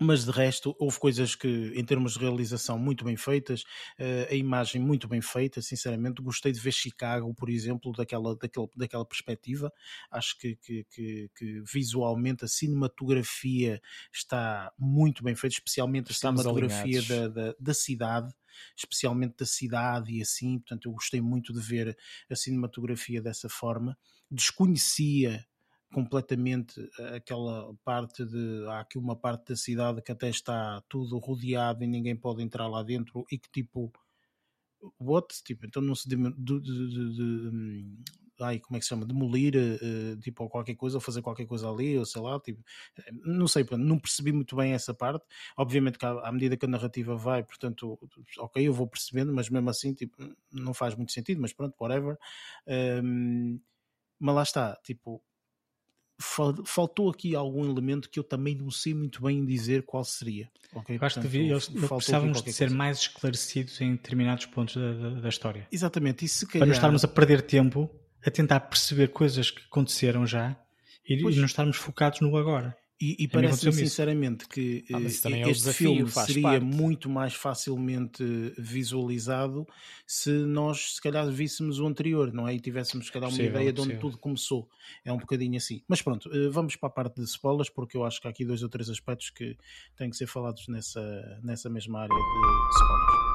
Speaker 1: mas de resto houve coisas que em termos de realização muito bem feitas uh, a imagem muito bem feita sinceramente. Gostei de ver Chicago por exemplo daquela, daquela, daquela perspectiva. Acho que, que, que, que visualmente a cinematografia está muito bem feita especialmente Estamos a cinematografia da, da, da cidade especialmente da cidade e assim, portanto eu gostei muito de ver a cinematografia dessa forma. Desconhecia completamente aquela parte de há aqui uma parte da cidade que até está tudo rodeado e ninguém pode entrar lá dentro e que tipo what? Tipo, então não se de, de, de, de ai, como é que se chama? Demolir uh, tipo qualquer coisa ou fazer qualquer coisa ali, ou sei lá, tipo, não sei, não percebi muito bem essa parte. Obviamente que à, medida que a narrativa vai, portanto, ok, eu vou percebendo, mas mesmo assim, tipo, não faz muito sentido, mas pronto, whatever. Um, mas lá está, tipo, faltou aqui algum elemento que eu também não sei muito bem dizer qual seria. Okay?
Speaker 3: Eu acho Portanto, que eles, precisávamos de ser coisa. mais esclarecidos em determinados pontos da, da, da história.
Speaker 1: Exatamente, e se calhar...
Speaker 3: Para não estarmos a perder tempo a tentar perceber coisas que aconteceram já e, e não estarmos focados no agora.
Speaker 1: E, e parece-me sinceramente que ah, eh, é este filme seria parte. muito mais facilmente visualizado se nós se calhar víssemos o anterior, não é? E tivéssemos se calhar uma ideia de onde tudo começou. É um bocadinho assim. Mas pronto, eh, vamos para a parte de spoilers, porque eu acho que há aqui dois ou três aspectos que têm que ser falados nessa, nessa mesma área de spoilers.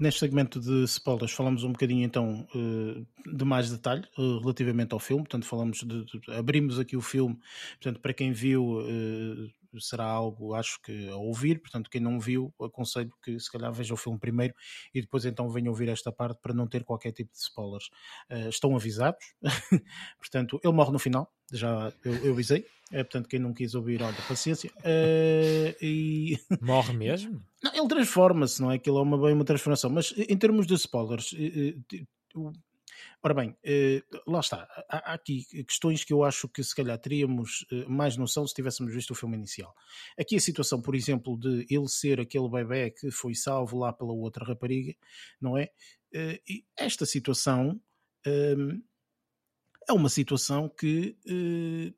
Speaker 1: Neste segmento de spoilers falamos um bocadinho então eh, de mais detalhe eh, relativamente ao filme, portanto falamos de, de abrimos aqui o filme, portanto para quem viu eh, será algo, acho que, a ouvir. Portanto, quem não viu, aconselho que se calhar veja o filme primeiro e depois então venha ouvir esta parte para não ter qualquer tipo de spoilers. Uh, estão avisados. portanto, ele morre no final, já eu, eu avisei. É, portanto, quem não quis ouvir, olha, paciência. Uh, e...
Speaker 4: Morre mesmo?
Speaker 1: Não, ele transforma-se, não é? Aquilo é uma, bem uma transformação. Mas em termos de spoilers, uh, Ora bem, eh, lá está. Há, aqui questões que eu acho que se calhar teríamos eh, mais noção se tivéssemos visto o filme inicial. Aqui a situação, por exemplo, de ele ser aquele bebê que foi salvo lá pela outra rapariga, não é? Eh, e esta situação ehm, é uma situação que,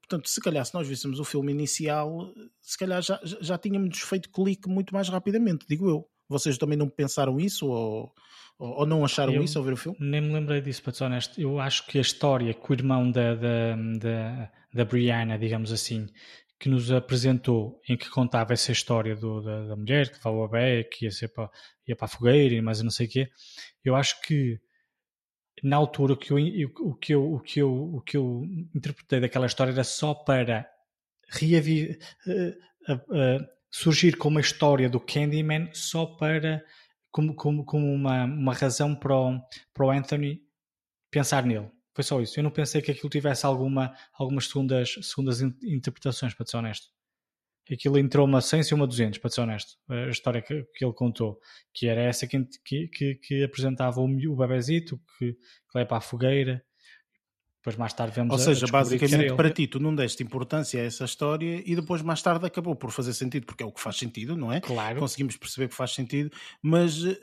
Speaker 1: portanto, se calhar se nós víssemos o filme inicial, se calhar já, já tínhamos feito clique muito mais rapidamente, digo eu. Vocês também não pensaram isso ou, ou, não acharam eu isso ao ver o filme?
Speaker 3: Nem me lembrei disso, para ser honesto. Eu acho que a história que o irmão da, da, da, da Brianna, digamos assim, que nos apresentou, em que contava essa história do, da, da, mulher que levava o bebê, que ia, ser para, ia para a fogueira e mais não sei o quê, eu acho que na altura o que, eu, o, que eu, o, que eu, o que eu interpretei daquela história era só para reavi, uh, uh, uh, surgir como a história do Candyman só para como, como, como uma, uma razão para o, para o Anthony pensar nele. Foi só isso. Eu não pensei que aquilo tivesse alguma, algumas segundas, segundas interpretações, para ser honesto. Aquilo entrou uma 100 e uma 200, para ser honesto. A história que, que ele contou, que era essa que, que, que apresentava o, o bebezito, que, que leva para a fogueira depois mais tarde vemos
Speaker 1: Ou seja, basicamente para ti tu não deste importância a essa história e depois mais tarde acabou por fazer sentido, porque é o que faz sentido, não é?
Speaker 3: Claro.
Speaker 1: Conseguimos perceber que faz sentido, mas uh,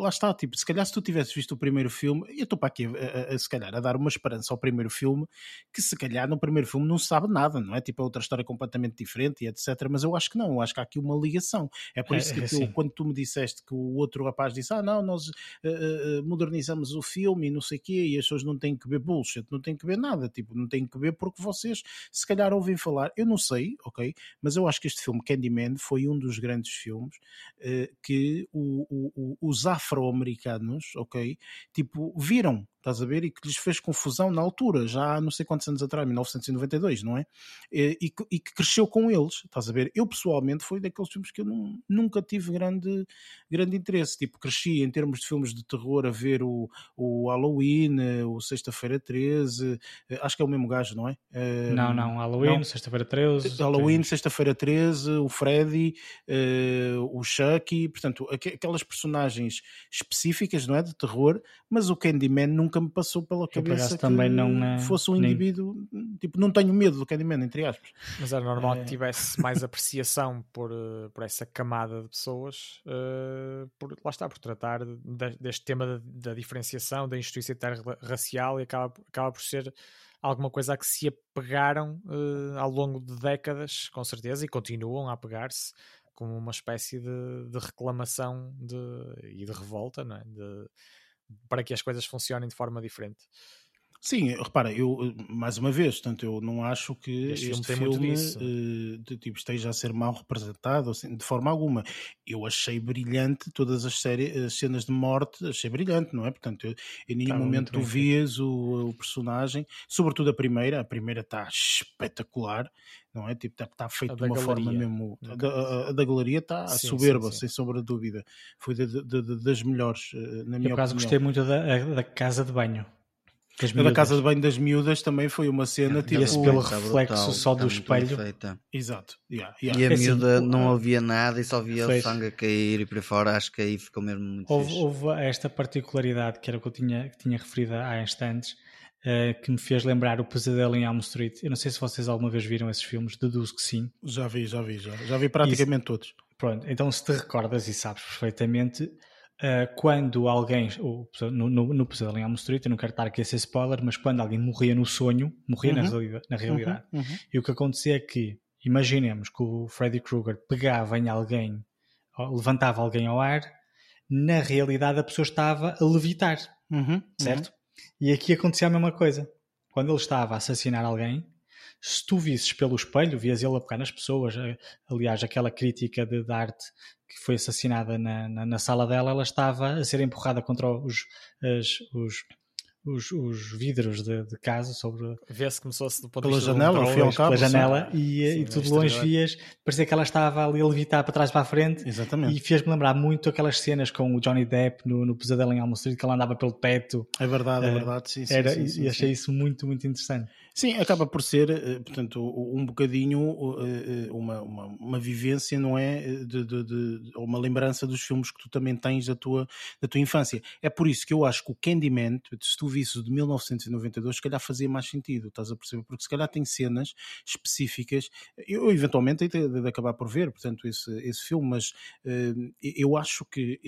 Speaker 1: lá está, tipo, se calhar se tu tivesses visto o primeiro filme, eu estou para aqui a, a, a, se calhar a dar uma esperança ao primeiro filme, que se calhar no primeiro filme não se sabe nada, não é? Tipo, é outra história completamente diferente e etc. Mas eu acho que não, eu acho que há aqui uma ligação. É por é, isso que é, tu, assim. quando tu me disseste que o outro rapaz disse, ah não, nós uh, uh, modernizamos o filme e não sei o quê, e as pessoas não têm que ver bullshit, não tem que ver nada, tipo, não tem que ver porque vocês se calhar ouvem falar, eu não sei, ok, mas eu acho que este filme Candyman foi um dos grandes filmes uh, que o, o, o, os afro-americanos, ok, tipo, viram estás a ver? E que lhes fez confusão na altura, já há não sei quantos anos atrás, 1992, não é? E, e e que cresceu com eles, estás a ver? Eu pessoalmente foi daqueles filmes que eu não- nunca tive grande, grande interesse. Tipo, cresci em termos de filmes de terror a ver o, o Halloween, o Sexta-feira 13, eh, acho que é o mesmo gajo, não é? Eh,
Speaker 3: Não, não, Halloween, sexta-feira 13.
Speaker 1: Halloween,
Speaker 3: tens-
Speaker 1: Sexta-feira 13, o Freddy, eh, o Chucky, portanto, aque- aquelas personagens específicas, não é? De terror, mas o Candyman nunca me passou pela
Speaker 3: por
Speaker 1: cabeça que
Speaker 3: também não, eh,
Speaker 1: fosse um
Speaker 3: nem-
Speaker 1: indivíduo, tipo, não tenho medo do Candyman, entre aspas.
Speaker 4: Mas era normal
Speaker 1: É.
Speaker 4: que tivesse mais apreciação por, eh, por essa camada de pessoas, eh, por, lá está, por tratar de- deste tema da, da diferenciação, da injustiça interracial e acaba, acaba por ser alguma coisa a que se apegaram eh, ao longo de décadas, com certeza, e continuam a apegar-se como uma espécie de, de reclamação de, e de revolta, não é? De- para que as coisas funcionem de forma diferente.
Speaker 1: Sim, repara, eu, eh, mais uma vez, portanto, eu não acho que
Speaker 4: Este
Speaker 1: este,
Speaker 4: filme
Speaker 1: filme, eh, de, tipo, esteja a ser mal representado, assim, de forma alguma. Eu achei brilhante todas as, séries, as cenas de morte, achei brilhante, não é? Portanto, eu, em nenhum momento tu vias o, o personagem, sobretudo a primeira, a primeira está espetacular, não é? Tipo, está feito
Speaker 4: A
Speaker 1: de uma forma
Speaker 4: galeria,
Speaker 1: mesmo.
Speaker 4: no
Speaker 1: A da, a- a da galeria está soberba,
Speaker 4: sim, sim.
Speaker 1: sem sombra de dúvida. Foi de- de- de- das melhores, eh, na
Speaker 3: Eu
Speaker 1: minha
Speaker 3: por acaso
Speaker 1: opinião.
Speaker 3: gostei muito da, da casa de banho.
Speaker 1: Da casa de banho das miúdas também foi uma cena tipo.
Speaker 3: Via-se pelo
Speaker 2: Está
Speaker 3: reflexo
Speaker 2: brutal,
Speaker 3: só do
Speaker 2: muito bem
Speaker 3: espelho.
Speaker 2: feita.
Speaker 1: Exato. yeah, yeah.
Speaker 2: E a
Speaker 3: É assim,
Speaker 2: miúda
Speaker 3: o-
Speaker 2: não havia nada e só via o sangue a cair e por aí fora. Acho que aí ficou mesmo muito
Speaker 3: Houve,
Speaker 2: fixe.
Speaker 3: houve esta particularidade que era o que eu tinha, que tinha referido há instantes, eh, que me fez lembrar o Pesadelo em Elm Street. Eu não sei se vocês alguma vez viram esses filmes, deduzo que sim.
Speaker 1: Já vi, já vi, já. Já vi praticamente todos.
Speaker 3: Pronto, então se te recordas e sabes perfeitamente, eh, quando alguém, ou, no, no, no Pesadelo em Elm Street, eu não quero estar aqui a ser spoiler, mas quando alguém morria no sonho, morria na,
Speaker 1: Uhum.
Speaker 3: realidade, na realidade.
Speaker 1: Uhum, uhum.
Speaker 3: E o que acontecia é que, imaginemos que o Freddy Krueger pegava em alguém, levantava alguém ao ar, na realidade a pessoa estava a levitar,
Speaker 1: Uhum,
Speaker 3: certo? E aqui acontecia a mesma coisa. Quando ele estava a assassinar alguém, se tu visses pelo espelho, vias ele a pegar nas pessoas. eh, Aliás, aquela crítica de, de arte que foi assassinada na, na, na sala dela, ela estava a ser empurrada contra os, as- os, os, os vidros de, de casa sobre
Speaker 4: Vê-se começou-se do ponto
Speaker 1: Pela
Speaker 4: de vista
Speaker 1: janela, ao e ao
Speaker 3: pela
Speaker 1: cabo, sim.
Speaker 3: janela e,
Speaker 4: Sim,
Speaker 3: e
Speaker 4: no
Speaker 3: tu de longe vias, parecia que ela estava ali a levitar para trás para a frente
Speaker 1: Exatamente.
Speaker 3: e fez-me lembrar muito aquelas cenas com o Johnny Depp no, no Pesadelo em Street, que ela andava pelo teto
Speaker 1: É verdade, é
Speaker 3: Eh,
Speaker 1: verdade. Sim, sim,
Speaker 3: Era,
Speaker 1: sim,
Speaker 3: e-
Speaker 1: sim,
Speaker 3: e achei
Speaker 1: sim.
Speaker 3: isso muito, muito interessante.
Speaker 1: Sim, acaba por ser, eh, portanto, um bocadinho eh, eh, uma, uma, uma vivência, não é? De, de, de- uma lembrança dos filmes que tu também tens da tua, da tua infância. É por isso que eu acho que o Candyman, se tu visses o de 1992, se calhar fazia mais sentido, estás a perceber? Porque se calhar tem cenas específicas. Eu eventualmente hei de, acabar por ver, portanto, esse, esse filme, mas eu acho que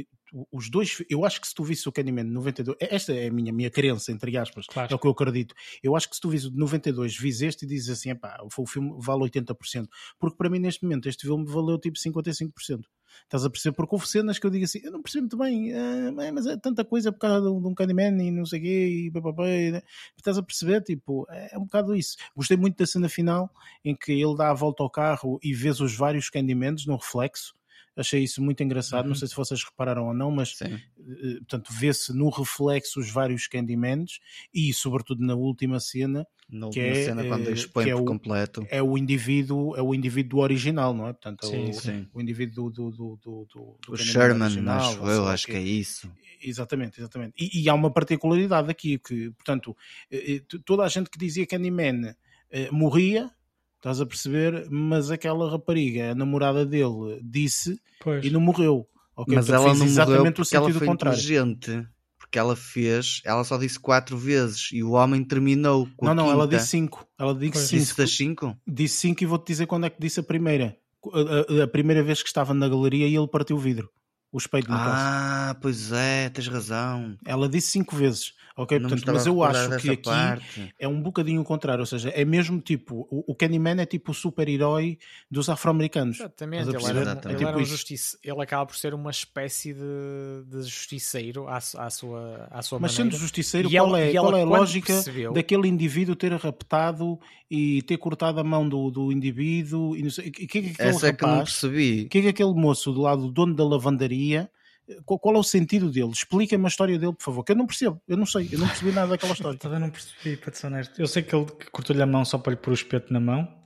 Speaker 1: os dois, eu acho que se tu visse o Candyman de 92, esta é a minha, minha crença, entre aspas,
Speaker 3: Claro.
Speaker 1: é o que eu acredito. Eu acho que se tu vis o de 92, vis este e dizes assim, epá, o filme vale 80%, porque para mim neste momento este filme valeu tipo 55%. Estás a perceber? Porque houve cenas que eu digo assim, eu não percebo muito bem, é, mas é tanta coisa por causa de um, de um Candyman e não sei o quê, e papapá, né? estás a perceber? Tipo, é, é um bocado isso. Gostei muito da cena final em que ele dá a volta ao carro e vês os vários Candymans no reflexo. Achei isso muito engraçado. Não sei se vocês repararam ou não, mas
Speaker 2: Sim.
Speaker 1: eh, portanto, vê-se no reflexo os vários Candymans e, sobretudo, na última cena,
Speaker 2: Na
Speaker 1: que
Speaker 2: última
Speaker 1: é,
Speaker 2: cena,
Speaker 1: eh, que é o-
Speaker 2: completo.
Speaker 1: é o indivíduo, é o indivíduo original, não é? Portanto, é
Speaker 3: Sim,
Speaker 1: o,
Speaker 2: sim.
Speaker 1: o indivíduo do, do, do, do, do
Speaker 2: Sherman,
Speaker 1: original,
Speaker 2: acho eu, acho que é isso.
Speaker 1: Exatamente, exatamente. E, e há uma particularidade aqui, que, portanto, eh, eh, toda a gente que dizia Candyman eh, morria, estás a perceber, mas aquela rapariga, a namorada dele, disse
Speaker 3: Pois.
Speaker 1: e não morreu. ok?
Speaker 2: Mas
Speaker 1: Portanto,
Speaker 2: ela
Speaker 1: fez
Speaker 2: não morreu
Speaker 1: exatamente o
Speaker 2: porque ela
Speaker 1: sentido
Speaker 2: foi
Speaker 1: contrário.
Speaker 2: inteligente. Porque ela fez, ela só disse quatro vezes e o homem terminou com
Speaker 1: Não,
Speaker 2: a
Speaker 1: não, ela
Speaker 2: quinta.
Speaker 1: disse cinco. Ela disse
Speaker 3: Pois.
Speaker 1: cinco.
Speaker 2: Disse das cinco?
Speaker 1: Disse cinco e vou-te dizer quando é que disse a primeira. A, a- a primeira vez que estava na galeria e ele partiu o vidro. O espelho, no caso.
Speaker 2: Ah, pois é, tens razão.
Speaker 1: Ela disse cinco vezes. Ok?
Speaker 2: Não
Speaker 1: Portanto, mas eu acho que aqui
Speaker 2: parte.
Speaker 1: é um bocadinho o contrário. Ou seja, é mesmo tipo. O, o Candyman é tipo o super-herói dos afro-americanos.
Speaker 4: Exatamente, ele era,
Speaker 2: Exatamente.
Speaker 4: ele era
Speaker 1: É
Speaker 4: um
Speaker 1: tipo
Speaker 4: justiça, ele acaba por ser uma espécie de, de justiceiro à, à sua, à sua
Speaker 1: Mas
Speaker 4: maneira.
Speaker 1: sendo justiceiro,
Speaker 4: E
Speaker 1: qual
Speaker 4: ela-
Speaker 1: é,
Speaker 4: ela,
Speaker 1: qual é a lógica
Speaker 4: percebeu-
Speaker 1: daquele indivíduo ter raptado e ter cortado a mão do, do indivíduo? E não sei, o que é que aquele
Speaker 2: Essa é que não
Speaker 1: rapaz,
Speaker 2: percebi.
Speaker 1: o que é que aquele moço do lado do dono da lavandaria Qual, qual é o sentido dele? Explica-me a história dele, por favor, que eu não percebo, eu não sei, eu não percebi nada daquela história.
Speaker 3: Também não percebi, para ser honesto. Eu sei que ele cortou-lhe a mão só para lhe pôr o espeto na mão.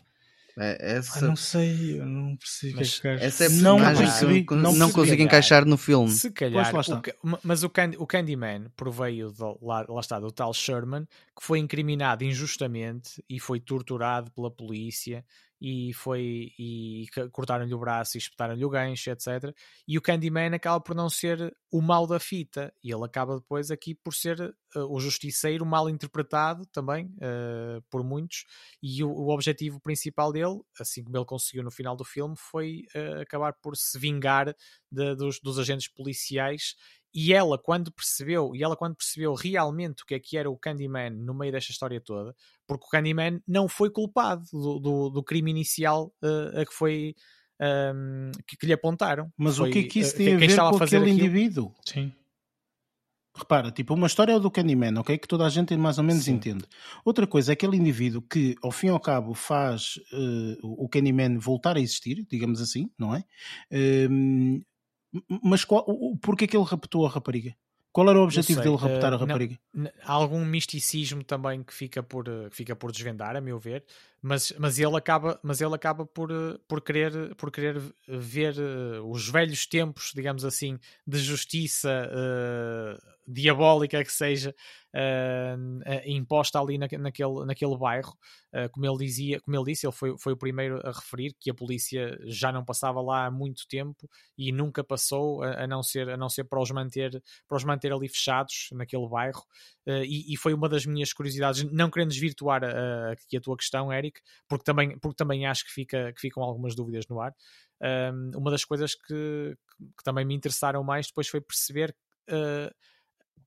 Speaker 2: É,
Speaker 3: Ah,
Speaker 2: essa,
Speaker 3: não sei, eu não percebi o que é que o gajo-
Speaker 2: essa é
Speaker 1: Não percebi,
Speaker 2: que eu
Speaker 1: não
Speaker 2: não, consigo encaixar no filme.
Speaker 4: Se calhar, o mas o, Candy, o Candyman proveio do, lá, lá está, do tal Sherman, que foi incriminado injustamente e foi torturado pela polícia e foi e cortaram-lhe o braço e espetaram-lhe o gancho, etc. E o Candyman acaba por não ser o mal da fita e ele acaba depois aqui por ser eh, o justiceiro mal interpretado também eh, por muitos e o, o objetivo principal dele, assim como ele conseguiu no final do filme, foi eh, acabar por se vingar de- dos, dos agentes policiais e ela quando percebeu e ela quando percebeu realmente o que é que era o Candyman no meio desta história toda porque o Candyman não foi culpado do, do, do crime inicial eh, a que foi ehm, que, que lhe apontaram
Speaker 1: Mas
Speaker 4: Foi,
Speaker 1: o que é que isso
Speaker 4: eh,
Speaker 1: tem a
Speaker 4: quem
Speaker 1: ver
Speaker 4: estava
Speaker 1: com
Speaker 4: fazer
Speaker 1: aquele
Speaker 4: aquilo-
Speaker 1: indivíduo?
Speaker 3: Sim.
Speaker 1: Repara, tipo, uma história é o do Candyman, ok? Que toda a gente mais ou menos
Speaker 4: Sim.
Speaker 1: entende. Outra coisa é aquele indivíduo que, ao fim e ao cabo, faz eh, o Candyman voltar a existir, digamos assim, não é? Ehm, mas qual, porquê que ele raptou a rapariga? Qual era o objetivo dele raptar
Speaker 4: eh,
Speaker 1: a rapariga?
Speaker 4: N- Há algum misticismo também que fica por, eh, que fica por desvendar, a meu ver, mas, mas ele acaba, mas ele acaba por, eh, por, querer, por querer ver eh, os velhos tempos, digamos assim, de justiça eh, diabólica que seja eh, imposta ali na, naquele, naquele bairro. Eh, como ele dizia, como ele disse, ele foi, foi o primeiro a referir que a polícia já não passava lá há muito tempo e nunca passou, a, a não ser, a não ser para os manter, para os manter ali fechados naquele bairro. Uh, e, e foi uma das minhas curiosidades, não querendo desvirtuar aqui a tua questão, Eric, porque também, porque também acho que, fica, que ficam algumas dúvidas no ar. Um, uma das coisas que, que também me interessaram mais depois foi perceber uh,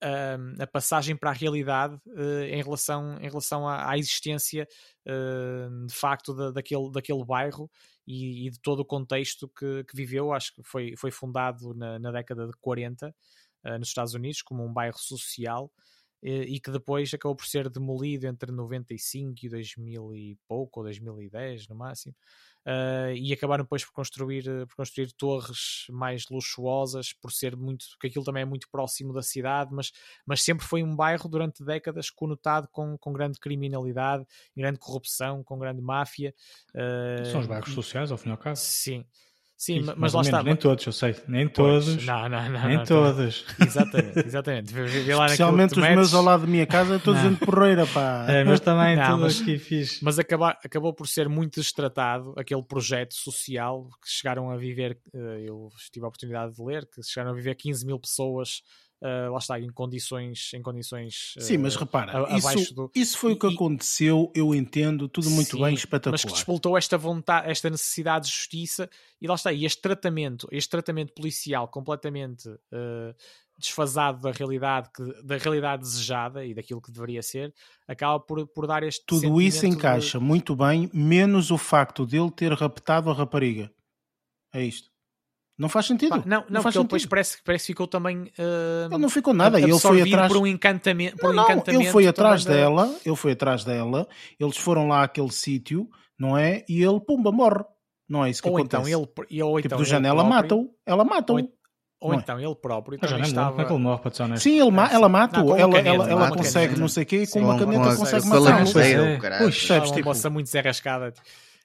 Speaker 4: um, a passagem para a realidade uh, em relação, em relação à, à existência uh, de facto da, daquele, daquele bairro e, e de todo o contexto que, que viveu. Acho que foi, foi fundado na, na década de 40 uh, nos Estados Unidos como um bairro social e que depois acabou por ser demolido entre 95 e 2000 e pouco, ou 2010 no máximo, Uh, e acabaram depois por construir, eh, por construir torres mais luxuosas, por ser muito, porque aquilo também é muito próximo da cidade, mas, mas sempre foi um bairro durante décadas conotado com, com grande criminalidade, grande corrupção, com grande máfia. uh,
Speaker 3: São os bairros sociais, ao fim e ao cabo.
Speaker 4: Sim, sim,
Speaker 3: mais
Speaker 4: mas lá
Speaker 3: menos,
Speaker 4: está.
Speaker 3: Nem todos, eu sei. Nem
Speaker 4: Pois,
Speaker 3: todos.
Speaker 4: Não, não, não.
Speaker 3: nem
Speaker 4: não,
Speaker 3: todos.
Speaker 4: Exatamente, exatamente. Vê, lá
Speaker 1: Especialmente os meus
Speaker 4: metes.
Speaker 1: ao lado da minha casa, é todos
Speaker 3: Não.
Speaker 1: gente porreira, pá.
Speaker 3: É, mas também
Speaker 4: Não, mas-
Speaker 3: aqui fixe.
Speaker 4: Mas acaba- acabou por ser muito destratado aquele projeto social que chegaram a viver. eh, eu tive a oportunidade de ler que chegaram a viver 15 mil pessoas. Eh, lá está, em condições, em condições
Speaker 1: Sim, mas repara,
Speaker 4: a- abaixo
Speaker 1: isso,
Speaker 4: do-
Speaker 1: isso foi o que
Speaker 4: E-
Speaker 1: aconteceu, eu entendo, tudo muito
Speaker 4: Sim,
Speaker 1: bem,
Speaker 4: Mas
Speaker 1: espetacular.
Speaker 4: que despoltou esta vontade, esta necessidade de justiça e lá está, e este tratamento, este tratamento policial completamente eh, desfasado da realidade, que, da realidade desejada e daquilo que deveria ser, acaba por, por dar este
Speaker 1: Tudo isso
Speaker 4: sentimento de-
Speaker 1: encaixa muito bem, menos o facto dele ter raptado a rapariga. É isto. Não faz sentido.
Speaker 4: Pá, não, não,
Speaker 1: faz
Speaker 4: ele depois
Speaker 1: sentido.
Speaker 4: parece, parece que ficou também eh,
Speaker 1: Ele não ficou nada, ele foi atrás.
Speaker 4: por um encantamento. Por
Speaker 1: Não,
Speaker 4: um
Speaker 1: não,
Speaker 4: encantamento
Speaker 1: ele foi atrás dela, ele foi atrás dela, eles foram lá àquele sítio, não é? E ele, pumba, morre. Não é isso que
Speaker 4: Ou
Speaker 1: acontece.
Speaker 4: então ele, ou
Speaker 1: tipo,
Speaker 4: então
Speaker 1: do
Speaker 4: ele
Speaker 1: janela mata-o, ela mata-o.
Speaker 4: Ou, ou
Speaker 1: não é?
Speaker 4: então ele próprio também
Speaker 3: lembro como é que
Speaker 4: estava.
Speaker 3: ele morre, para ser honesto.
Speaker 1: Sim, ele ma- ela mata-o,
Speaker 4: Não,
Speaker 1: ela,
Speaker 4: caneta,
Speaker 1: ela, ela consegue não sei o quê,
Speaker 4: Sim,
Speaker 1: com uma caneta consegue matá-lo.
Speaker 3: Pois é.
Speaker 2: o caralho.
Speaker 1: Pois,
Speaker 4: Estava
Speaker 1: percebes,
Speaker 4: uma
Speaker 1: tipo,
Speaker 4: moça muito desarrascada.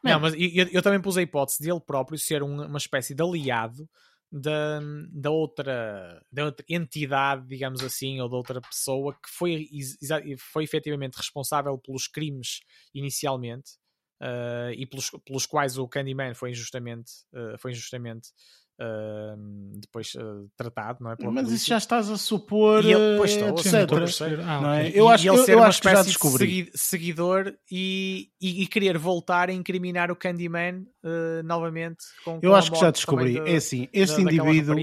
Speaker 1: É.
Speaker 4: Não, mas eu, eu também pus a hipótese de ele próprio ser um- uma espécie de aliado da, da, outra, da outra entidade, digamos assim, ou da outra pessoa que foi, foi efetivamente responsável pelos crimes inicialmente eh, e pelos, pelos quais o Candyman foi injustamente, eh, foi injustamente eh, depois eh, tratado, não é? Pela
Speaker 1: Mas isso já estás a supor,
Speaker 4: E ele- pois
Speaker 1: eh,
Speaker 4: estou,
Speaker 1: etc.
Speaker 4: sim, não.
Speaker 3: Ah,
Speaker 1: é? Eu
Speaker 4: E-
Speaker 1: acho,
Speaker 4: e ele
Speaker 1: eu,
Speaker 4: ser
Speaker 1: eu
Speaker 4: uma
Speaker 1: acho que já
Speaker 4: espécie de segui- seguidor e, e, e querer voltar a incriminar o Candyman eh, novamente com,
Speaker 1: Eu
Speaker 4: com
Speaker 1: acho que já descobri.
Speaker 4: da-
Speaker 1: É assim, este
Speaker 4: da-
Speaker 1: indivíduo,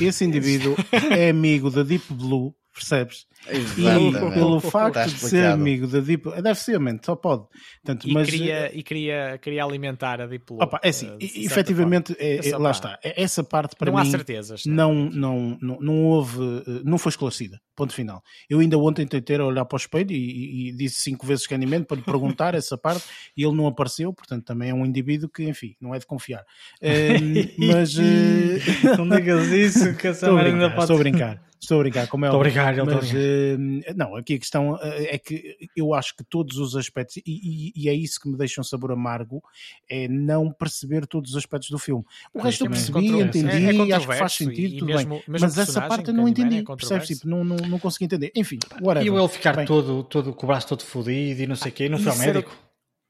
Speaker 1: esse indivíduo é amigo da Deep Blue, percebes? E
Speaker 2: Exatamente.
Speaker 1: pelo
Speaker 2: Está
Speaker 1: facto de ser amigo da Deep deve ser, mente, só pode. Portanto,
Speaker 4: E,
Speaker 1: mas,
Speaker 4: queria, e queria, queria alimentar a Deep Blue.
Speaker 1: Opa, é assim,
Speaker 4: eh,
Speaker 1: e- efetivamente, é- é- lá está. É- Essa parte para
Speaker 4: Não há
Speaker 1: mim
Speaker 4: certezas,
Speaker 1: não, não, não, não houve, eh, não foi esclarecida. Ponto final. Eu ainda ontem tentei olhar para o espelho e, e- e disse cinco vezes Candyman para lhe perguntar essa parte e ele não apareceu, portanto também é um indivíduo que, enfim, não é de confiar. Ehm, mas eh,
Speaker 3: Não digas isso, que essa ainda pode.
Speaker 1: estou a brincar, estou a brincar, como é
Speaker 3: Estou a brincar, ele está a
Speaker 1: Mas, eh, não, aqui a questão eh, é que eu acho que todos os aspectos, e, e- e é isso que me deixa um sabor amargo, é não perceber todos os aspectos do filme. O resto eu
Speaker 4: também.
Speaker 1: percebi,
Speaker 4: Controverso.
Speaker 1: entendi,
Speaker 4: É- é
Speaker 1: acho que faz sentido,
Speaker 4: e
Speaker 1: tudo
Speaker 4: mesmo-
Speaker 1: bem.
Speaker 4: mesmo
Speaker 1: Mas essa parte eu não
Speaker 4: Candyman,
Speaker 1: entendi,
Speaker 4: é
Speaker 1: percebes? Tipo, não, não, não consegui entender. Enfim, whatever.
Speaker 3: E o ele ficar
Speaker 1: Bem,
Speaker 3: todo, todo com o braço todo fodido e não sei o quê, não foi ao
Speaker 4: Isso era-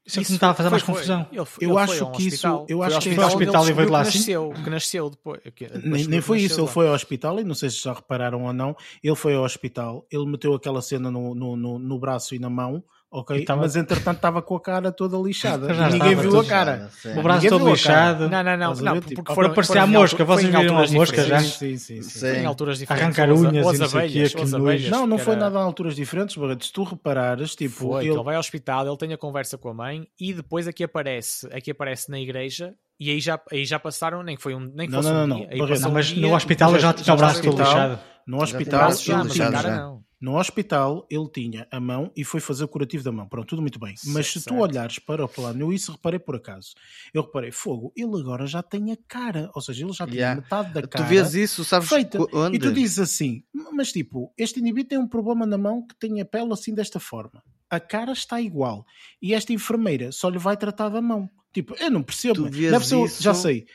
Speaker 3: Isso me estava a fazer
Speaker 4: foi-
Speaker 3: mais
Speaker 4: foi.
Speaker 3: confusão.
Speaker 4: Ele foi-
Speaker 1: Eu
Speaker 4: ele
Speaker 1: acho
Speaker 4: um
Speaker 1: que isso- eu
Speaker 4: Foi
Speaker 1: acho
Speaker 4: ao
Speaker 1: que-
Speaker 4: hospital,
Speaker 3: Foi ao hospital e veio de lá
Speaker 4: ele
Speaker 3: assim?
Speaker 4: nasceu, que nasceu depois. que- depois
Speaker 1: Nem,
Speaker 4: que
Speaker 1: nem foi isso, ele
Speaker 4: lá.
Speaker 1: foi ao hospital, e não sei se já repararam ou não, ele foi ao hospital, ele meteu aquela cena no, no, no, no braço e na mão, ok?
Speaker 3: Tava-
Speaker 1: Mas entretanto estava com a cara toda lixada.
Speaker 3: Já
Speaker 1: ninguém viu a cara.
Speaker 3: O braço todo lixado.
Speaker 4: Não, não, não, não,
Speaker 1: ver?
Speaker 4: porque
Speaker 1: Tipo,
Speaker 4: foram, foram
Speaker 3: a
Speaker 4: em
Speaker 3: mosca, vocês
Speaker 4: em
Speaker 3: viram
Speaker 4: alturas
Speaker 3: a mosca
Speaker 4: diferentes.
Speaker 3: já?
Speaker 1: Sim, sim, sim.
Speaker 2: Sim.
Speaker 4: Em alturas diferentes.
Speaker 3: Arrancar
Speaker 4: as-
Speaker 3: unhas e
Speaker 4: as
Speaker 3: não sei
Speaker 4: abelhas,
Speaker 3: que
Speaker 4: as abelhas,
Speaker 1: Não, não foi
Speaker 4: era-
Speaker 1: nada a alturas diferentes, Barreto. Se tu reparares, tipo,
Speaker 4: Foi,
Speaker 1: ele...
Speaker 4: ele vai ao hospital, ele tem a conversa com a mãe e depois aqui aparece, aqui aparece na igreja e aí já, aí já passaram, nem que foi um, nem que
Speaker 1: Não,
Speaker 4: fosse
Speaker 1: não,
Speaker 4: um
Speaker 1: não,
Speaker 4: dia,
Speaker 1: não. Barreto,
Speaker 3: Não,
Speaker 4: um
Speaker 3: mas
Speaker 4: dia,
Speaker 3: no hospital já tinha o braço todo lixado.
Speaker 1: No
Speaker 2: Já
Speaker 1: hospital,
Speaker 4: já, mas a
Speaker 2: lixado
Speaker 4: cara
Speaker 2: já.
Speaker 4: não.
Speaker 1: No hospital ele tinha a mão e foi fazer o curativo da mão. Pronto, tudo muito bem. Mas se tu
Speaker 4: certo.
Speaker 1: olhares para o plano, eu isso reparei por acaso. Eu reparei, fogo, ele agora já tem a cara. Ou seja, ele já tem
Speaker 2: Yeah.
Speaker 1: metade da
Speaker 2: Tu
Speaker 1: cara.
Speaker 2: vês isso, sabes
Speaker 1: feita.
Speaker 2: onde?
Speaker 1: E tu dizes assim, mas tipo, este indivíduo tem um problema na mão que tem a pele assim desta forma. A cara está igual. E esta enfermeira só lhe vai tratar da mão. Tipo, eu não percebo.
Speaker 2: Tu
Speaker 1: Deve ser
Speaker 2: isso-
Speaker 1: Já sei.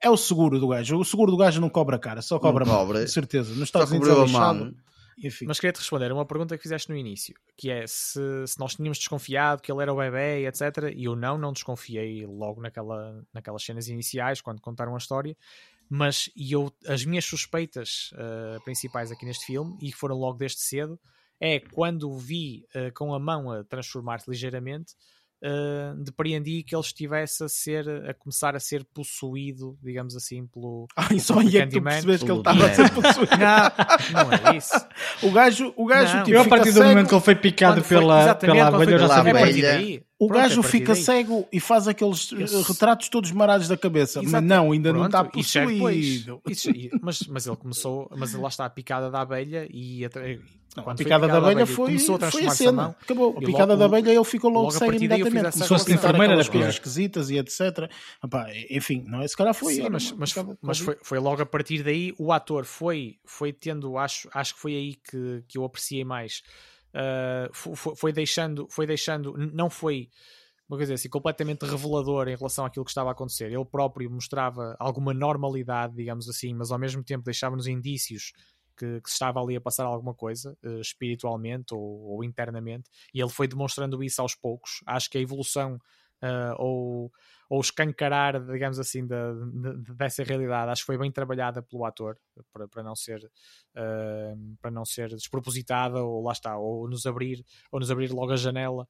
Speaker 1: É o seguro do gajo. O seguro do gajo não cobra a cara, só cobra a mão.
Speaker 2: cobra.
Speaker 1: Com certeza. Nos
Speaker 2: Só
Speaker 1: Estados Unidos
Speaker 2: cobriu
Speaker 1: é
Speaker 2: a
Speaker 1: lixado. Enfim.
Speaker 4: Mas queria-te responder a uma pergunta que fizeste no início, que é se, se nós tínhamos desconfiado que ele era o bebê, etc. E eu não, não desconfiei logo naquela, naquelas cenas iniciais, quando contaram a história. Mas e eu, as minhas suspeitas eh, principais aqui neste filme, e foram logo desde cedo, é quando o vi eh, com a mão a transformar-se ligeiramente, eh, depreendi que ele estivesse a ser a começar a ser possuído, digamos assim, pelo,
Speaker 1: Ai,
Speaker 4: pelo
Speaker 1: só aí é que tu percebeste que ele estava a ser possuído.
Speaker 4: Não, não é isso.
Speaker 1: O gajo, o gajo
Speaker 4: Não.
Speaker 1: tipo,
Speaker 3: Eu, a partir do
Speaker 1: cego,
Speaker 3: momento que ele foi picado
Speaker 4: foi-
Speaker 3: pela, pela abelha, eu já sabia.
Speaker 4: Daí.
Speaker 1: o
Speaker 4: Pronto,
Speaker 1: gajo
Speaker 4: é
Speaker 1: fica
Speaker 4: daí.
Speaker 1: cego e faz aqueles
Speaker 4: Esse-
Speaker 1: retratos todos marados da cabeça.
Speaker 4: Exato.
Speaker 1: Mas não, ainda não
Speaker 4: Pronto,
Speaker 1: está
Speaker 4: isso é
Speaker 1: possuído.
Speaker 4: Isso- e- mas, mas ele começou, mas lá está a picada da abelha e tra-
Speaker 1: Não, a
Speaker 4: foi
Speaker 1: picada da abelha foi,
Speaker 4: começou a
Speaker 1: foi a
Speaker 4: transformar-se
Speaker 1: cena.
Speaker 4: mão.
Speaker 1: Acabou. A picada
Speaker 4: logo-
Speaker 1: da abelha ele ficou logo,
Speaker 4: logo a
Speaker 1: cego imediatamente. a
Speaker 3: relação.
Speaker 1: pintar
Speaker 3: enfermeira
Speaker 1: aquelas
Speaker 3: era
Speaker 1: coisas esquisitas e etc. Epá, enfim, não é? Se calhar foi.
Speaker 4: Sim, mas,
Speaker 1: não-
Speaker 4: mas, mas foi, foi logo a partir daí o ator foi, foi tendo, acho, acho que foi aí que, que eu apreciei mais. Uh, fo- fo- foi, deixando, foi deixando, não foi uma coisa assim, completamente revelador em relação àquilo que estava a acontecer. Ele próprio mostrava alguma normalidade, digamos assim, mas ao mesmo tempo deixava-nos indícios que, que se estava ali a passar alguma coisa, eh, espiritualmente ou, ou internamente, e ele foi demonstrando isso aos poucos. Acho que a evolução eh, ou, ou escancarar, digamos assim, de- dessa realidade, acho que foi bem trabalhada pelo ator para, não ser eh, para não ser despropositada ou lá está, ou nos abrir, ou nos abrir logo a janela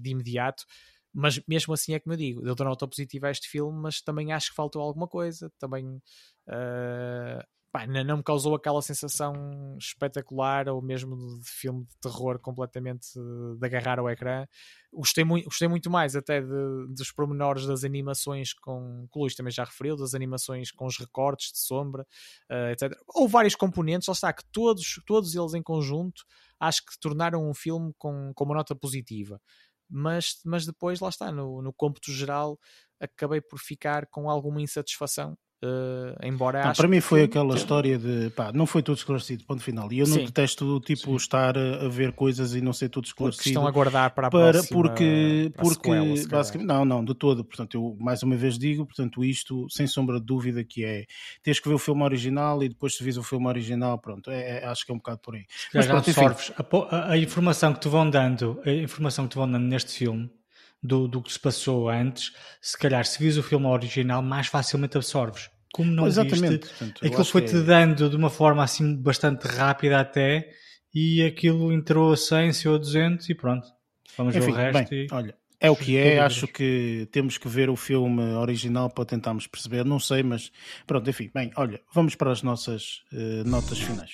Speaker 4: de imediato. Mas mesmo assim é como eu digo, eu dou nota positiva a este filme, mas também acho que faltou alguma coisa. Também eh, pá, não me causou aquela sensação espetacular ou mesmo de filme de terror completamente eh, de agarrar ao ecrã. Gostei muito, gostei muito mais até de- dos pormenores das animações com que o Luís também já referiu, das animações com os recortes de sombra, eh, etc. Ou vários componentes, lá está, que todos, todos eles em conjunto acho que tornaram um filme com, com uma nota positiva. Mas, mas depois, lá está, no, no cômputo geral, acabei por ficar com alguma insatisfação. Eh, embora
Speaker 1: Não,
Speaker 4: acho
Speaker 1: para mim foi
Speaker 4: que-
Speaker 1: aquela história de pá, não foi tudo esclarecido, ponto final. E eu não
Speaker 4: Sim.
Speaker 1: detesto tipo estar a, ver coisas e não ser tudo
Speaker 4: porque
Speaker 1: esclarecido.
Speaker 4: estão a guardar para a
Speaker 1: para,
Speaker 4: próxima
Speaker 1: porque,
Speaker 4: para a
Speaker 1: porque
Speaker 4: sequela,
Speaker 1: basicamente, não, não, de todo. Portanto, eu mais uma vez digo, portanto, isto sem sombra de dúvida que é tens que ver o filme original e depois se vis o filme original, pronto, é, é- acho que é um bocado por aí. Mas pronto,
Speaker 3: absorves a- a informação que te vão dando, a informação que te vão dando neste filme, do, do que se passou antes, se calhar se vis o filme original, mais facilmente absorves. Como não
Speaker 1: Exatamente.
Speaker 3: viste,
Speaker 1: Portanto, eu
Speaker 3: aquilo foi-te
Speaker 1: é-
Speaker 3: dando de uma forma assim bastante rápida até, e aquilo entrou a 100, saiu a 200 e pronto. Vamos
Speaker 1: Enfim,
Speaker 3: ver o resto.
Speaker 1: bem,
Speaker 3: e...
Speaker 1: olha, é o que é. Acho que temos que ver o filme original para tentarmos perceber. Não sei, mas pronto, enfim. Bem, olha, vamos para as nossas eh, notas finais.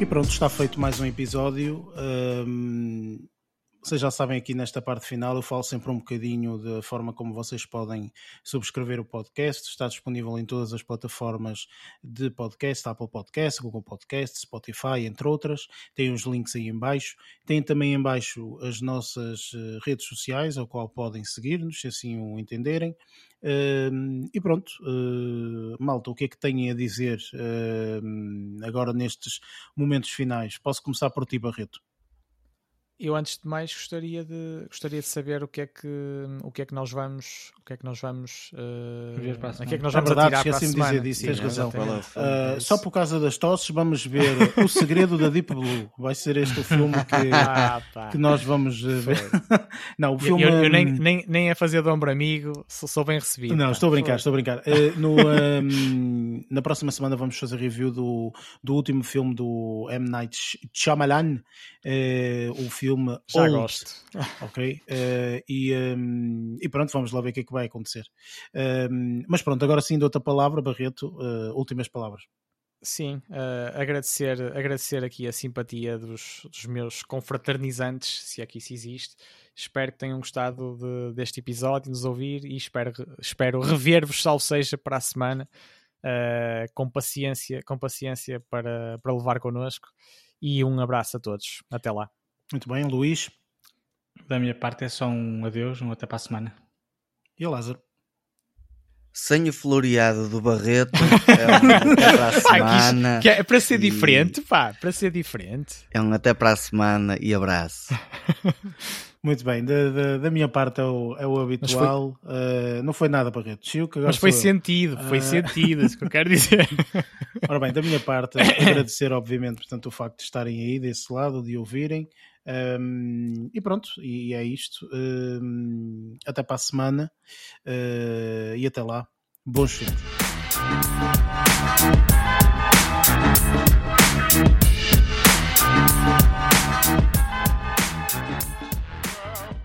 Speaker 1: E pronto, está feito mais um episódio. Um, vocês já sabem aqui nesta parte final, eu falo sempre um bocadinho da forma como vocês podem subscrever o podcast. Está disponível em todas as plataformas de podcast, Apple Podcast, Google Podcast, Spotify, entre outras. Tem os links aí em baixo. Tem também em baixo as nossas uh, redes sociais, ao qual podem seguir-nos, se assim o entenderem. Uh, e pronto, uh, malta, o que é que têm a dizer agora nestes momentos finais? Posso começar por ti, Barreto?
Speaker 4: Eu antes de mais gostaria de gostaria de saber o que é que o que é que nós vamos o que é que nós vamos uh,
Speaker 3: para a
Speaker 4: o que é que nós
Speaker 1: é
Speaker 4: vamos
Speaker 1: verdade,
Speaker 4: retirar para a semana.
Speaker 1: dizer disso, tens razão. Uh, só por causa das tosses vamos ver O Segredo da Deep Blue. Vai ser este o filme que,
Speaker 4: Ah,
Speaker 1: que nós vamos uh, ver. Não, o
Speaker 4: Eu-
Speaker 1: filme
Speaker 4: eu, eu nem,
Speaker 1: hum,
Speaker 4: nem, nem a fazer de ombro amigo, sou, sou bem recebido.
Speaker 1: Não,
Speaker 4: pá.
Speaker 1: estou a brincar, estou a brincar. Eh, no, ehm, na próxima semana vamos fazer review do, do último filme do M. Night Shyamalan, eh, o filme
Speaker 4: Já
Speaker 1: Old,
Speaker 4: gosto.
Speaker 1: ok? Eh, e, ehm, e pronto, vamos lá ver o que é que vai acontecer. Ehm, mas pronto, agora sim, de outra palavra, Barreto, eh, últimas palavras.
Speaker 4: Sim, eh, agradecer, agradecer aqui a simpatia dos, dos meus confraternizantes, se é que isso existe. Espero que tenham gostado de- deste episódio, nos ouvir e espero, espero rever-vos, salvo seja, para a semana, eh, com paciência, com paciência para, para levar connosco. E um abraço a todos. Até lá.
Speaker 1: Muito bem, Luís
Speaker 3: Da minha parte é só um adeus, um até para a semana.
Speaker 1: e a Lázaro.
Speaker 2: Sem o floreado do Barreto, é um até para a
Speaker 4: Pá, que isto-
Speaker 2: semana.
Speaker 4: que é para ser
Speaker 2: e-
Speaker 4: diferente, pá, para ser diferente.
Speaker 2: É um até para a semana e abraço.
Speaker 1: Muito bem, da, da, da minha parte é o, é o habitual. Eh, não foi nada, Barreto. Chico, agora
Speaker 4: Mas foi sentido, foi
Speaker 1: Ah.
Speaker 4: sentido, é isso que eu quero dizer.
Speaker 1: Ora bem, da minha parte, agradecer, obviamente, portanto, o facto de estarem aí desse lado, de ouvirem. Um, e pronto, e é isto. Um, até para a semana uh, e até lá. Bons filmes.